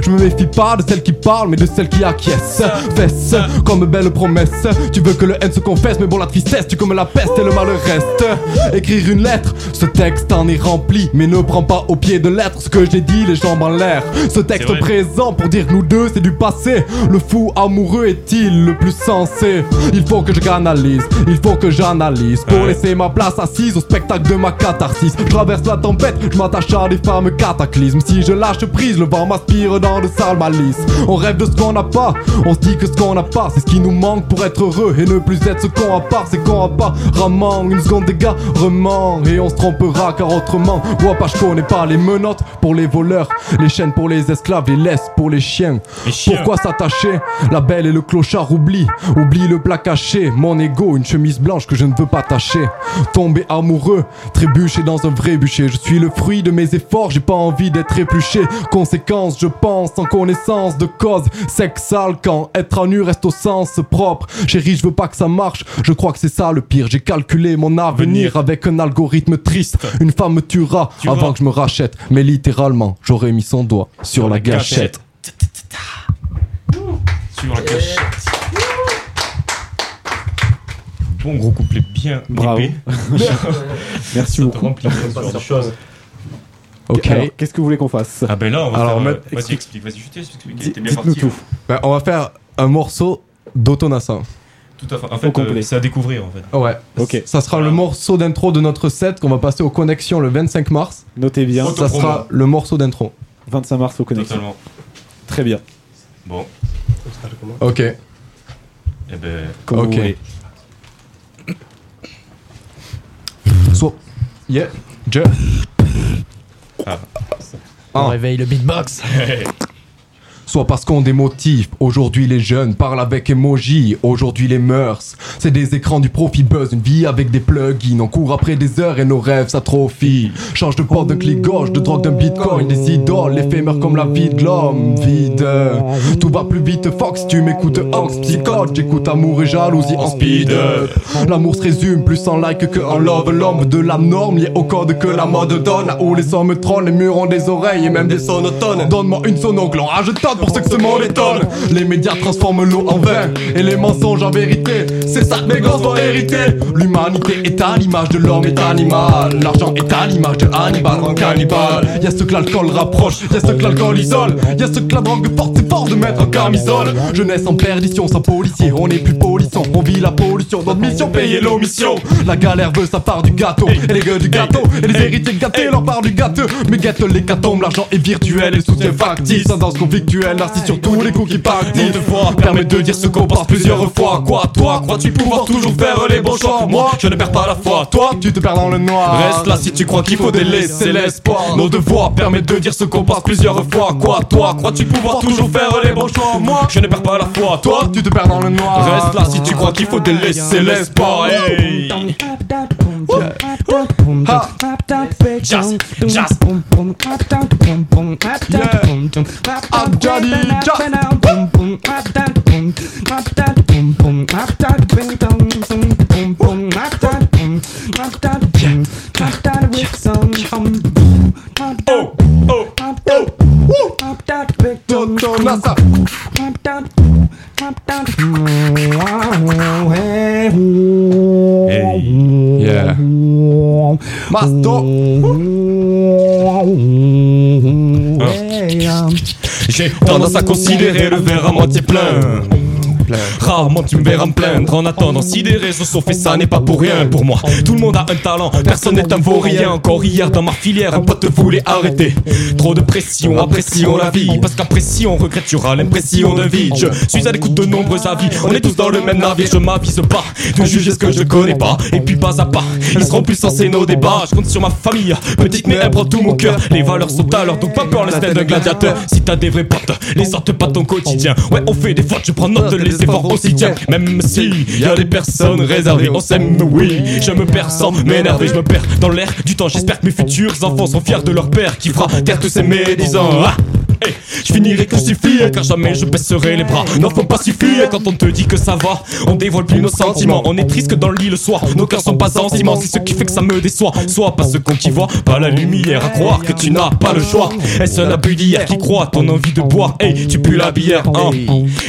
Je me méfie pas de celle qui parle, mais de celle qui acquiesce. Fesse, comme belle promesse. Tu veux que le haine se confesse, mais bon, la tristesse, tu comme la peste et le mal reste. Écrire une lettre, ce texte en est rempli, mais ne prends pas au pied de lettre ce que j'ai dit, les jambes en l'air. Ce texte présent pour dire nous deux, c'est du passé. Le fou amoureux est-il le plus sensé? Il faut que je canalise, il faut que j'analyse pour laisser ma place assise au spectacle de ma catharsis. Je traverse la tempête, je m'attache à des femmes cataclysmes. Si je lâche prise, le vent m'aspire dans de sales malices. On rêve de ce qu'on n'a pas, on se dit que ce qu'on n'a pas, c'est ce qui nous manque pour être heureux et ne plus être ce qu'on a pas, c'est qu'on a pas. Ramant, une seconde d'égarement et on se trompera car autrement, vois pas, je connais pas les menottes pour les voleurs, les chaînes pour les esclaves, les laisses pour les chiens. chiens. Pourquoi s'attacher? La belle et le clochard oublie, oublie le plat caché, mon ego, une chemise blanche que je ne veux pas tâcher. Tomber amoureux, trébucher dans un vrai bûcher. Je suis le fruit de mes efforts, j'ai pas envie d'être épluché. Conséquence, je pense en connaissance de cause. Sexe sale quand être à nu reste au sens propre. Chérie, je veux pas que ça marche, je crois que c'est ça le pire. J'ai calculé mon avenir avec un algorithme triste. Une femme me tuera avant que je me rachète. Mais littéralement, j'aurais mis son doigt sur, la gâchette. Sur la cachette. Bon gros couplet bien Bravo. Merci Ça beaucoup. Ok. Qu'est-ce que vous voulez qu'on fasse Ah ben là, on va Alors, faire... euh, Vas-y, explique. explique, vas-y, je t'explique. Dites-nous tout. Ben, on va faire un morceau d'Autonassa. Tout à fait. En fait, complet. euh, c'est à découvrir en fait. Ouais. Ok. Ça sera le morceau d'intro de notre set qu'on va passer aux connexions le 25 mars. Notez bien. Ça sera le morceau d'intro. 25 mars au connexion. Totalement. Très bien. Bon. Ok. Eh ben... Comme Ok. So. Yeah. Je. Ah. Un. réveille le beatbox. soit parce qu'on démotive. Aujourd'hui les jeunes parlent avec emoji, aujourd'hui les mœurs. C'est des écrans du profit buzz, une vie avec des plugins. On court après des heures et nos rêves s'atrophient. Change de porte, de clic gauche, de drogue, d'un bitcoin, des idoles, l'éphémère comme la vie de l'homme. Vide, tout va plus vite, Fox, tu m'écoutes, Ox, psychote, j'écoute amour et jalousie en speed. L'amour se résume plus en like que en love, l'homme de la norme, lié au code que la mode donne. Où les sons me trônent, les murs ont des oreilles et même des sonotones. Donne-moi une sonoglan, ah je tente pour ceux que ce monde étonne. Les médias transforment l'eau en vin et les mensonges en vérité. C'est ça que mes gosses vont hériter. L'humanité est à l'image de l'homme est animal. L'argent est à l'image de Hannibal en cannibale. Y'a ceux que l'alcool rapproche, y'a ceux que l'alcool isole. Y'a ceux que la drogue porte, c'est fort de mettre en camisole. Jeunesse en perdition, sans policier, on est plus polisson. On vit la pollution, notre mission, payer l'omission. La galère veut sa part du gâteau, et les gueux du gâteau, et les héritiers gâtés leur part du gâteau. Mais guette l'hécatombe, l'argent est virtuel et soutien factice. Convictuelle, assis sur tous les coups qui partent. de fois, permet de dire ce qu'on pense plusieurs fois. Quoi, toi, crois-tu pouvoir toujours faire les bons choix Moi, je ne perds pas la foi. Toi, tu te perds dans le noir. Reste là si tu crois qu'il faut délaisser l'espoir. Nos devoirs permettent de dire ce qu'on pense plusieurs fois. Quoi, toi, crois-tu pouvoir toujours faire les bons choix Moi, je ne perds pas la foi. Toi, tu te perds dans le noir. Reste là si tu crois qu'il faut délaisser l'espoir. Hey. Ha. Jazz, jazz. Yeah. I'm Johnny Oh, oh, oh, woo. Toto Nasa. Hey, yeah. Masto. J'ai tendance à considérer le verre à moitié plein. Rarement tu me verras me plaindre. En attendant si des réseaux sont faits ça n'est pas pour rien pour moi. Tout le monde a un talent, personne n'est un vaurien. Encore hier dans ma filière un pote voulait arrêter. Trop de pression, apprécions la vie Parce qu'apprécie on regrette tu auras l'impression de vide Je suis à l'écoute de nombreux avis. On est tous dans le même navire, je m'avise pas De juger ce que je connais pas. Et puis pas à pas, ils seront plus sensés nos débats. Je compte sur ma famille, petite mais elle prend tout mon cœur. Les valeurs sont à l'heure donc pas peur le d'un gladiateur Si t'as des vrais potes, les sortent pas ton quotidien. Ouais on fait des fautes, je prends note de les efforts aussi tiens Même si y a des personnes réservées On s'aime oui. Je me perds sans m'énerver Je me perds dans l'air du temps. J'espère que mes futurs enfants sont fiers de leur père Qui fera taire tous ces médisants. Ah je finirai crucifié car jamais je baisserai les bras. Non, faut pas suffire quand on te dit que ça va. On dévoile plus nos sentiments. On est triste que dans le lit le soir. Nos cœurs sont pas en ciment. C'est ce qui fait que ça me déçoit. Soit pas ce qu'on qui voit, pas la lumière. À croire que tu n'as pas le choix. Est-ce un abus d'hier qui croit ton envie de boire? Hey, tu pues la bière. Hein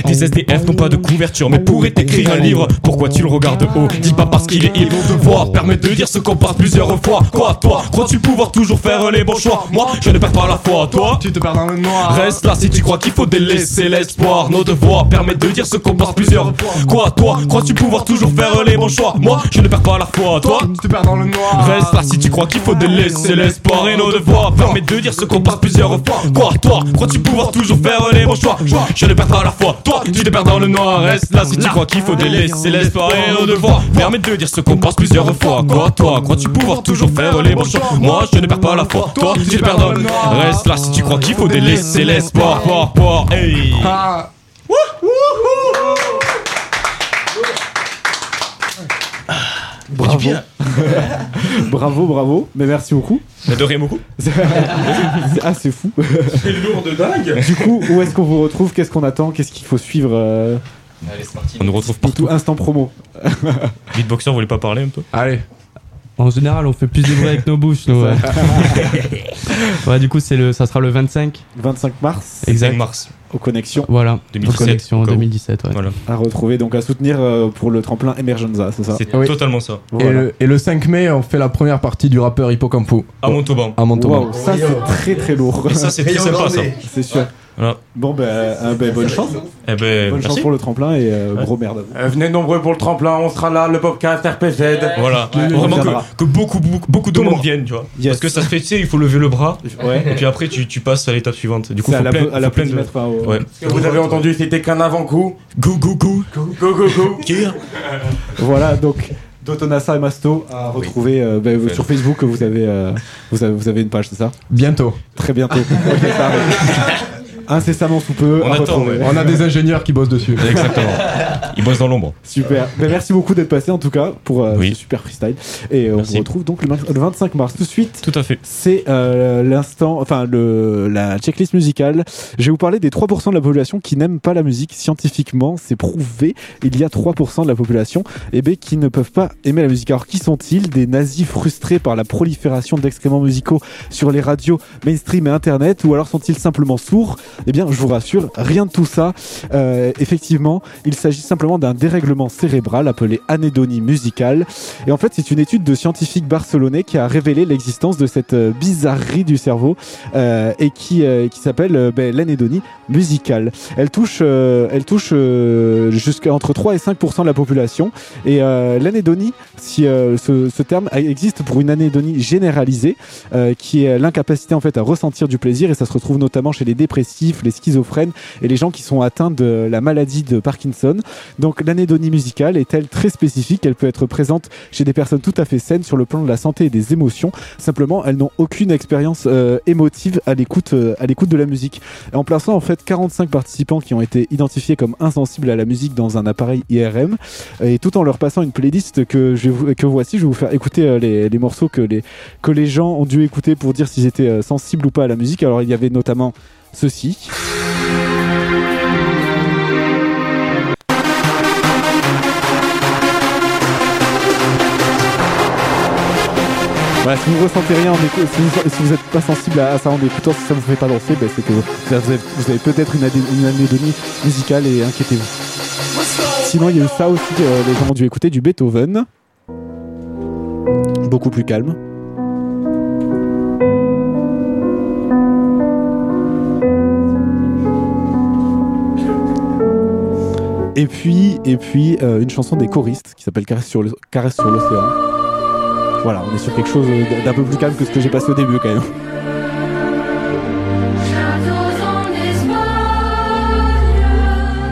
Des SDF n'ont pas de couverture, mais pourraient écrire un livre. Pourquoi tu le regardes haut? Dis pas parce qu'il est il. de voir permet de dire ce qu'on passe plusieurs fois. Quoi, toi? Crois-tu pouvoir toujours faire les bons choix? Moi, je ne perds pas la foi. Toi, tu te perds dans le noir. Reste là si tu crois qu'il faut délaisser l'espoir. Nos devoirs permettent de dire ce qu'on pense plusieurs fois. Quoi, toi Crois-tu pouvoir toujours faire les bons choix? Moi, je ne perds pas la foi. Toi, tu te perds dans le noir. Reste là si tu crois qu'il faut délaisser l'espoir. Et nos devoirs permettent de dire ce qu'on pense plusieurs fois. Quoi, toi Crois-tu pouvoir toujours faire les bons choix? Moi, je ne perds pas la foi. Toi, tu te perds dans le noir. Reste là si tu crois qu'il faut délaisser l'espoir. Et nos devoirs permettent de dire ce qu'on pense plusieurs fois. Quoi, toi Crois-tu pouvoir toujours faire les bons choix? Moi, je ne perds pas la foi. Toi, tu te perds dans le noir. Reste là si tu crois qu'il faut délaisser l'espoir. Port, port, hey. Bravo. bravo, bravo. Mais merci beaucoup. Rien beaucoup. ah, c'est fou. C'est lourd de dingue. Du coup, où est-ce qu'on vous retrouve? Qu'est-ce qu'on attend? Qu'est-ce qu'il faut suivre euh, Allez, c'est parti. On nous retrouve partout. Tout instant promo. Beatboxer, vous voulez pas parler un peu? Allez. En général, on fait plus de bruit avec nos bouches. nous, ouais. ouais, du coup, c'est le, ça sera le 25. 25 mars. Exact. mars. Aux connexions. Voilà. 2017, Aux connexions au cas où. 2017. Ouais. Voilà. À retrouver, donc à soutenir euh, pour le tremplin Emergenza, c'est ça C'est Oui. totalement ça. Et, le, et le 5 mai, on fait la première partie du rappeur Hippocampo. À Montauban. À Montauban. Waouh, ça c'est très très lourd. Et ça, c'est très sympa, ça. C'est sûr. Voilà. Bon, ben, euh, ben, bonne chance. Eh ben, Bonne chance pour le tremplin et euh, gros merde. Euh, venez nombreux pour le tremplin, on sera là, le podcast RPZ. Voilà, Ouais, vraiment que, que beaucoup, beaucoup, beaucoup de monde viennent, tu vois. Yes. Parce que ça se fait, tu sais, il faut lever le bras, Ouais. et puis après tu, tu passes à l'étape suivante. Du coup, C'est à la plein, à la plein de. mètre, enfin, au- Ouais. Ce que vous avez entendu, c'était qu'un avant-coup. Go, go, go. Go, go, go. Voilà, donc Dotonassa et Masto à retrouver euh, ben, sur Facebook. Vous avez, euh, vous avez, vous avez une page, c'est ça Bientôt. Très bientôt. Ça. incessamment sous peu. On attend, ouais. On a des ingénieurs qui bossent dessus. Exactement. Ils bossent dans l'ombre. Super. Ben, merci beaucoup d'être passé en tout cas pour euh, Oui. ce super freestyle. Et euh, on se retrouve donc le, mar- le 25 mars. Tout de suite, Tout à fait. c'est euh, l'instant, enfin le, la checklist musicale. Je vais vous parler des 3% de la population qui n'aiment pas la musique. Scientifiquement, c'est prouvé. Il y a 3% de la population eh ben, qui ne peuvent pas aimer la musique. Alors qui sont-ils? Des nazis frustrés par la prolifération d'excréments musicaux sur les radios mainstream et internet? Ou alors sont-ils simplement sourds? Eh bien, je vous rassure, rien de tout ça. Euh, effectivement, il s'agit simplement d'un dérèglement cérébral appelé anédonie musicale. Et en fait, c'est une étude de scientifiques barcelonais qui a révélé l'existence de cette euh, bizarrerie du cerveau euh, et qui, qui s'appelle ben, l'anédonie musicale. Elle touche, elle touche jusqu'à entre 3 et 5% de la population. Et l'anédonie, si ce, ce terme existe pour une anédonie généralisée, qui est l'incapacité en fait à ressentir du plaisir, et ça se retrouve notamment chez les dépressifs, les schizophrènes et les gens qui sont atteints de la maladie de Parkinson. Donc l'anédonie musicale est-elle très spécifique Elle peut être présente chez des personnes tout à fait saines sur le plan de la santé et des émotions. Simplement, elles n'ont aucune expérience euh, émotive à l'écoute euh, à l'écoute de la musique. En plaçant en fait 45 participants qui ont été identifiés comme insensibles à la musique dans un appareil IRM, et tout en leur passant une playlist que je vous, que voici, je vais vous faire écouter euh, les, les morceaux que les que les gens ont dû écouter pour dire s'ils étaient sensibles ou pas à la musique. Alors il y avait notamment ceci. Voilà, si vous ressentez rien en écou- si vous, si vous êtes pas sensible à, ça en écoutant, si ça vous fait pas danser, ben, c'est que vous avez, peut-être une, une musicale et inquiétez-vous. Sinon, il y a eu ça aussi, euh, les gens ont dû écouter du Beethoven. Beaucoup plus calme. Et puis, et puis euh, une chanson des choristes qui s'appelle Caresse sur l'océan. Voilà, on est sur quelque chose d'un peu plus calme que ce que j'ai passé au début quand même.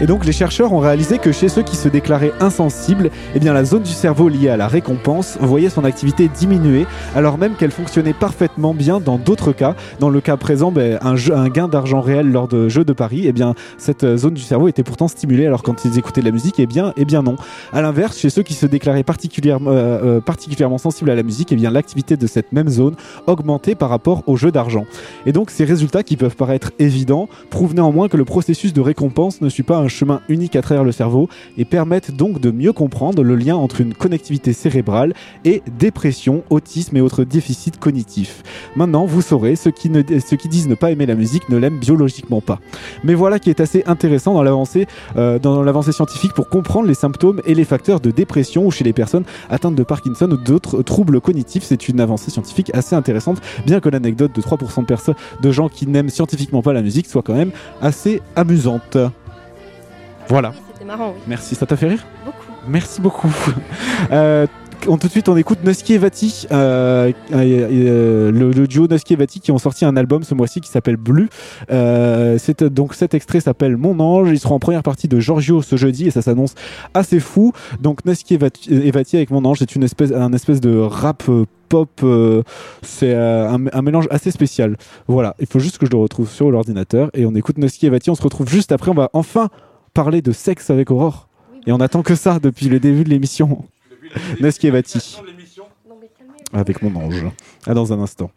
Et donc les chercheurs ont réalisé que chez ceux qui se déclaraient insensibles, eh bien la zone du cerveau liée à la récompense voyait son activité diminuer, alors même qu'elle fonctionnait parfaitement bien dans d'autres cas. Dans le cas présent, ben, un, gain d'argent réel lors de jeux de paris, eh bien cette euh, zone du cerveau était pourtant stimulée, alors quand ils écoutaient de la musique, eh bien, eh bien non. À l'inverse, chez ceux qui se déclaraient particulièrement, euh, euh, particulièrement sensibles à la musique, eh bien l'activité de cette même zone augmentait par rapport au jeu d'argent. Et donc ces résultats qui peuvent paraître évidents prouvent néanmoins que le processus de récompense ne suit pas un chemin unique à travers le cerveau et permettent donc de mieux comprendre le lien entre une connectivité cérébrale et dépression, autisme et autres déficits cognitifs. Maintenant, vous saurez, ceux qui, disent ne pas aimer la musique ne l'aiment biologiquement pas. Mais voilà qui est assez intéressant dans l'avancée euh, dans l'avancée scientifique pour comprendre les symptômes et les facteurs de dépression ou chez les personnes atteintes de Parkinson ou d'autres troubles cognitifs. C'est une avancée scientifique assez intéressante, bien que l'anecdote de 3% de personnes, de gens qui n'aiment scientifiquement pas la musique soit quand même assez amusante. Voilà. C'était marrant, oui. Merci, ça t'a fait rire Beaucoup. Merci beaucoup. Euh, on, tout de suite, on écoute Nusky et Vati, euh, euh, le, le duo Nusky et Vati qui ont sorti un album ce mois-ci qui s'appelle Blue. Euh, c'est- donc cet extrait s'appelle Mon Ange. Ils seront en première partie de Giorgio ce jeudi et ça s'annonce assez fou. Donc Nusky et Vati, et Vati avec Mon Ange, c'est une espèce, un espèce de rap. euh, Pop, euh, c'est euh, un, un mélange assez spécial. Voilà, il faut juste que je le retrouve sur l'ordinateur et on écoute Nusky et Vati. On se retrouve juste après. On va enfin parler de sexe avec Aurore. Et on attend que ça depuis le début de l'émission. Nusky et Vati. Avec mon ange. À dans un instant.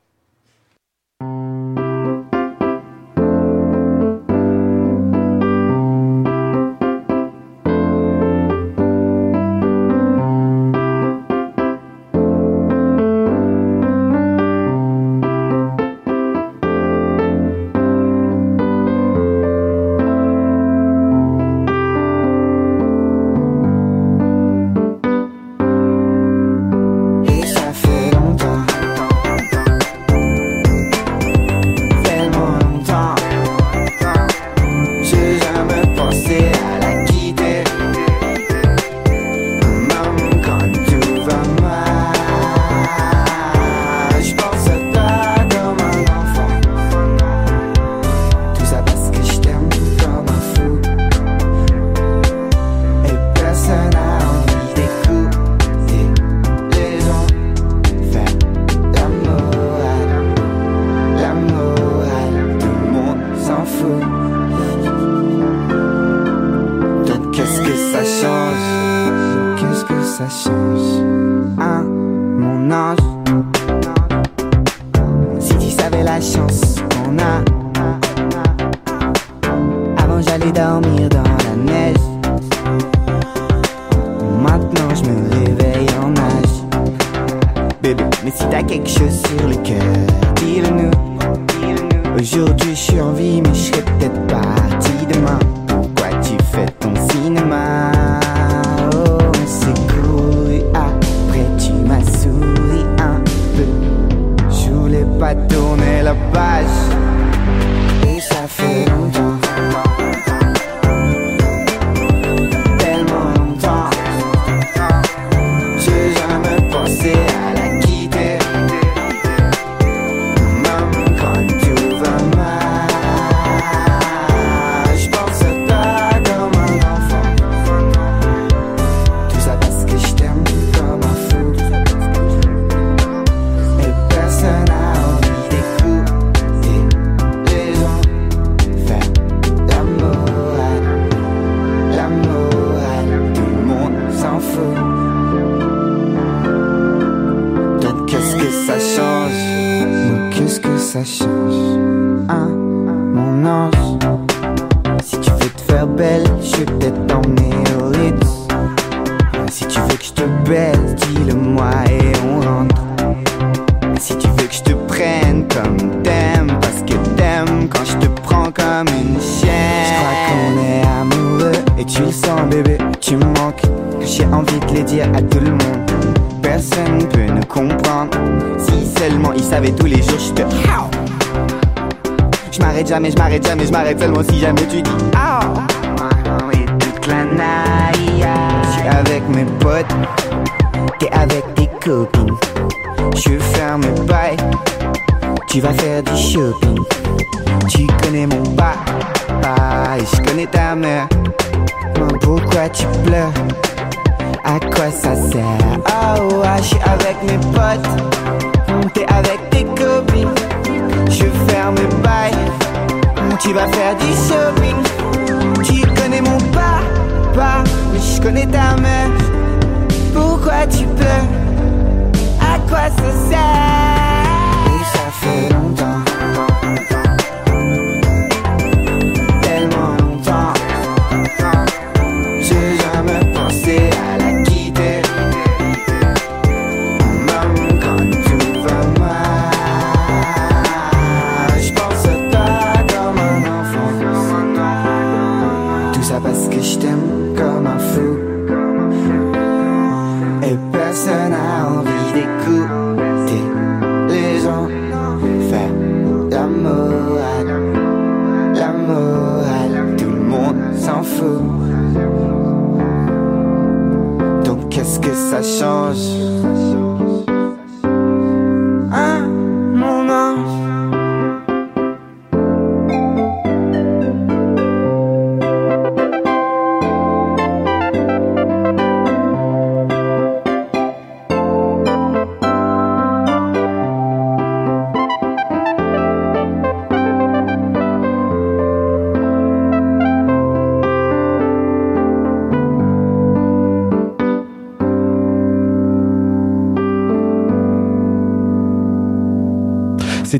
enfermo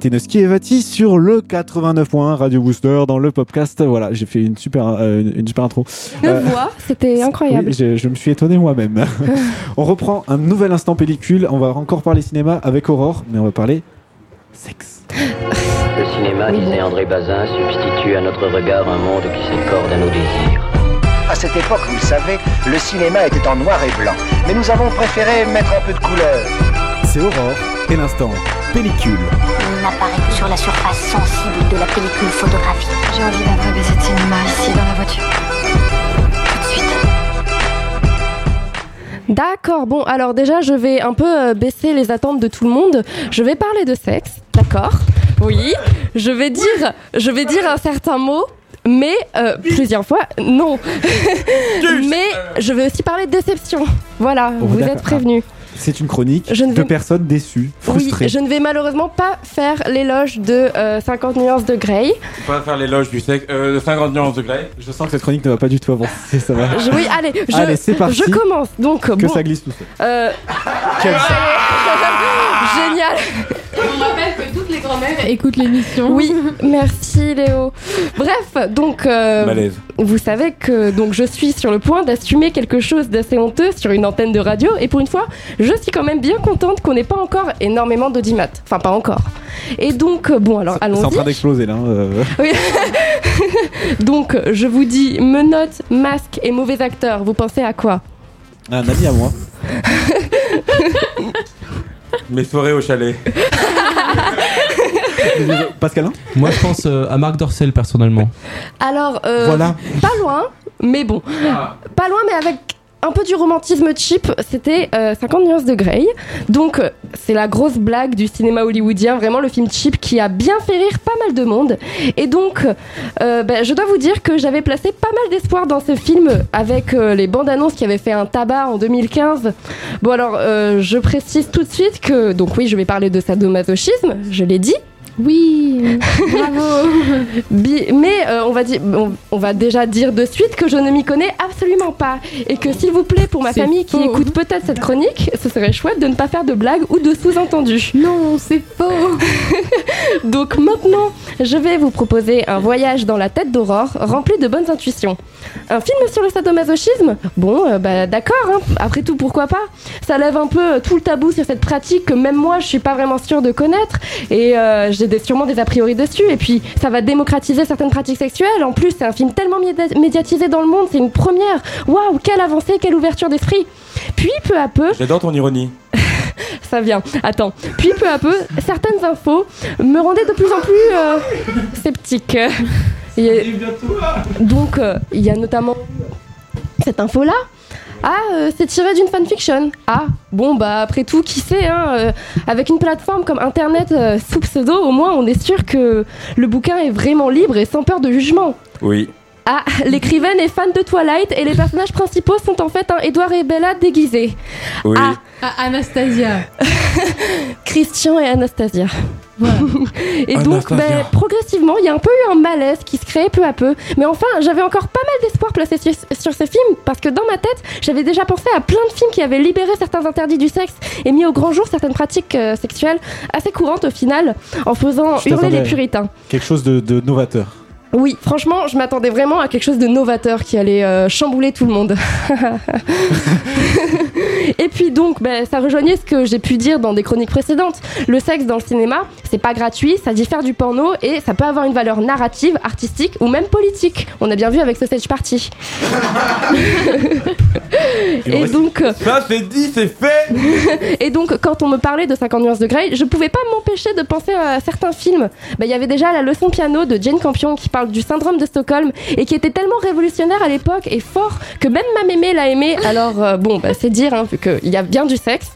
Ténoski et Vati sur le 89.1 Radio Booster dans le podcast. Voilà, j'ai fait une super, euh, une, super intro. Euh, voix, c'était incroyable. Oui, je, me suis étonné moi-même. on reprend un nouvel instant pellicule. On va encore parler cinéma avec Aurore, mais on va parler sexe. Le cinéma, disait André Bazin, substitue à notre regard un monde qui s'écorde à nos désirs. À cette époque, vous le savez, le cinéma était en noir et blanc. Mais nous avons préféré mettre un peu de couleur. C'est Aurore et l'instant pellicule apparaît sur la surface sensible de la pellicule photographique. J'ai envie d'un vrai baiser cinéma ici dans la voiture. D'accord, bon, alors déjà, je vais un peu euh, baisser les attentes de tout le monde. Je vais parler de sexe, d'accord? Oui. Je vais dire, je vais dire un certain mot. Mais euh, plusieurs fois, non. mais je vais aussi parler de déception. Voilà, oh, vous êtes prévenus. C'est une chronique Je ne de vais- personnes déçues, frustrées. Oui, je ne vais malheureusement pas faire l'éloge de euh, 50 nuances de Grey. Pas faire l'éloge du sexe euh, de 50 nuances de Grey. Je sens que cette chronique ne va pas du tout avancer, ça va. Je- oui, allez, je, Allez, c'est parti. je commence. Donc, Que bon, ça glisse tout seul. euh, Quel- Génial. On rappelle que toutes les grand-mères écoutent l'émission. Oui, merci Léo. Bref, donc euh, Malaise. vous savez que donc je suis sur le point d'assumer quelque chose d'assez honteux sur une antenne de radio et pour une fois, je suis quand même bien contente qu'on n'ait pas encore énormément d'audimat. Enfin, pas encore. Et donc euh, bon, alors C'est en train allons-y. d'exploser là. hein, euh. Oui. donc je vous dis menottes, masque et mauvais acteur. Vous pensez à quoi? Un ami à moi. Mes soirées au chalet. Pascalin Moi, je pense euh, à Marc Dorcel personnellement. Alors, euh, Voilà. pas loin, mais bon. Pas loin, mais avec un peu du romantisme cheap, c'était euh, 50 nuances de Grey. Donc, euh, c'est la grosse blague du cinéma hollywoodien, vraiment le film cheap qui a bien fait rire pas mal de monde. Et donc, euh, ben, je dois vous dire que j'avais placé pas mal d'espoir dans ce film avec euh, les bandes annonces qui avaient fait un tabac en 2015. Bon, alors, euh, je précise tout de suite que, donc oui, je vais parler de sadomasochisme, je l'ai dit. Oui, bravo. Mais euh, on, va dire, on, on va déjà dire de suite que je ne m'y connais absolument pas. Et que s'il vous plaît, pour ma famille qui écoute peut-être cette chronique, ce serait chouette de ne pas faire de blagues ou de sous-entendus. Non, c'est faux. Donc maintenant, je vais vous proposer un voyage dans la tête d'Aurore rempli de bonnes intuitions. Un film sur le sadomasochisme? Bon, euh, bah d'accord, hein. après tout, pourquoi pas? Ça lève un peu tout le tabou sur cette pratique que même moi, je suis pas vraiment sûre de connaître, et euh, j'ai des- sûrement des a priori dessus, et puis ça va démocratiser certaines pratiques sexuelles. En plus, c'est un film tellement média- médiatisé dans le monde, c'est une première. Waouh, quelle avancée, quelle ouverture d'esprit Puis, peu à peu, J'adore ton ironie. ça vient. Attends. Puis peu à peu, certaines infos me rendaient de plus en plus euh, sceptique. Et- donc, euh, il y a notamment cette info-là. Ah, euh, c'est tiré d'une fanfiction. Ah, bon, bah après tout, qui sait, hein, euh, avec une plateforme comme Internet euh, sous pseudo, au moins on est sûr que le bouquin est vraiment libre et sans peur de jugement. Oui. Ah, l'écrivaine est fan de Twilight et les personnages principaux sont en fait un Edouard et Bella déguisés. Oui. Ah, Ah, Anastasia. Christian et Anastasia. et donc, ben, progressivement, il y a un peu eu un malaise qui se créait peu à peu. Mais enfin, j'avais encore pas mal d'espoir placé sur, sur ce film parce que dans ma tête, j'avais déjà pensé à plein de films qui avaient libéré certains interdits du sexe et mis au grand jour certaines pratiques euh, sexuelles assez courantes au final, en faisant hurler les puritains. Quelque chose de, de novateur. Oui, franchement, je m'attendais vraiment à quelque chose de novateur qui allait euh, chambouler tout le monde. Et puis donc, ben, ça rejoignait ce que j'ai pu dire dans des chroniques précédentes. Le sexe dans le cinéma, c'est pas gratuit, ça diffère du porno et ça peut avoir une valeur narrative, artistique ou même politique. On a bien vu avec ce Stage Party. et donc, euh, Ça, c'est dit, c'est fait et donc, quand on me parlait de 50 nuances de Grey, je pouvais pas m'empêcher de penser à certains films. Bah, Il y avait déjà la leçon piano de Jane Campion qui parle du syndrome de Stockholm et qui était tellement révolutionnaire à l'époque et fort que même ma mémé l'a aimé. Alors, euh, bon, bah, c'est dire, hein, vu qu'il y a bien du sexe.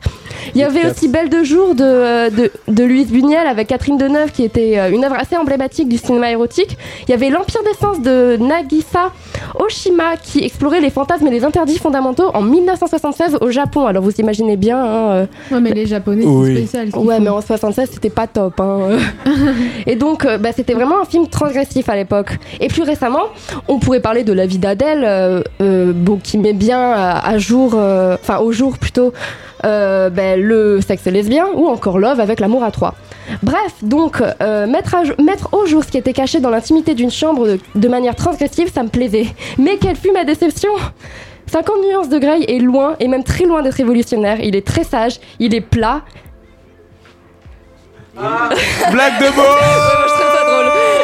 Il y avait aussi Belle de jour de, euh, de, de Louise Buñuel avec Catherine Deneuve qui était euh, une œuvre assez emblématique du cinéma érotique. Il y avait L'Empire des Sens de Nagisa Oshima qui explorait les fantasmes et les interdits fondamentaux en 1976 au Japon. Alors vous imaginez bien. hein, euh, Ouais, mais les Japonais, Oui. c'est spécial. ce Ouais, font. mais en 76, c'était pas top. hein. et donc, bah, c'était vraiment un film transgressif à l'époque. Et plus récemment, on pourrait parler de La vie d'Adèle, euh, euh, bon, qui met bien à, à jour, euh, enfin au jour plutôt, euh, le sexe lesbien ou encore Love avec l'amour à trois. Bref, donc, euh, mettre, à jo- mettre au jour ce qui était caché dans l'intimité d'une chambre de, de manière transgressive, ça me plaisait. Mais quelle fut ma déception 50 nuances de Grey est loin, et même très loin d'être révolutionnaire. Il est très sage, il est plat, Blague de mots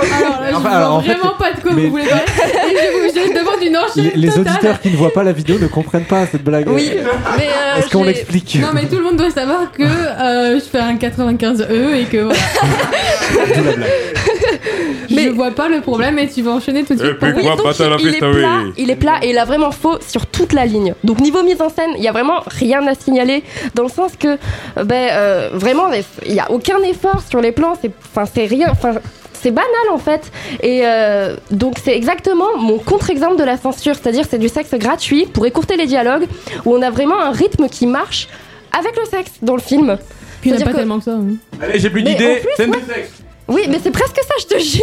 Alors là, je Enfin, vois alors, fait, vraiment pas de quoi mais- vous voulez parler. Et je, vous, je demande une enchaîne Les, les auditeurs qui ne voient pas la vidéo ne comprennent pas cette blague. Oui, mais euh, Est-ce qu'on l'explique Non mais tout le monde doit savoir que euh, je fais un 95E et que voilà. La blague. Je vois pas le problème et tu vas enchaîner tout de suite. puis pour- quoi, Donc, il, est plat, il est plat et il a vraiment faux sur toute la ligne. Donc niveau mise en scène, il y a vraiment rien à signaler dans le sens que ben euh, vraiment il y a aucun effort sur les plans, c'est enfin c'est rien enfin c'est banal en fait et euh, donc c'est exactement mon contre-exemple de la censure, c'est-à-dire c'est du sexe gratuit pour écourter les dialogues où on a vraiment un rythme qui marche avec le sexe dans le film. Puis il n'y a pas que- tellement que ça. hein. Allez, j'ai plus d'idées. Scène ouais. de sexe. Oui, mais c'est presque ça, je te jure.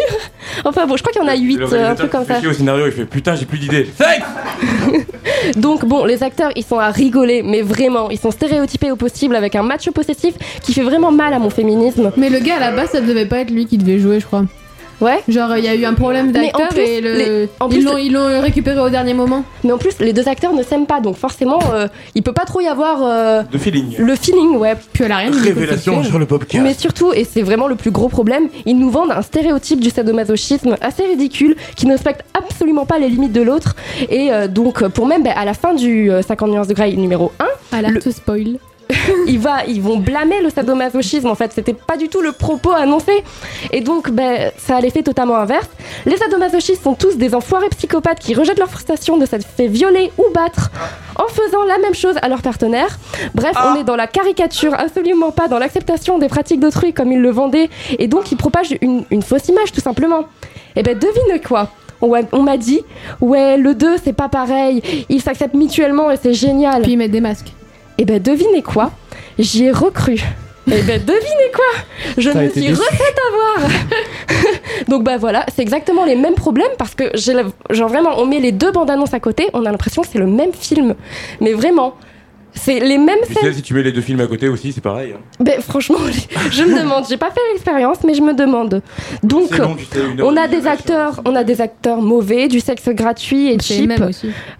Enfin bon, je crois qu'il y en a 8, Le un truc comme ça. au scénario, il fait putain, j'ai plus d'idées. Donc bon, les acteurs, ils sont à rigoler, mais vraiment, ils sont stéréotypés au possible avec un macho possessif qui fait vraiment mal à mon féminisme. Mais le gars à la base, ça devait pas être lui qui devait jouer, je crois. Ouais. Genre, il y a eu un problème d'acteur et le... les- en ils plus, l'ont ils l'ont récupéré au dernier moment. Mais en plus, les deux acteurs ne s'aiment pas, donc forcément, euh, il peut pas trop y avoir euh, De feeling. le feeling, ouais. Puis elle a rien Révélation sur le podcast. Mais surtout, et c'est vraiment le plus gros problème, ils nous vendent un stéréotype du sadomasochisme assez ridicule qui ne respecte absolument pas les limites de l'autre. Et euh, donc, pour même bah, à la fin du euh, 50 nuances de Grey numéro 1, Alerte spoil. il va, ils vont blâmer le sadomasochisme. En fait, c'était pas du tout le propos annoncé. Et donc, ben, ça a l'effet totalement inverse. Les sadomasochistes sont tous des enfoirés psychopathes qui rejettent leur frustration de s'être fait violer ou battre en faisant la même chose à leur partenaire. Bref, on est dans la caricature, absolument pas dans l'acceptation des pratiques d'autrui comme ils le vendaient. Et donc, ils propagent une, une fausse image, tout simplement. Et ben, devine quoi? On m'a dit, ouais, le 2, c'est pas pareil. Ils s'acceptent mutuellement et c'est génial. Puis ils mettent des masques. Et ben devinez quoi? J'y ai recru. Et ben devinez quoi? Je me suis refaite avoir Donc bah voilà, c'est exactement les mêmes problèmes parce que genre vraiment on met les deux bandes annonces à côté, on a l'impression que c'est le même film. Mais vraiment, c'est les mêmes Tu sais, scènes. si tu mets les deux films à côté aussi, c'est pareil. hein. Ben franchement, je me demande, j'ai pas fait l'expérience mais je me demande. Donc long, sais, on a des acteurs, on a des acteurs mauvais, du sexe gratuit et cheap,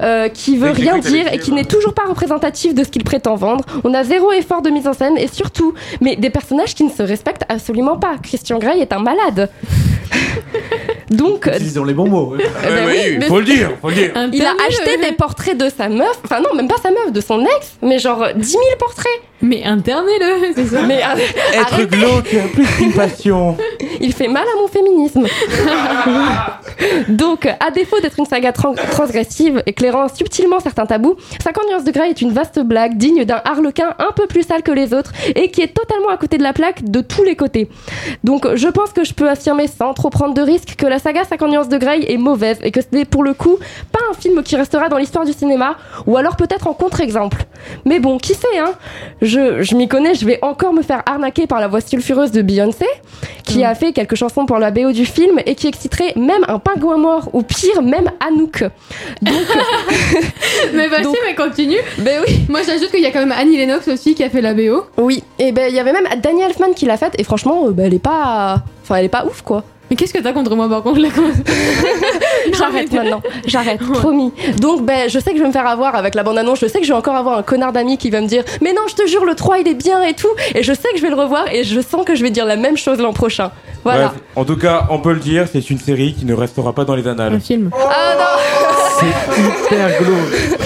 euh, qui veut rien dire et qui n'est toujours pas représentatif de ce qu'il prétend vendre. On a zéro effort de mise en scène et surtout, mais des personnages qui ne se respectent absolument pas. Christian Grey est un malade. Donc, euh, Ils ont les bons mots. ouais. eh ben Ouais, oui, oui, faut le dire, faut le dire. Un il a acheté euh, des portraits de sa meuf, enfin non, même pas sa meuf, de son ex, mais genre euh, 10 000 portraits. Mais internez-le, c'est ça. Mais arrête- Être glauque, plus qu'une passion. Il fait mal à mon féminisme. Donc, à défaut d'être une saga tran- transgressive, éclairant subtilement certains tabous, 50 nuances de Grey est une vaste blague digne d'un harlequin un peu plus sale que les autres et qui est totalement à côté de la plaque de tous les côtés. Donc, je pense que je peux affirmer sans trop prendre de risques que la saga 50 nuances de Grey est mauvaise et que ce n'est pour le coup pas un film qui restera dans l'histoire du cinéma ou alors peut-être en contre-exemple. Mais bon, qui sait, hein Je, je m'y connais, je vais encore me faire arnaquer par la voix sulfureuse de Beyoncé qui a fait quelques chansons pour la BO du film et qui exciterait même un pingouin mort ou pire même Anouk. Donc, Mais vas-y, Donc- mais continue. ben oui, Moi, j'ajoute qu'il y a quand même Annie Lennox aussi qui a fait la BO. oui. Et ben il y avait même Daniel Elfman qui l'a faite et franchement, ben, elle est pas, enfin elle est pas ouf quoi. Mais qu'est-ce que t'as contre moi par contre J'arrête maintenant, j'arrête, promis. Donc ben je sais que je vais me faire avoir avec la bande annonce, je sais que je vais encore avoir un connard d'ami qui va me dire "Mais non, je te jure le 3 il est bien et tout" et je sais que je vais le revoir et je sens que je vais dire la même chose l'an prochain. Voilà. Bref, en tout cas, on peut le dire, c'est une série qui ne restera pas dans les Un annales. film. Ah non, C'est hyper glauque.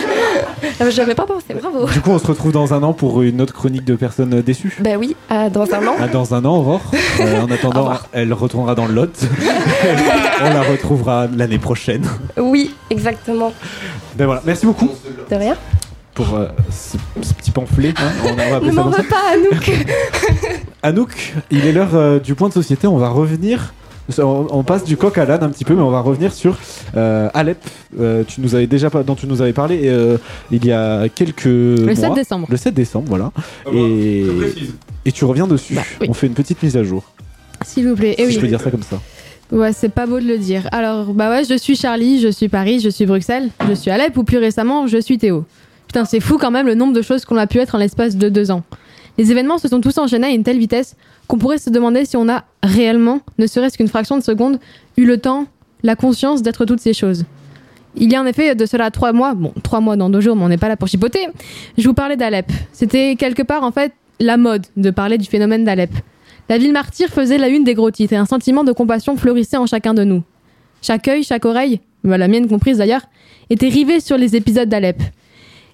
Ah, j'avais pas pensé, bravo. Du coup, on se retrouve dans un an pour une autre chronique de personnes euh, déçues. Ben oui, ah, dans un an. Ah, dans un an, Aurore. Euh, en attendant, elle retournera dans le Lot. on la retrouvera l'année prochaine. Oui, exactement. Ben voilà, merci beaucoup De rien. pour euh, ce, ce petit pamphlet. hein. On Ne m'en veux pas, Anouk. Anouk, il est l'heure euh, du point de société. On va revenir. On, on passe du coq à l'âne un petit peu, mais on va revenir sur euh, Alep. Euh, tu nous avais déjà dont tu nous avais parlé euh, il y a quelques Le 7 mois. décembre. Le 7 décembre, voilà. Ah bah, et, tu reviens dessus. Bah, oui. On fait une petite mise à jour. S'il vous plaît. si Et oui. je peux dire ça comme ça. Ouais, c'est pas beau de le dire. Alors, bah ouais, je suis Charlie, je suis Paris, je suis Bruxelles, je suis Alep ou plus récemment, je suis Théo. Putain, c'est fou quand même le nombre de choses qu'on a pu être en l'espace de deux ans. Les événements se sont tous enchaînés à une telle vitesse qu'on pourrait se demander si on a réellement, ne serait-ce qu'une fraction de seconde, eu le temps, la conscience d'être toutes ces choses. Il y a en effet de cela trois mois, bon, trois mois dans deux jours, mais on n'est pas là pour chipoter. Je vous parlais d'Alep. C'était quelque part en fait la mode de parler du phénomène d'Alep. La ville martyre faisait la une des gros titres et un sentiment de compassion fleurissait en chacun de nous. Chaque œil, chaque oreille, bah, la mienne comprise d'ailleurs, était rivé sur les épisodes d'Alep.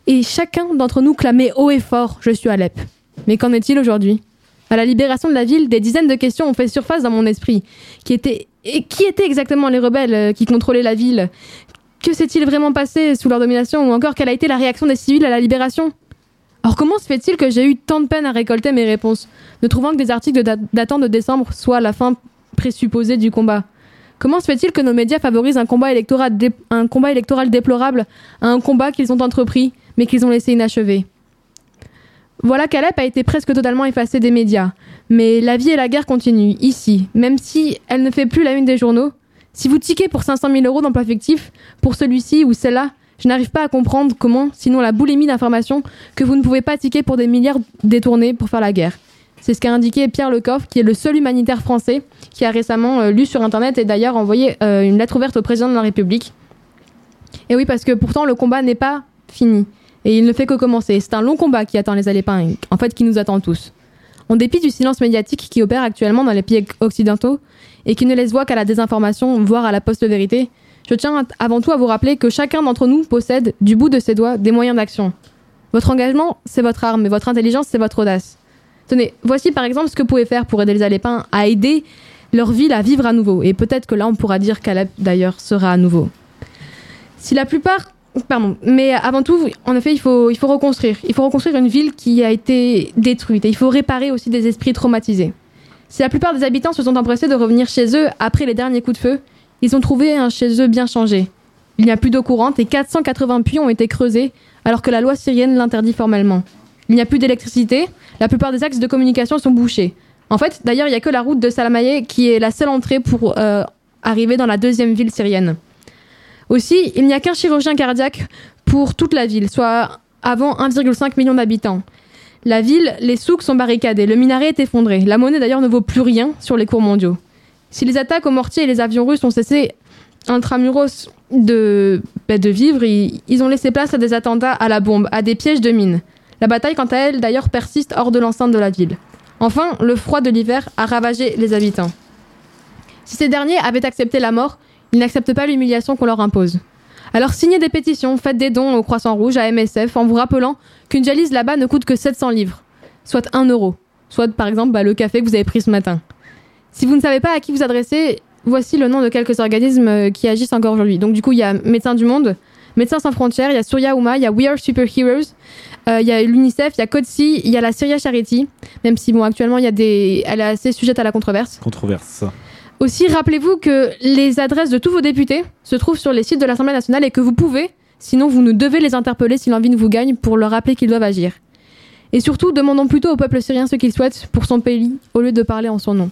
Et chacun d'entre nous clamait haut et fort Je suis Alep. Mais qu'en est-il aujourd'hui? À la libération de la ville, des dizaines de questions ont fait surface dans mon esprit. Qui étaient, et qui étaient exactement les rebelles euh, qui contrôlaient la ville? Que s'est-il vraiment passé sous leur domination? Ou encore quelle a été la réaction des civils à la libération? Or, comment se fait-il que j'ai eu tant de peine à récolter mes réponses, ne trouvant que des articles datant de décembre soit la fin présupposée du combat? Comment se fait-il que nos médias favorisent un combat, électoral dé- un combat électoral déplorable à un combat qu'ils ont entrepris, mais qu'ils ont laissé inachevé? Voilà qu'Alep a été presque totalement effacée des médias. Mais la vie et la guerre continuent, ici, même si elle ne fait plus la une des journaux. Si vous tiquez pour 500 000 euros d'emploi fictif, pour celui-ci ou celle-là, je n'arrive pas à comprendre comment, sinon la boulimie d'informations, que vous ne pouvez pas tiquer pour des milliards détournés pour faire la guerre. C'est ce qu'a indiqué Pierre Lecoff, qui est le seul humanitaire français qui a récemment euh, lu sur Internet et d'ailleurs envoyé euh, une lettre ouverte au président de la République. Et oui, parce que pourtant le combat n'est pas fini. Et il ne fait que commencer. C'est un long combat qui attend les Alépins, en fait qui nous attend tous. En dépit du silence médiatique qui opère actuellement dans les pays occidentaux et qui ne laisse voix qu'à la désinformation, voire à la post-vérité, je tiens avant tout à vous rappeler que chacun d'entre nous possède, du bout de ses doigts, des moyens d'action. Votre engagement, c'est votre arme, et votre intelligence, c'est votre audace. Tenez, voici par exemple ce que vous pouvez faire pour aider les Alépins à aider leur ville à vivre à nouveau. Et peut-être que là, on pourra dire qu'Alep, d'ailleurs, sera à nouveau. Si la plupart Pardon. Mais avant tout, en effet, il faut, il faut reconstruire. Il faut reconstruire une ville qui a été détruite. Et il faut réparer aussi des esprits traumatisés. Si la plupart des habitants se sont empressés de revenir chez eux après les derniers coups de feu, ils ont trouvé un chez eux bien changé. Il n'y a plus d'eau courante et 480 puits ont été creusés alors que la loi syrienne l'interdit formellement. Il n'y a plus d'électricité, la plupart des axes de communication sont bouchés. En fait, d'ailleurs, il n'y a que la route de Salamaye qui est la seule entrée pour euh, arriver dans la deuxième ville syrienne. Aussi, il n'y a qu'un chirurgien cardiaque pour toute la ville, soit avant 1,5 million d'habitants. La ville, les souks sont barricadés, le minaret est effondré. La monnaie d'ailleurs ne vaut plus rien sur les cours mondiaux. Si les attaques aux mortiers et les avions russes ont cessé intramuros de, de vivre, ils, ils ont laissé place à des attentats à la bombe, à des pièges de mines. La bataille, quant à elle, d'ailleurs, persiste hors de l'enceinte de la ville. Enfin, le froid de l'hiver a ravagé les habitants. Si ces derniers avaient accepté la mort, ils n'acceptent pas l'humiliation qu'on leur impose. Alors signez des pétitions, faites des dons au Croissant Rouge, à MSF, en vous rappelant qu'une dialyse là-bas ne coûte que 700 livres, soit 1 euro, soit par exemple bah, le café que vous avez pris ce matin. Si vous ne savez pas à qui vous adresser, voici le nom de quelques organismes euh, qui agissent encore aujourd'hui. Donc du coup, il y a Médecins du Monde, Médecins sans frontières, il y a Surya Ouma, il y a We Are Superheroes, euh, il y a l'UNICEF, il y a Codesi, il y a la Syria Charity, même si bon actuellement il y a des, elle est assez sujette à la controverse. Controverse. Aussi, rappelez-vous que les adresses de tous vos députés se trouvent sur les sites de l'Assemblée nationale et que vous pouvez, sinon vous nous devez les interpeller si l'envie ne vous gagne pour leur rappeler qu'ils doivent agir. Et surtout, demandons plutôt au peuple syrien ce qu'il souhaite pour son pays au lieu de parler en son nom.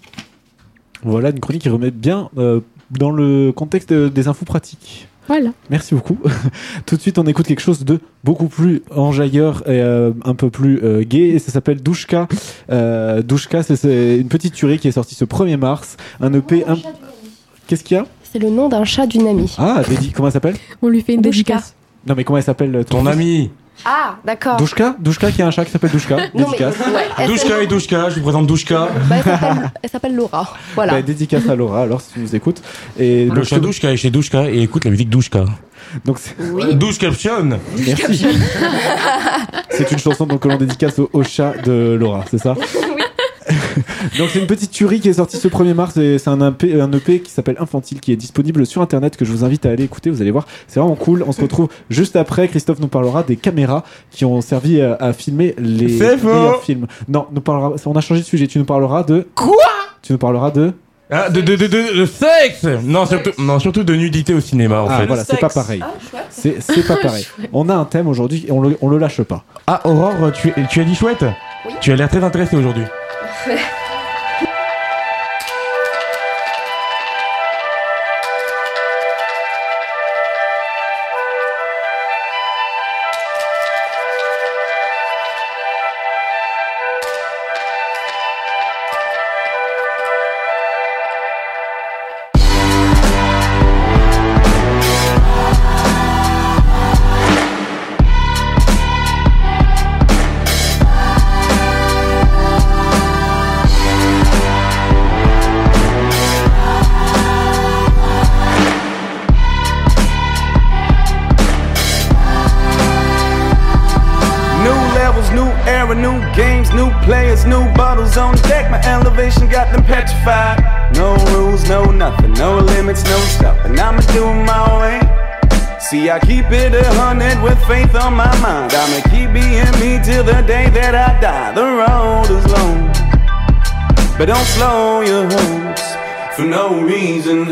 Voilà une chronique qui remet bien euh, dans le contexte euh, des infos pratiques. Voilà. Merci beaucoup. Tout de suite, on écoute quelque chose de beaucoup plus enjailleur et euh, un peu plus euh, gay. Et ça s'appelle Douchka. Euh, Douchka, c'est- une petite tuerie qui est sortie ce 1er mars. Un EP. un- Qu'est-ce qu'il y a? C'est le nom d'un chat d'une amie. Ah, dédi- comment elle s'appelle? On lui fait une dédicace. Non, mais comment elle s'appelle Ton ami. Ah, d'accord. Douchka Douchka qui a un chat qui s'appelle Douchka. Mais- Dédicace. ouais, Douchka et Douchka, je vous présente Douchka. bah, elle s'appelle- Elle s'appelle Laura. Voilà. Bah, dédicace à Laura, alors si tu nous écoutes. Et Le chat Douchka est chez Douchka et écoute la musique Douchka. Donc c'est Douchkaption Merci. C'est une chanson donc, que l'on dédicace au, au chat de Laura, c'est ça? Donc c'est une petite tuerie qui est sortie ce 1er mars et c'est un EP, un EP qui s'appelle Infantile qui est disponible sur internet que je vous invite à aller écouter, vous allez voir, c'est vraiment cool. On se retrouve juste après, Christophe nous parlera des caméras qui ont servi à, à filmer les meilleurs films. Non, nous parlera, on a changé de sujet, tu nous parleras de... Quoi? Tu nous parleras de... Ah, de, de, de, de, de sexe Non, surtout, non, surtout de nudité au cinéma, en Ah fait. voilà, c'est pas pareil. C'est c'est pas pareil. On a un thème aujourd'hui et on le, on le lâche pas. Ah, Aurore, tu, tu as dit chouette? Tu as l'air très intéressée aujourd'hui. 笛。Slow your hopes for no reason.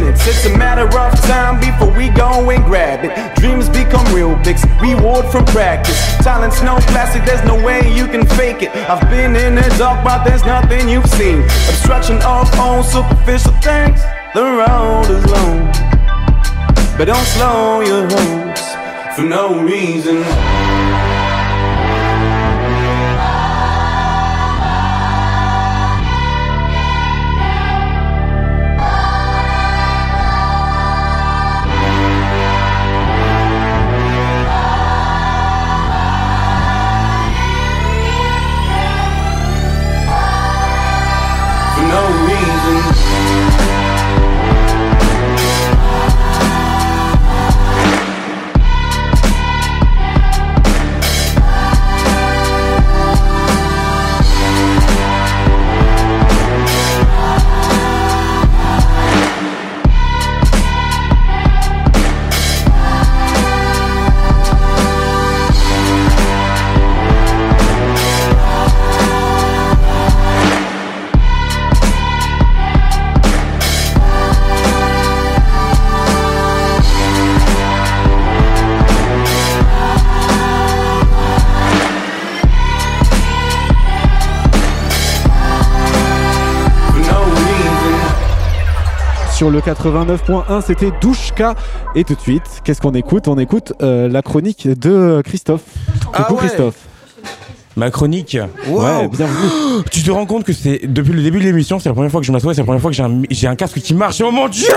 Minutes. It's a matter of time before we go and grab it. Dreams become real big, reward from practice. Talent's no plastic, there's no way you can fake it. I've been in the dark, but there's nothing you've seen. Obstruction of all superficial things. The road is long, but don't slow your hopes for no reason. Sur le 89.1, c'était Douchka. Et tout de suite, qu'est-ce qu'on écoute? On écoute euh, la chronique de Christophe. Ah Coucou ouais. Christophe. Ma chronique? Ouais, Wow. bienvenue. Tu te rends compte que c'est depuis le début de l'émission, c'est la première fois que je m'assois, c'est la première fois que j'ai un, j'ai un casque qui marche. Oh mon dieu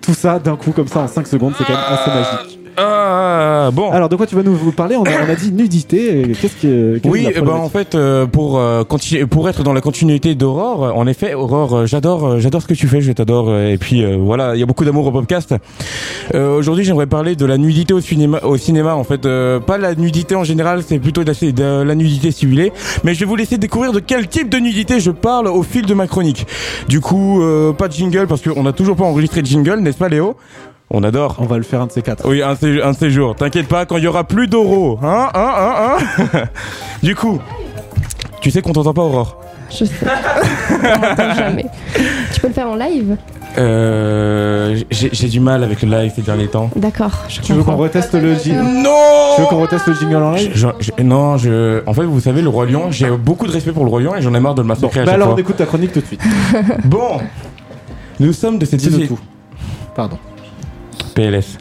Tout ça d'un coup comme ça en 5 secondes, c'est quand même assez magique. Ah, bon. Alors de quoi tu vas nous vous parler on a, on a dit nudité. Qu'est-ce que Oui, problématique en fait, euh, pour euh, continuer, pour être dans la continuité d'Aurore, en effet, Aurore, euh, j'adore, j'adore ce que tu fais, je t'adore, et puis euh, voilà, il y a beaucoup d'amour au podcast. Euh, Aujourd'hui, j'aimerais parler de la nudité au cinéma, au cinéma, en fait, euh, pas la nudité en général, c'est plutôt de la, de la nudité simulée, mais je vais vous laisser découvrir de quel type de nudité je parle au fil de ma chronique. Du coup, euh, pas de jingle parce qu'on n'a toujours pas enregistré de jingle, n'est-ce pas, Léo? On adore. On va le faire un de ces quatre. Oui, un, de ces- un de ces jours. T'inquiète pas, quand il y aura plus d'euros. Hein, hein, hein, hein Du coup, tu sais qu'on t'entend pas, Aurore Je sais. On jamais. Tu peux le faire en live Euh. J'ai du mal avec le live ces derniers temps. D'accord. Tu veux qu'on reteste le jingle Non Tu veux qu'on reteste le jingle en live Je- je- non, je. En fait, vous savez, le Roi Lion, j'ai beaucoup de respect pour le Roi Lion et j'en ai marre de le massacrer à Bah chaque alors on fois. écoute ta chronique tout de suite. Bon Nous sommes de cette société. tout. Pardon. Pérez.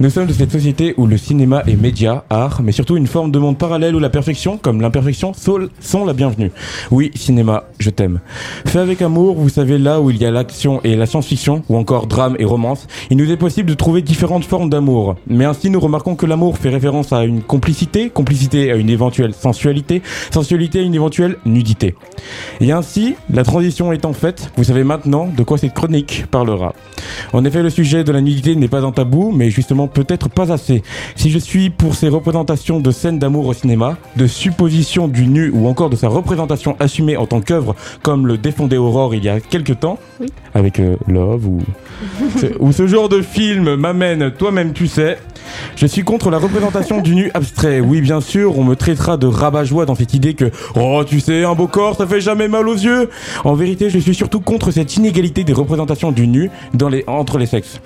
Nous sommes de cette société où le cinéma est média, art, mais surtout une forme de monde parallèle où la perfection, comme l'imperfection, sont la bienvenue. Oui, cinéma, je t'aime. Fait avec amour, vous savez là où il y a l'action et la science-fiction, ou encore drame et romance, il nous est possible de trouver différentes formes d'amour. Mais ainsi, nous remarquons que l'amour fait référence à une complicité, complicité à une éventuelle sensualité, sensualité à une éventuelle nudité. Et ainsi, la transition étant faite, vous savez maintenant de quoi cette chronique parlera. En effet, le sujet de la nudité n'est pas un tabou, mais justement peut-être pas assez. Si je suis pour ces représentations de scènes d'amour au cinéma, de supposition du nu ou encore de sa représentation assumée en tant qu'œuvre, comme le défendait Aurore il y a quelques temps, avec euh, Love ou, ou ce genre de film m'amène, toi-même tu sais, je suis contre la représentation du nu abstrait. Oui, bien sûr, on me traitera de rabat-joie dans cette idée que, oh, tu sais, un beau corps, ça fait jamais mal aux yeux. En vérité, je suis surtout contre cette inégalité des représentations du nu dans les, entre les sexes.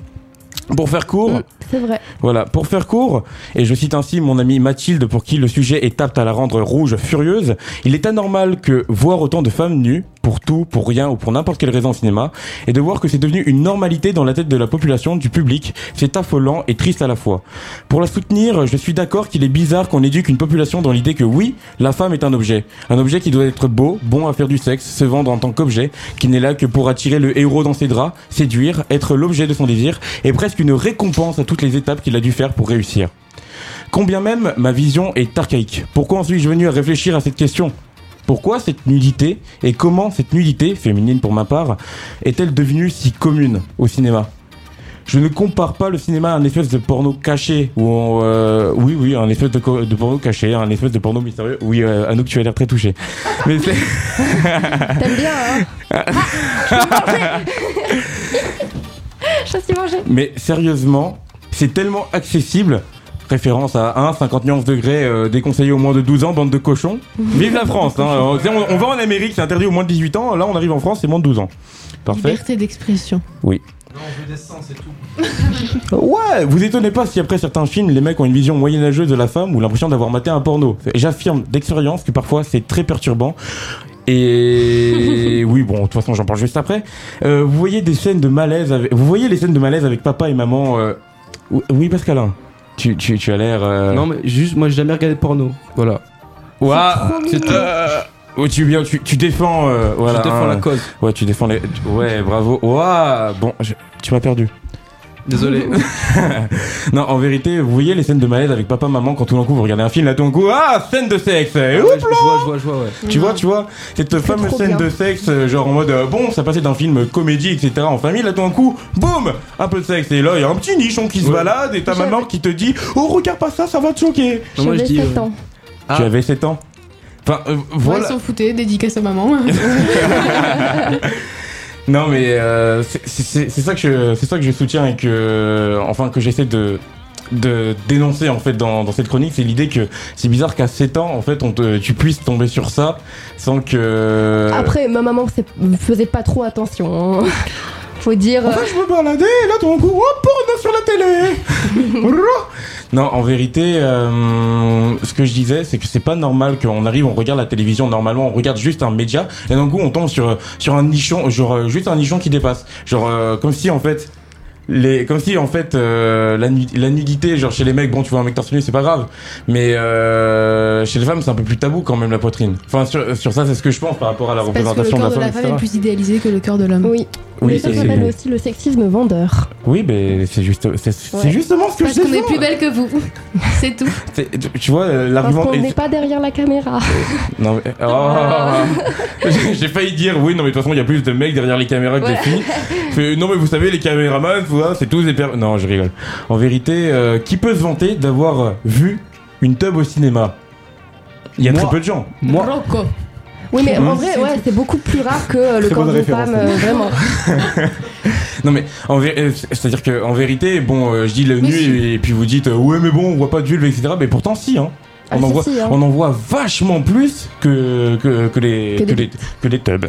Pour faire court, C'est vrai. voilà, pour faire court, et je cite ainsi mon amie Mathilde pour qui le sujet est apte à la rendre rouge furieuse, il est anormal que voir autant de femmes nues, pour tout, pour rien ou pour n'importe quelle raison au cinéma, et de voir que c'est devenu une normalité dans la tête de la population, du public, c'est affolant et triste à la fois. Pour la soutenir, je suis d'accord qu'il est bizarre qu'on éduque une population dans l'idée que oui, la femme est un objet. Un objet qui doit être beau, bon à faire du sexe, se vendre en tant qu'objet, qui n'est là que pour attirer le héros dans ses draps, séduire, être l'objet de son désir, et presque une récompense à toutes les étapes qu'il a dû faire pour réussir. Combien même ma vision est archaïque. Pourquoi en suis-je venu à réfléchir à cette question? Pourquoi cette nudité et comment cette nudité, féminine pour ma part, est-elle devenue si commune au cinéma? Je ne compare pas le cinéma à un espèce de porno caché on, euh, oui oui un espèce de, porno caché, un espèce de porno mystérieux. Oui euh, Anouk tu as l'air très touché. Mais c'est T'aimes bien, hein? Je suis mangé. Mais sérieusement, c'est tellement accessible. Référence à 1, 50 nuances degrés, euh, déconseillé au moins de 12 ans, bande de cochons. Vive la France hein. on, on va en Amérique, c'est interdit au moins de 18 ans. Là, on arrive en France, c'est moins de 12 ans. Parfait. Liberté d'expression. Oui. Non, on veut des sangs, c'est tout. Ouais, vous étonnez pas si après certains films, les mecs ont une vision moyenâgeuse de la femme ou l'impression d'avoir maté un porno. J'affirme d'expérience que parfois c'est très perturbant. Et oui, bon, de toute façon, j'en parle juste après. Euh, vous voyez des scènes de malaise avec... Vous voyez les scènes de malaise avec papa et maman euh, Oui, Pascalin. Tu, tu, tu as l'air. euh, Non, mais juste, moi j'ai jamais regardé de porno. Voilà. Ouah, C'est tout. euh, oh, tu, bien, tu, tu défends. euh, voilà, défends hein. la cause. Ouais, tu défends les. Ouais, bravo. Ouah, bon, je- tu m'as perdu. Désolé. non, en vérité, vous voyez les scènes de malaise avec papa, maman quand tout d'un coup vous regardez un film, là tout d'un coup, ah, scène de sexe. et Ah ouais, je, je vois, je vois, je vois, ouais. Tu vois, tu vois, cette fameuse scène bien. de sexe, euh, genre en mode euh, bon, ça passait d'un film comédie, etc. en famille, là tout d'un coup, boum, un peu de sexe. Et là, il y a un petit nichon qui se Ouais. balade et ta maman qui te dit, oh, regarde pas ça, ça va te choquer. Non, moi, je J'avais dis, 7 euh, ans. Ah. Tu avais 7 ans. Enfin, euh, Ouais, voilà. ils s'en foutaient, dédicace à maman. Non mais euh, c'est- c'est c'est ça que je, c'est ça que je soutiens et que enfin que j'essaie de de dénoncer en fait dans, dans cette chronique c'est l'idée que c'est bizarre qu'à 7 ans en fait on te, tu puisses tomber sur ça sans que Après, ma maman faisait pas trop attention. hein. Faut dire. Enfin, je me baladais et là tout d'un coup oh porno sur la télé non en vérité euh, ce que je disais c'est que c'est pas normal qu'on arrive on regarde la télévision normalement on regarde juste un média et d'un coup on tombe sur sur un nichon genre euh, juste un nichon qui dépasse genre euh, comme si en fait les comme si en fait euh, la, nu- la nudité genre chez les mecs bon tu vois un mec torse nu c'est pas grave mais euh, chez les femmes c'est un peu plus tabou quand même la poitrine enfin sur, sur ça c'est ce que je pense par rapport à la Parce que le représentation corps de de la la femme femme est plus idéalisé que le corps de l'homme. Oui. Oui, Mais ça s'appelle aussi le sexisme vendeur. oui mais c'est juste c'est c'est Ouais. justement ce que Parce je qu'on est plus belle que vous. C'est tout. Tu- vois euh, Parce l'argument qu'on est- n'est pas derrière la caméra. non mais oh. J'ai- j'ai failli dire oui non mais de toute façon il y a plus de mecs derrière les caméras que Ouais. des filles Fait, non mais vous savez les caméramans ça, c'est tous des per- non je rigole en vérité euh, qui peut se vanter d'avoir euh, vu une tub au cinéma? Il y a Moi. très peu de gens Moi, Rocco. Oui, mais en Mmh. vrai, ouais, c'est beaucoup plus rare que euh, le corps référence, femme, euh, vraiment. non mais euh, c'est à dire que en vérité bon je dis le nu et, puis vous dites ouais mais bon on voit pas de vulve etc mais pourtant si hein Ah, on, en voit, si, hein. on en voit vachement plus que, que, que les, Que les, que les tubs.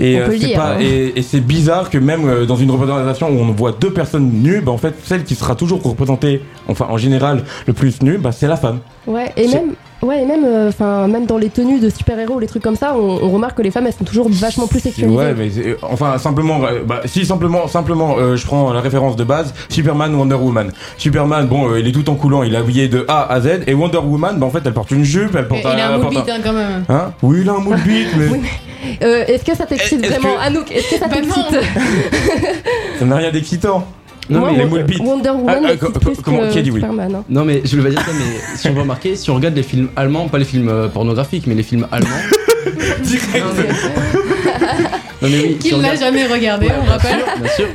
Et, c'est hein. et, et c'est bizarre que même euh, dans une représentation où on voit deux personnes nues, bah, en fait, celle qui sera toujours représentée, enfin en général, le plus nue, bah, c'est la femme. Ouais, et même, ouais, et même, euh, enfin, même dans les tenues de super-héros, les trucs comme ça, on, on remarque que les femmes, elles sont toujours vachement plus sexualisées. Ouais, mais c'est- enfin simplement, euh, bah, si simplement, simplement, euh, je prends la référence de base, Superman, Wonder Woman. Superman, bon, euh, il est tout en coulant, il est habillé de A à Z, et Wonder Woman, bah, en fait, elle porte une jupe, elle Et porte Il a un moule bite hein, quand même. Hein? Oui, il a un moule bite, mais Oui, Euh, est-ce que ça t'excite vraiment, que- Anouk Est-ce que ça Bah t'excite ça n'a rien d'excitant. non, Moi, mais, les. Wonder Woman Ah, ah, co- plus comment- que qui a dit oui Superman. hein. non, mais je le vais dire ça, mais si on veut remarquer, si on regarde les films allemands, pas les films euh, pornographiques, mais les films allemands. Direct. non, mais oui, Qui si on l'a regarde- jamais regardé, Ouais, on bien rappelle. sûr, bien sûr.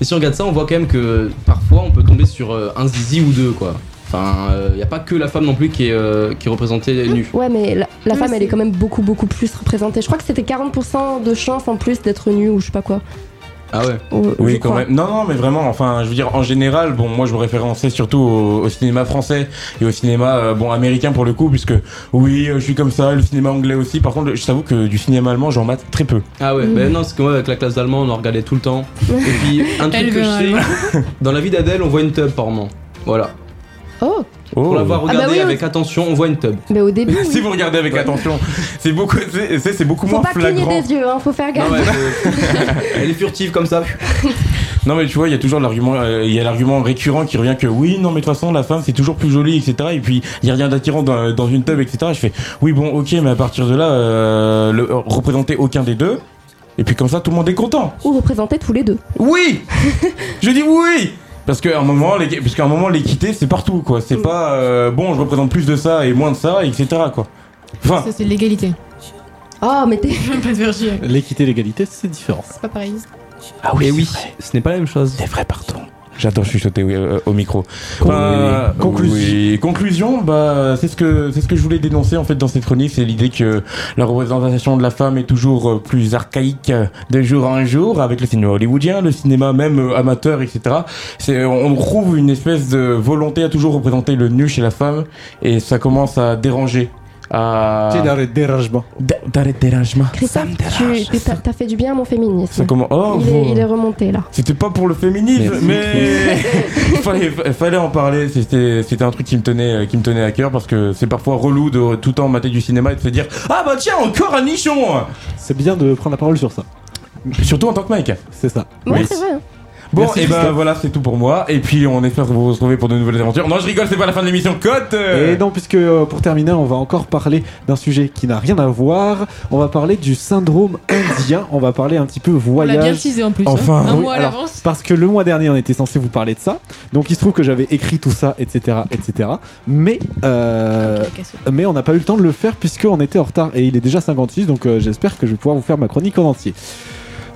Et si on regarde ça, on voit quand même que parfois on peut tomber sur euh, un zizi ou deux, quoi. Enfin, il n'y a pas que la femme non plus qui est, euh, qui est représentée nue. Ouais, mais la, la femme, elle est quand même beaucoup, beaucoup plus représentée. Je crois que c'était 40% de chance en plus d'être nue ou je sais pas quoi. Ah ouais Ou- Oui, quand crois. même. Non, non, mais vraiment, enfin, je veux dire, en général, bon, moi, je me référençais surtout au, au cinéma français et au cinéma, euh, bon, américain pour le coup, puisque, oui, euh, je suis comme ça, le cinéma anglais aussi. Par contre, je t'avoue que du cinéma allemand, j'en mate très peu. Ah ouais, Mm. bah non, parce que moi avec la classe d'allemand on en regardait tout le temps. Et puis un truc que je sais, dans la vie d'Adèle on voit une tub par moment. Voilà. Oh, Oh. Pour l'avoir Ah bah regardé oui, avec attention, on voit une tub. mais au début, si oui. vous regardez avec attention, c'est beaucoup, c'est, c'est- beaucoup Faut moins pas cligner flagrant. des yeux, hein, faut faire Non, gaffe. faut- Elle est furtive comme ça. Non, mais tu vois, il y a toujours l'argument, euh, il y a l'argument récurrent qui revient que oui, non, mais de toute façon, la femme, c'est toujours plus jolie, etc. Et puis, il y a rien d'attirant dans, dans une tub, etc. Je fais, oui, bon, ok, mais à partir de là, euh, le, euh, représenter aucun des deux. Et puis comme ça, tout le monde est content. Ou représenter tous les deux. Oui Je dis oui parce qu'à un moment, les, parce qu'à un moment, l'équité, c'est partout, quoi. C'est pas euh, bon, je représente plus de ça et moins de ça, etc. quoi. Enfin, Ça, c'est l'égalité. Oh, mais t'es. Je vais pas chier. L'équité et l'égalité, c'est différent. C'est pas pareil. ah Et oui, ce n'est pas la même chose. c'est vrai, pardon. J'adore chuchoter oui, euh, au micro. Oui. Conclusion. oui, conclusion, bah c'est ce que c'est ce que je voulais dénoncer en fait dans cette chronique, c'est l'idée que la représentation de la femme est toujours euh, plus archaïque euh, de jour en jour avec le cinéma hollywoodien, le cinéma même euh, amateur, etc. C'est on trouve une espèce de volonté à toujours représenter le nu chez la femme et ça commence à déranger. D'arrêt de dérangement. D'arrêt de dérangement. Christophe, tu tu- t'as t'as fait du bien à mon féminisme. Ça commence- Oh, il, est, vous- il est remonté là. C'était pas pour le féminisme, Merci. mais il fallait, en parler. C'était, c'était un truc qui me tenait, euh, qui me tenait à cœur parce que c'est parfois relou de tout le temps mater du cinéma et de se dire ah bah tiens encore un nichon. C'est bien de prendre la parole sur ça. Surtout en tant que mec. C'est ça. Ouais, c'est vrai. Bon, Merci, et ben Christophe. voilà, c'est tout pour moi. Et puis on espère vous retrouver pour de nouvelles aventures. Non, je rigole, c'est pas la fin de l'émission. Cote. euh. Et non, puisque euh, pour terminer, on va encore parler d'un sujet qui n'a rien à voir. On va parler du syndrome indien. On va parler un petit peu On voyage. l'a bien teasé en plus. hein. Enfin, un oui, mois à alors, l'avance. Parce que le mois dernier, on était censé vous parler de ça. Donc il se trouve que j'avais écrit tout ça, etc., etc. Mais, euh, mais on n'a pas eu le temps de le faire puisqu'on était en retard et il est déjà 56. Donc euh, j'espère que je vais pouvoir vous faire ma chronique en entier.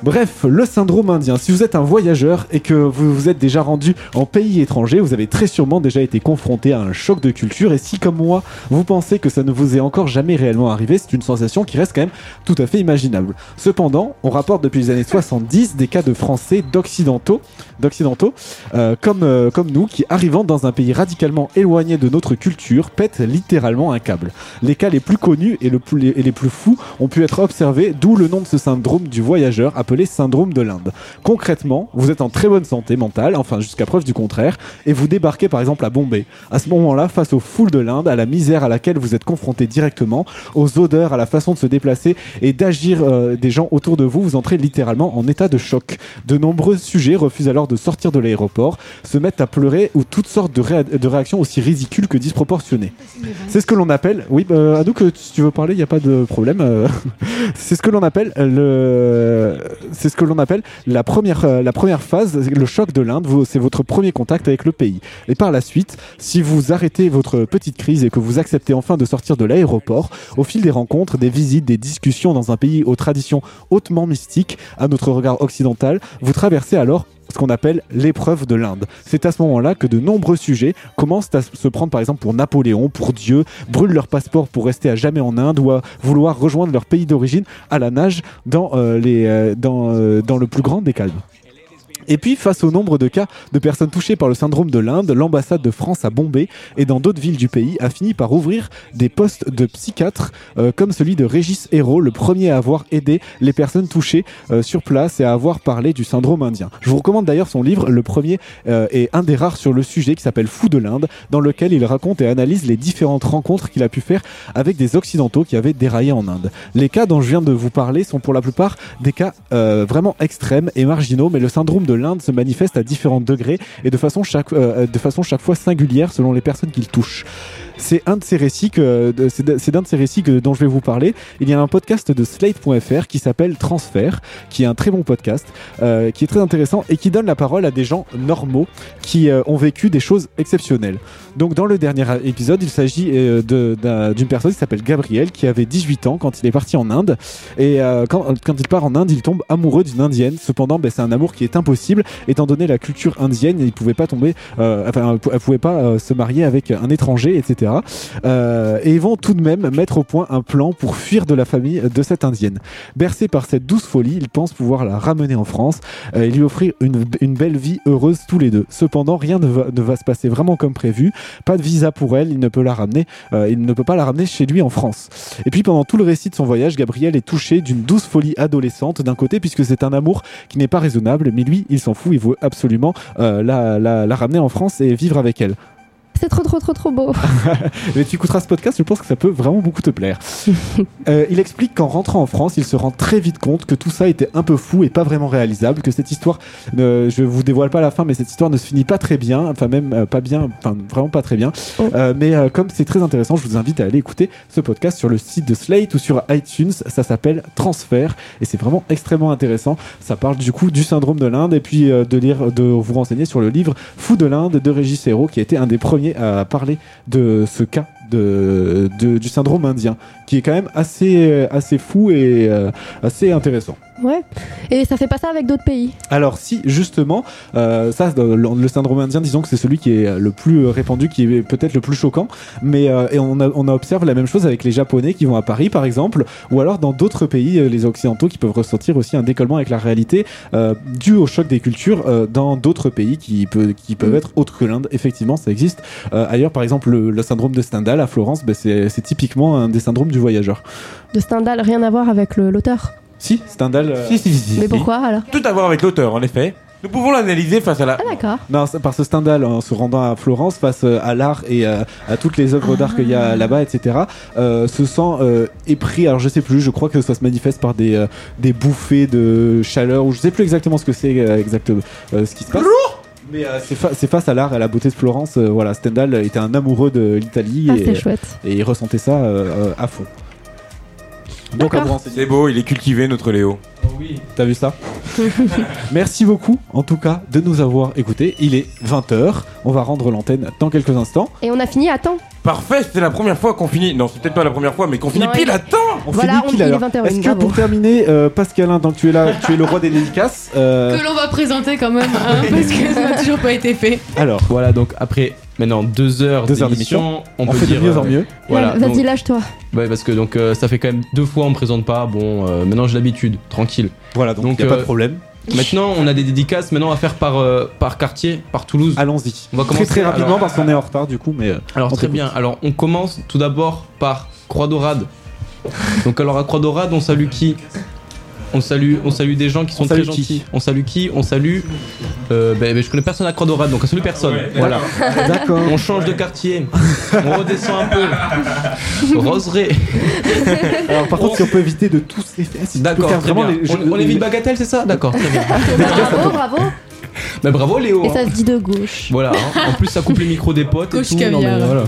Bref, le syndrome indien. Si vous êtes un voyageur et que vous vous êtes déjà rendu en pays étranger, vous avez très sûrement déjà été confronté à un choc de culture. Et si, comme moi, vous pensez que ça ne vous est encore jamais réellement arrivé, c'est une sensation qui reste quand même tout à fait imaginable. Cependant, on rapporte depuis les années 70 des cas de Français d'occidentaux, d'occidentaux, euh, comme, euh, comme nous, qui arrivant dans un pays radicalement éloigné de notre culture, pètent littéralement un câble. Les cas les plus connus et, les plus fous ont pu être observés, d'où le nom de ce syndrome du voyageur appelé syndrome de l'Inde. Concrètement, vous êtes en très bonne santé mentale, enfin jusqu'à preuve du contraire, et vous débarquez par exemple à Bombay. À ce moment-là, face aux foules de l'Inde, à la misère à laquelle vous êtes confronté directement, aux odeurs, à la façon de se déplacer et d'agir euh, des gens autour de vous, vous entrez littéralement en état de choc. De nombreux sujets refusent alors de sortir de l'aéroport, se mettent à pleurer ou toutes sortes de, réa- de réactions aussi ridicules que disproportionnées. C'est ce que l'on appelle, oui, euh, Anouk, si tu veux parler, il n'y a pas de problème. euh, c'est ce que l'on appelle le, c'est ce que l'on appelle la première, euh, la première phase, le choc de l'Inde. C'est votre premier contact avec le pays. Et par la suite, si vous arrêtez votre petite crise et que vous acceptez enfin de sortir de l'aéroport, au fil des rencontres, des visites, des discussions dans un pays aux traditions hautement mystiques, à notre regard occidental, vous traversez alors ce qu'on appelle l'épreuve de l'Inde. C'est à ce moment-là que de nombreux sujets commencent à se prendre par exemple pour Napoléon, pour Dieu, brûlent leur passeport pour rester à jamais en Inde ou à vouloir rejoindre leur pays d'origine à la nage dans, euh, euh, euh, dans le plus grand des calmes. Et puis, face au nombre de cas de personnes touchées par le syndrome de l'Inde, l'ambassade de France à Bombay et dans d'autres villes du pays a fini par ouvrir des postes de psychiatres euh, comme celui de Régis Hérault, le premier à avoir aidé les personnes touchées euh, sur place et à avoir parlé du syndrome indien. Je vous recommande d'ailleurs son livre, le premier euh, et un des rares sur le sujet qui s'appelle Fou de l'Inde, dans lequel il raconte et analyse les différentes rencontres qu'il a pu faire avec des occidentaux qui avaient déraillé en Inde. Les cas dont je viens de vous parler sont pour la plupart des cas vraiment extrêmes et marginaux, mais le syndrome de l'Inde se manifeste à différents degrés et de façon chaque, euh, de façon chaque fois singulière selon les personnes qu'il touche. C'est un de ces récits que, c'est d'un de ces récits que, dont je vais vous parler. Il y a un podcast de Slate.fr qui s'appelle Transfert, qui est un très bon podcast, euh, qui est très intéressant et qui donne la parole à des gens normaux qui euh, ont vécu des choses exceptionnelles. Donc dans le dernier épisode, il s'agit euh, d'une personne qui s'appelle Gabriel, qui avait 18 ans quand il est parti en Inde. Et quand, il part en Inde, il tombe amoureux d'une indienne. Cependant, ben, c'est un amour qui est impossible, étant donné la culture indienne. Il pouvait pas tomber, enfin, elle pouvait pas se marier avec un étranger, etc. Euh, et vont tout de même mettre au point un plan pour fuir de la famille de cette indienne. Bercé par cette douce folie, il pense pouvoir la ramener en France euh, et lui offrir une, belle vie heureuse tous les deux. Cependant, rien ne va, se passer vraiment comme prévu. Pas de visa pour elle, il ne peut la ramener, euh, il ne peut pas la ramener chez lui en France. Et puis pendant tout le récit de son voyage, Gabriel est touché d'une douce folie adolescente d'un côté puisque c'est un amour qui n'est pas raisonnable, mais lui, il s'en fout, il veut absolument la ramener en France et vivre avec elle. C'est trop, trop, trop, trop beau. Mais tu écouteras ce podcast, je pense que ça peut vraiment beaucoup te plaire. Euh, il explique qu'en rentrant en France, il se rend très vite compte que tout ça était un peu fou et pas vraiment réalisable, que cette histoire, ne, je vous dévoile pas la fin, mais cette histoire ne se finit pas très bien, enfin même euh, pas bien, enfin vraiment pas très bien. Euh, mais comme c'est très intéressant, je vous invite à aller écouter ce podcast sur le site de Slate ou sur iTunes. Ça s'appelle Transfert et c'est vraiment extrêmement intéressant. Ça parle du coup du syndrome de l'Inde et puis de lire, de vous renseigner sur le livre Fou de l'Inde de Régis Hérault, qui a été un des premiers à parler de ce cas de, du syndrome indien, qui est quand même assez, assez fou et euh, assez intéressant. Ouais. Et ça fait pas ça avec d'autres pays. Alors si justement, euh, ça le, syndrome indien, disons que c'est celui qui est le plus répandu, qui est peut-être le plus choquant, mais euh, et on, a, on observe la même chose avec les Japonais qui vont à Paris par exemple, ou alors dans d'autres pays, euh, les occidentaux, qui peuvent ressentir aussi un décollement avec la réalité euh, dû au choc des cultures euh, dans d'autres pays qui, peut, qui peuvent Mm. être autres que l'Inde. Effectivement, ça existe. Euh, ailleurs, par exemple, le, le syndrome de Stendhal à Florence, ben, c'est typiquement un des syndromes du voyageur. De Stendhal, rien à voir avec l'auteur. Si, Stendhal. euh, Si, si, si, si. Mais pourquoi alors Tout à voir avec l'auteur, en effet. Nous pouvons l'analyser face à la. Ah d'accord. Non, c'est parce que Stendhal, en se rendant à Florence face euh, à l'art et euh, à toutes les œuvres d'art qu'il y a là-bas, etc., euh, se sent euh, épris. Alors je sais plus, je crois que ça se manifeste par des, euh, des bouffées de chaleur, ou je sais plus exactement ce que c'est euh, exactement euh, ce qui se passe. Mais euh, c'est fa- c'est face à l'art et à la beauté de Florence. euh, voilà, Stendhal était un amoureux de l'Italie Ah, et, c'est chouette. et il ressentait ça euh, euh, à fond. Donc à vous renseigner. C'est beau, il est cultivé, notre Léo. Oui. T'as vu ça Merci beaucoup, en tout cas, de nous avoir écoutés. Il est 20h. On va rendre l'antenne dans quelques instants. Et on a fini à temps. Parfait, c'était la première fois qu'on finit. Non, c'est peut-être pas la première fois, mais qu'on finit Non, pile il- à temps. On Voilà, finit on pile 20 heures, Est-ce que pour terminer, euh, Pascalin, tant que tu es là, tu es le roi des dédicaces. euh, Que l'on va présenter quand même, hein, parce que ça n'a toujours pas été fait. Alors, Voilà, donc après maintenant deux heures Deux heures d'émission, d'émission. on, On peut fait de dire mieux en euh, mieux. Voilà, Vas-y, donc- lâche-toi. Ouais, parce que donc euh, ça fait quand même deux fois on me présente pas. Bon, euh, maintenant j'ai l'habitude, tranquille. voilà, donc il Donc, n'y a pas de problème. Maintenant, on a des dédicaces maintenant à faire par euh, par quartier, par Toulouse. Allons-y. On va Très commencer très rapidement alors- parce qu'on est en retard du coup, mais. Alors très bien. Alors on commence tout d'abord par Croix d'Orade. Donc alors à Croix d'Orade, on salue qui? On salue, on salue des gens qui sont On très gentils. qui On salue qui On salue. Euh, ben, ben, je connais personne à Croix d'Orade, donc on salue personne. voilà. D'accord. On change de quartier. on redescend un peu. Roseraie. Alors par contre, si on peut éviter de tous les faire, si tu peux D'accord. on, on évite Bagatelle, c'est ça D'accord. Très bien. Bravo, bravo. Ben, bravo Léo. Et hein. ça se dit de gauche. Voilà, hein. en plus ça coupe les micros des potes Coach et tout. Non, mais caviar. voilà.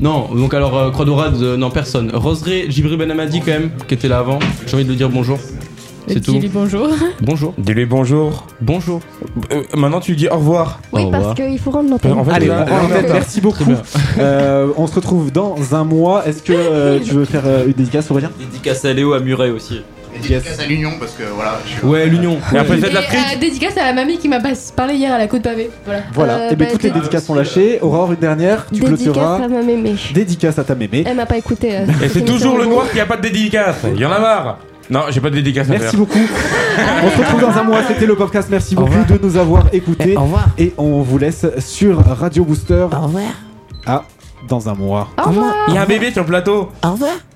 Non, donc alors euh, Croix d'Orade, euh, non personne. Roseraie, Djibril Ben Amadi quand même, qui était là avant. J'ai envie de lui dire bonjour. C'est tout. Dis-lui bonjour. Bonjour. Dis-lui bonjour. Bonjour. Euh, maintenant, tu lui dis au revoir. Oui, Au parce qu'il faut rendre l'antenne. En fait, Allez, là, on rend l'antenne. là, merci beaucoup. bien. Euh, on se retrouve dans un mois. Est-ce que euh, tu veux faire euh, une dédicace, Aurélien? Dédicace à Léo à Muret aussi. Dédicace à l'Union parce que voilà. Je suis Ouais, l'Union. Et après, Ouais. c'est de la Et euh, dédicace à la mamie qui m'a parlé hier à la côte pavée. Voilà. Voilà, Euh, et bien bah, toutes les dé- dédicaces sont lâchées. Aurore, une dernière, tu Dédicace clôtureras. à ma mémé. Dédicace à ta mémé. Elle m'a pas écouté. euh, Et c'est toujours le noir qui a pas de dédicace. Il y en a marre. Non, j'ai pas de dédicace à Merci faire. beaucoup. on se retrouve dans un mois. C'était le podcast. Merci beaucoup de nous avoir écoutés. Au revoir. Et on vous laisse sur Radio Booster. Au revoir. À dans un mois. Au revoir. Il y a un bébé sur le plateau. Au revoir.